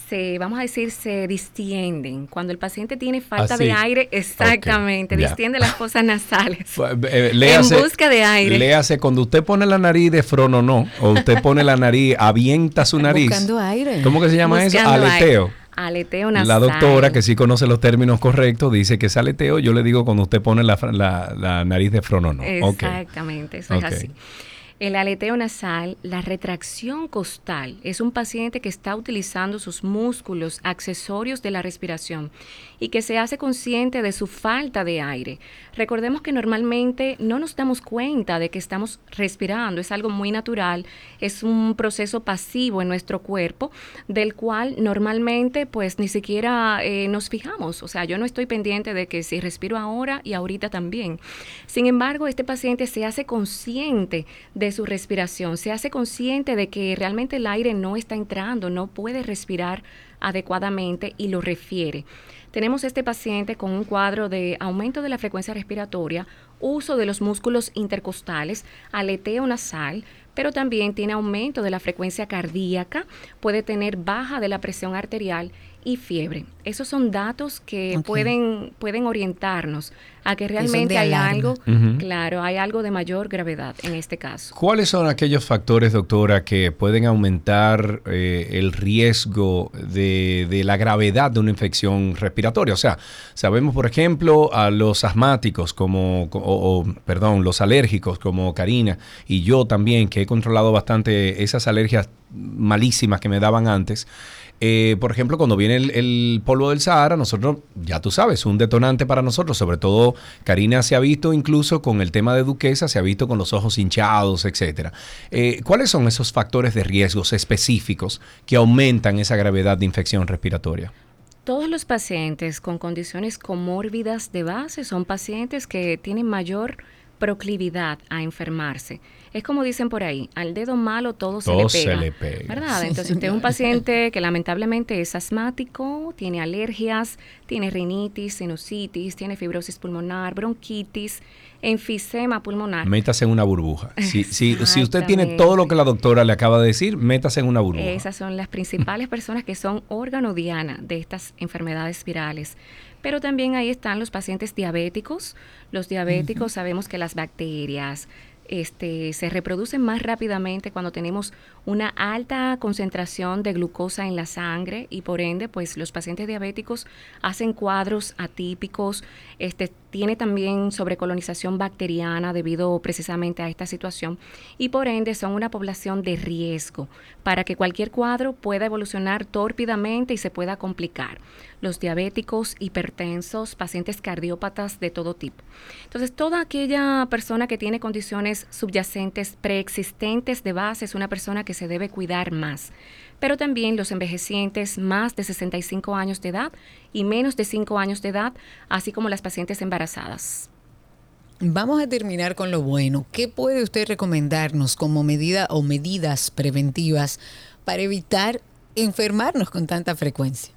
se, vamos a decir, se distienden. Cuando el paciente tiene falta Así. de aire, exactamente, distiende las fosas <laughs> nasales. Eh, léase- en busca de aire. Léase, cuando usted pone la nariz de frono no, o usted pone la nariz, avienta su nariz. Buscando aire. ¿Cómo que se llama eso? Aire. Aleteo. Aleteo nasal. La doctora, que sí conoce los términos correctos, dice que es aleteo. Yo le digo cuando usted pone la, la- la nariz de frono no. Exactamente, eso es así. El aleteo nasal, la retracción costal, es un paciente que está utilizando sus músculos accesorios de la respiración y que se hace consciente de su falta de aire. Recordemos que normalmente no nos damos cuenta de que estamos respirando, es algo muy natural, es un proceso pasivo en nuestro cuerpo del cual normalmente pues ni siquiera eh, nos fijamos, o sea, yo no estoy pendiente de que si respiro ahora y ahorita también. Sin embargo, este paciente se hace consciente de su respiración, se hace consciente de que realmente el aire no está entrando, no puede respirar adecuadamente y lo refiere. Tenemos este paciente con un cuadro de aumento de la frecuencia respiratoria, uso de los músculos intercostales, aleteo nasal, pero también tiene aumento de la frecuencia cardíaca, puede tener baja de la presión arterial y fiebre. Esos son datos que pueden, pueden orientarnos a que realmente hay algo, claro, hay algo de mayor gravedad en este caso. ¿Cuáles son aquellos factores, doctora, que pueden aumentar eh, el riesgo de, de la gravedad de una infección respiratoria? O sea, sabemos, por ejemplo, a los asmáticos, como, o, o, perdón, los alérgicos, como Karina, y yo también, que he controlado bastante esas alergias malísimas que me daban antes. Eh, por ejemplo, cuando viene el, polvo del Sahara, nosotros, ya tú sabes, un detonante para nosotros, sobre todo Karina se ha visto incluso con el tema de Duquesa, se ha visto con los ojos hinchados, etcétera. Eh, ¿Cuáles son esos factores de riesgos específicos que aumentan esa gravedad de infección respiratoria? Todos los pacientes con condiciones comórbidas de base son pacientes que tienen mayor proclividad a enfermarse. Es como dicen por ahí, al dedo malo todo, Todo se se le pega. le pega. ¿Verdad? Sí, Entonces, usted es un paciente que lamentablemente es asmático, tiene alergias, tiene rinitis, sinusitis, tiene fibrosis pulmonar, bronquitis, enfisema pulmonar. Métase en una burbuja. Si, si, si usted tiene todo lo que la doctora le acaba de decir, métase en una burbuja. Esas son las principales personas que son órgano diana de estas enfermedades virales. Pero también ahí están los pacientes diabéticos. Los diabéticos sabemos que las bacterias este, se reproducen más rápidamente cuando tenemos una alta concentración de glucosa en la sangre y por ende, pues los pacientes diabéticos hacen cuadros atípicos, este, tiene también sobrecolonización bacteriana debido precisamente a esta situación y por ende son una población de riesgo para que cualquier cuadro pueda evolucionar tórpidamente y se pueda complicar. Los diabéticos, hipertensos, pacientes cardiópatas de todo tipo. Entonces, toda aquella persona que tiene condiciones subyacentes preexistentes de base es una persona que se debe cuidar más. Pero también los envejecientes más de 65 años de edad y menos de 5 años de edad, así como las pacientes embarazadas. Vamos a terminar con lo bueno. ¿Qué puede usted recomendarnos como medida o medidas preventivas para evitar enfermarnos con tanta frecuencia?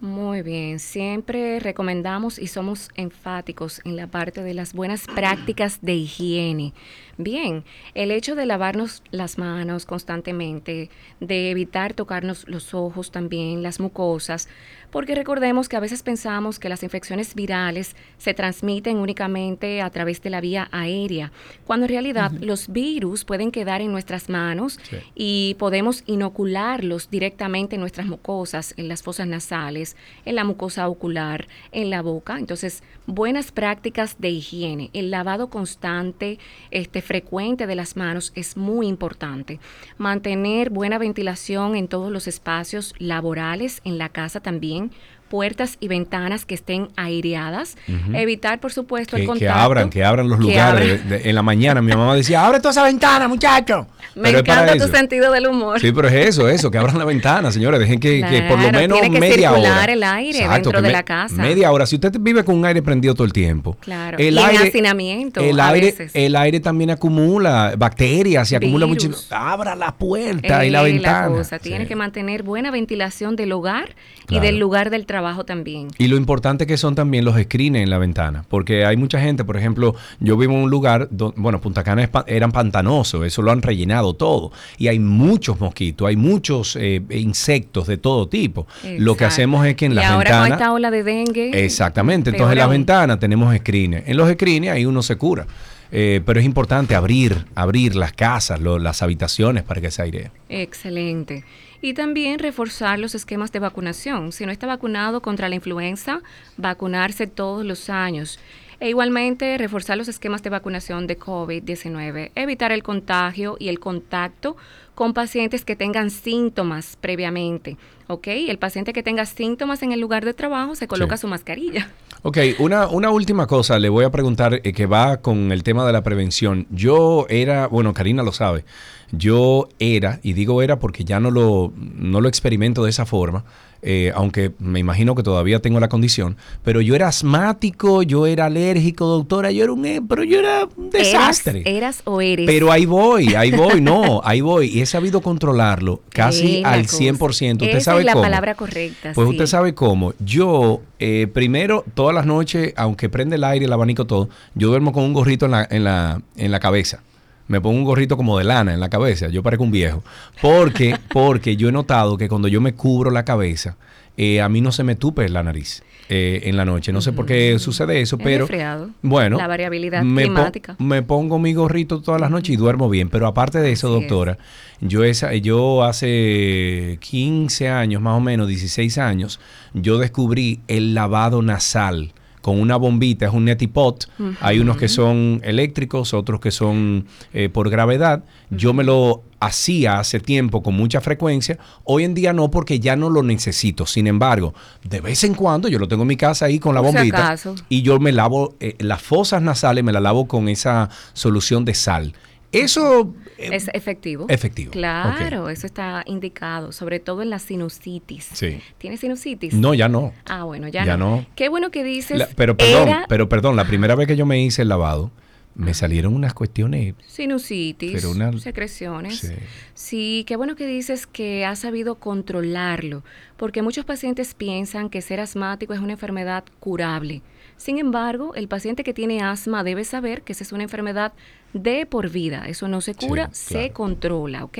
Muy bien, siempre recomendamos y somos enfáticos en la parte de las buenas prácticas de higiene. Bien, el hecho de lavarnos las manos constantemente, de evitar tocarnos los ojos también, las mucosas, porque recordemos que a veces pensamos que las infecciones virales se transmiten únicamente a través de la vía aérea, cuando en realidad los virus pueden quedar en nuestras manos y podemos inocularlos directamente en nuestras mucosas, en las fosas nasales, en la mucosa ocular, en la boca. Entonces, buenas prácticas de higiene, el lavado constante, este frecuente de las manos es muy importante. Mantener buena ventilación en todos los espacios laborales, en la casa también being puertas y ventanas que estén aireadas, evitar por supuesto Que, el que contacto. abran, que abran los que lugares. abran. De- de- en la mañana mi mamá decía, abre toda esa ventana, muchacho. Me Pero encanta tu eso. sentido del humor. Sí, pero es eso, eso, que abran la ventana, señores. Dejen que, que por lo menos tiene que media circular hora. el aire dentro de la casa. Media hora. Si usted vive con un aire prendido todo el tiempo, Claro. el y en aire, hacinamiento el a aire, veces. el aire también acumula bacterias y acumula mucho. Abra la puerta y Eh, la ventana. cosa. Tiene que mantener buena ventilación del hogar Claro. y del lugar del trabajo también. Y lo importante que son también los screens en la ventana, porque hay mucha gente, por ejemplo, yo vivo en un lugar, do- bueno, Punta Cana eran pantanosos, eso lo han rellenado todo, y hay muchos mosquitos, hay muchos eh, insectos de todo tipo. Lo que hacemos es que en y las ahora con ventanas... esta ola de dengue. Exactamente, entonces en las ventanas tenemos screens, en los screens ahí uno se cura. Eh, pero es importante abrir, abrir las casas, lo- las habitaciones para que se airee. Excelente. Y también reforzar los esquemas de vacunación. Si no está vacunado contra la influenza, vacunarse todos los años. E igualmente reforzar los esquemas de vacunación de COVID-19, evitar el contagio y el contacto con pacientes que tengan síntomas previamente. ¿Ok? El paciente que tenga síntomas en el lugar de trabajo se coloca Sí. su mascarilla. Ok, una, una última cosa le voy a preguntar eh, que va con el tema de la prevención. Yo era, bueno, Karina lo sabe, yo era, y digo era porque ya no lo, no lo experimento de esa forma, eh, aunque me imagino que todavía tengo la condición, pero yo era asmático, yo era alérgico, doctora, yo era un, eh, pero yo era un desastre. ¿Eras, eras o eres? Pero ahí voy, ahí voy, no, ahí voy. Y he sabido controlarlo <laughs> casi al cosa. 100%. Usted Esa sabe es la cómo. palabra correcta, Pues sí. usted sabe cómo. Yo, eh, primero, todas las noches, aunque prende el aire, el abanico, todo, yo duermo con un gorrito en la, en la, en la cabeza. Me pongo un gorrito como de lana en la cabeza. Yo parezco un viejo. Porque, <laughs> porque yo he notado que cuando yo me cubro la cabeza, eh, a mí no se me tupe la nariz eh, en la noche. No sé por qué sucede eso, Es pero... resfriado. Bueno, La variabilidad me po- climática. me pongo mi gorrito todas las noches y duermo bien. Pero aparte de eso, Así doctora, yo, esa, yo hace 15 años, más o menos, 16 años, yo descubrí el lavado nasal con una bombita, es un netipot. Ujú. Hay unos que son eléctricos, otros que son eh, por gravedad. Yo me lo hacía hace tiempo con mucha frecuencia. Hoy en día no, porque ya no lo necesito. Sin embargo, de vez en cuando yo lo tengo en mi casa ahí con la si bombita y yo me lavo eh, las fosas nasales, me las lavo con esa solución de sal. Eso Es efectivo. efectivo. Claro, eso está indicado, sobre todo en la sinusitis. Sí. ¿Tienes sinusitis? No, ya no. Ah, bueno, ya, Ya no. no. Qué bueno que dices. La- pero perdón, era pero perdón, la primera vez que yo me hice el lavado, me salieron unas cuestiones. sinusitis, Pero una- secreciones. Sí. Sí, qué bueno que dices que has sabido controlarlo, porque muchos pacientes piensan que ser asmático es una enfermedad curable. Sin embargo, el paciente que tiene asma debe saber que esa es una enfermedad de por vida. Eso no se cura, se controla, ¿ok?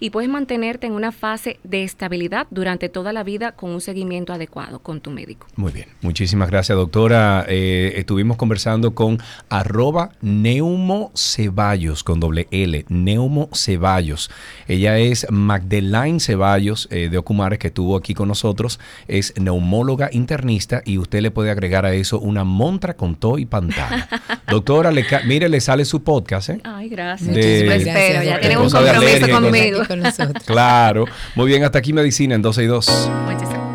Y puedes mantenerte en una fase de estabilidad durante toda la vida con un seguimiento adecuado con tu médico. Muy bien, muchísimas gracias, doctora. Eh, estuvimos conversando con arroba Neumo Ceballos, con doble L, Neumo Ceballos. Ella es Magdelaine Ceballos eh, de Ocumares, que estuvo aquí con nosotros. Es neumóloga internista y usted le puede agregar a eso una montra con todo y pantalla. <laughs> doctora, le mire, le sale su podcast, ¿eh? Ay, gracias. De- Lo espero, ya tienen un compromiso alergia, conmigo. cosas- <laughs> Claro. Muy bien, hasta aquí medicina en 12 y 2. Todo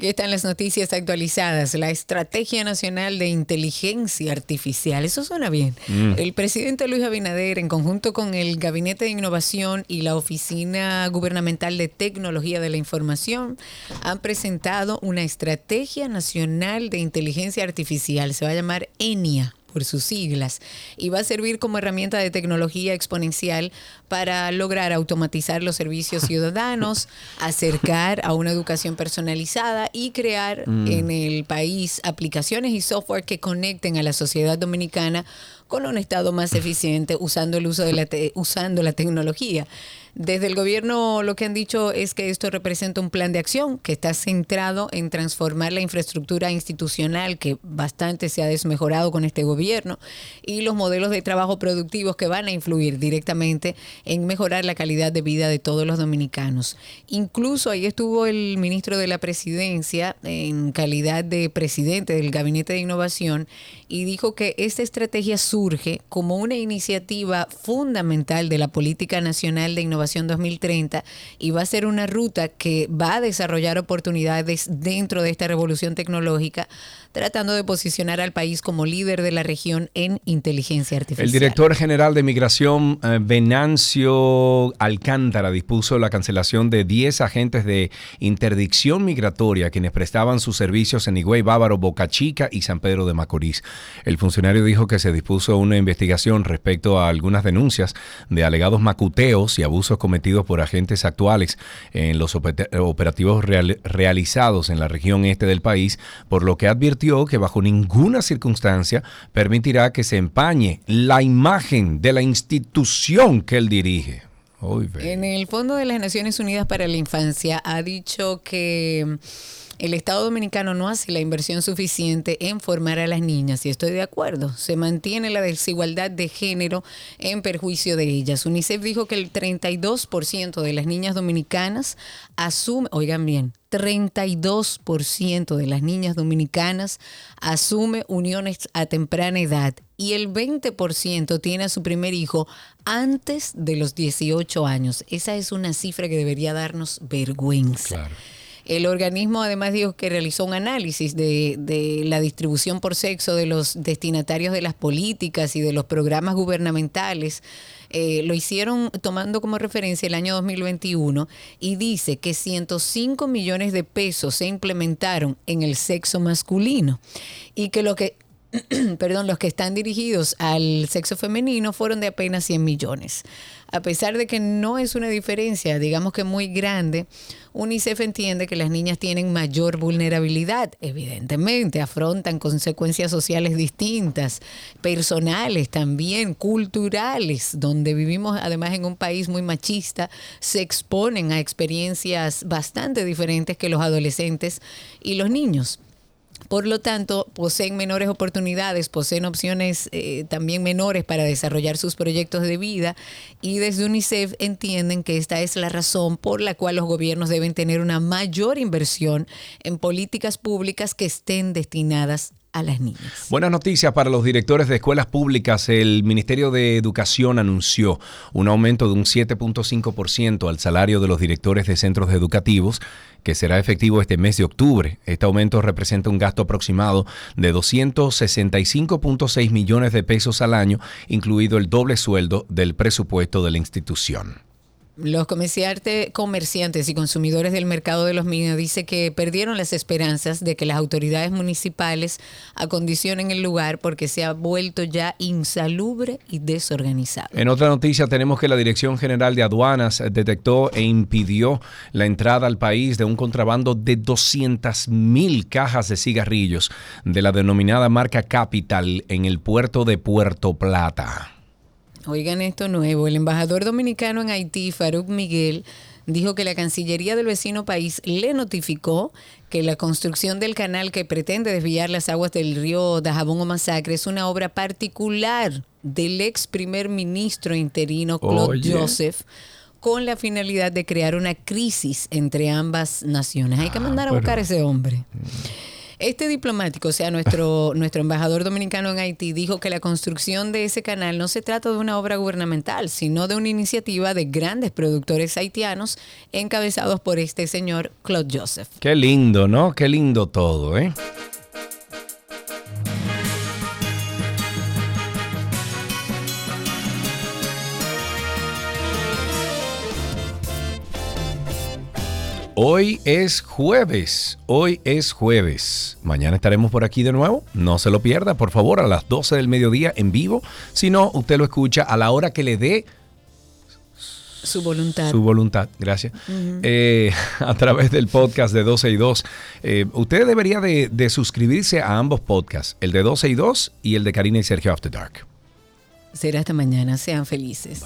Aquí están las noticias actualizadas. La Estrategia Nacional de Inteligencia Artificial. Eso suena bien. Mm. El presidente Luis Abinader, en conjunto con el Gabinete de Innovación y la Oficina Gubernamental de Tecnología de la Información, han presentado una Estrategia Nacional de Inteligencia Artificial. Se va a llamar ENIA por sus siglas, y va a servir como herramienta de tecnología exponencial para lograr automatizar los servicios <laughs> ciudadanos, acercar a una educación personalizada y crear Mm. en el país aplicaciones y software que conecten a la sociedad dominicana con un estado más eficiente usando el uso de la te- usando la tecnología. Desde el gobierno lo que han dicho es que esto representa un plan de acción que está centrado en transformar la infraestructura institucional que bastante se ha desmejorado con este gobierno y los modelos de trabajo productivos que van a influir directamente en mejorar la calidad de vida de todos los dominicanos. Incluso ahí estuvo el ministro de la Presidencia en calidad de presidente del Gabinete de Innovación y dijo que esta estrategia surge como una iniciativa fundamental de la Política Nacional de Innovación 2030 y va a ser una ruta que va a desarrollar oportunidades dentro de esta revolución tecnológica, tratando de posicionar al país como líder de la región en inteligencia artificial. El director general de Migración, eh, Venancio Alcántara, dispuso la cancelación de 10 agentes de interdicción migratoria quienes prestaban sus servicios en Higüey, Bávaro, Boca Chica y San Pedro de Macorís. El funcionario dijo que se dispuso una investigación respecto a algunas denuncias de alegados macuteos y abusos cometidos por agentes actuales en los ope- operativos real- realizados en la región este del país, por lo que advirtió que bajo ninguna circunstancia permitirá que se empañe la imagen de la institución que él dirige. En el Fondo de las Naciones Unidas para la Infancia ha dicho que el Estado Dominicano no hace la inversión suficiente en formar a las niñas y estoy de acuerdo. Se mantiene la desigualdad de género en perjuicio de ellas. UNICEF dijo que el 32% de las niñas dominicanas asume, oigan bien, 32% de las niñas dominicanas asume uniones a temprana edad y el 20% tiene a su primer hijo antes de los 18 años. Esa es una cifra que debería darnos vergüenza. El organismo además dijo que realizó un análisis de, la distribución por sexo de los destinatarios de las políticas y de los programas gubernamentales. Eh, lo hicieron tomando como referencia el año 2021 y dice que 105 millones de pesos se implementaron en el sexo masculino y que lo que <clears throat> perdón, los que están dirigidos al sexo femenino fueron de apenas 100 millones. A pesar de que no es una diferencia, digamos que muy grande, UNICEF entiende que las niñas tienen mayor vulnerabilidad. Evidentemente, afrontan consecuencias sociales distintas, personales también, culturales, donde vivimos además en un país muy machista, se exponen a experiencias bastante diferentes que los adolescentes y los niños. Por lo tanto, poseen menores oportunidades, poseen opciones eh, también menores para desarrollar sus proyectos de vida y desde UNICEF entienden que esta es la razón por la cual los gobiernos deben tener una mayor inversión en políticas públicas que estén destinadas Buenas noticias para los directores de escuelas públicas. El Ministerio de Educación anunció un aumento de un 7.5% al salario de los directores de centros educativos que será efectivo este mes de octubre. Este aumento representa un gasto aproximado de 265.6 millones de pesos al año, incluido el doble sueldo del presupuesto de la institución. Los comerciante- comerciantes y consumidores del mercado de los minos dice que perdieron las esperanzas de que las autoridades municipales acondicionen el lugar porque se ha vuelto ya insalubre y desorganizado. En otra noticia tenemos que la Dirección General de Aduanas detectó e impidió la entrada al país de un contrabando de 200 mil cajas de cigarrillos de la denominada marca Capital en el puerto de Puerto Plata. Oigan esto nuevo, el embajador dominicano en Haití, Farouk Miguel, dijo que la Cancillería del vecino país le notificó que la construcción del canal que pretende desviar las aguas del río Dajabón o Masacre es una obra particular del ex primer ministro interino Claude Oye. Joseph con la finalidad de crear una crisis entre ambas naciones. Hay que mandar a pero- buscar a ese hombre. Este diplomático, o sea, nuestro, <laughs> nuestro embajador dominicano en Haití, dijo que la construcción de ese canal no se trata de una obra gubernamental, sino de una iniciativa de grandes productores haitianos encabezados por este señor Claude Joseph. Qué lindo, ¿no? Qué lindo todo, ¿eh? Hoy es jueves, hoy es jueves. Mañana estaremos por aquí de nuevo. No se lo pierda, por favor, a las 12 del mediodía en vivo. Si no, usted lo escucha a la hora que le dé Su voluntad. su voluntad. Gracias. Eh, <laughs> a través del podcast de 12 y 2. Eh, usted debería de, de suscribirse a ambos podcasts, el de 12 y 2 y el de Karina y Sergio After Dark. Será hasta mañana. Sean felices.